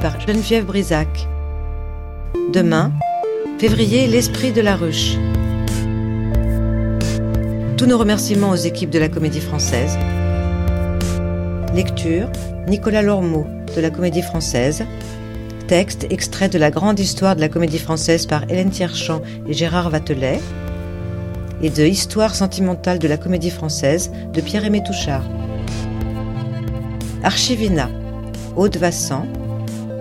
par Geneviève Brisac. Demain, février, l'esprit de la ruche. Tous nos remerciements aux équipes de la Comédie Française. Lecture, Nicolas Lormeau, de la Comédie Française. Texte, extrait de la grande histoire de la Comédie Française par Hélène Tierchamp et Gérard Vatelet. Et de Histoire sentimentale de la Comédie Française de Pierre-Aimé Touchard. Archivina, Aude Vassan.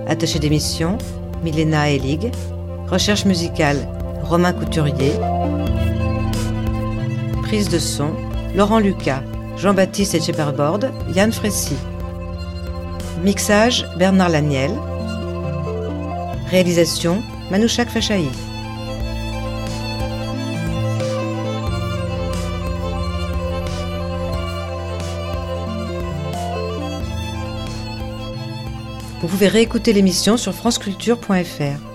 Attaché d'émission, Milena Elig. Recherche musicale, Romain Couturier. Prise de son, Laurent Lucas, Jean-Baptiste Etcheperbord, Yann Frécy. Mixage, Bernard Laniel. Réalisation, Manouchak Fachaï. Vous pouvez réécouter l'émission sur franceculture.fr.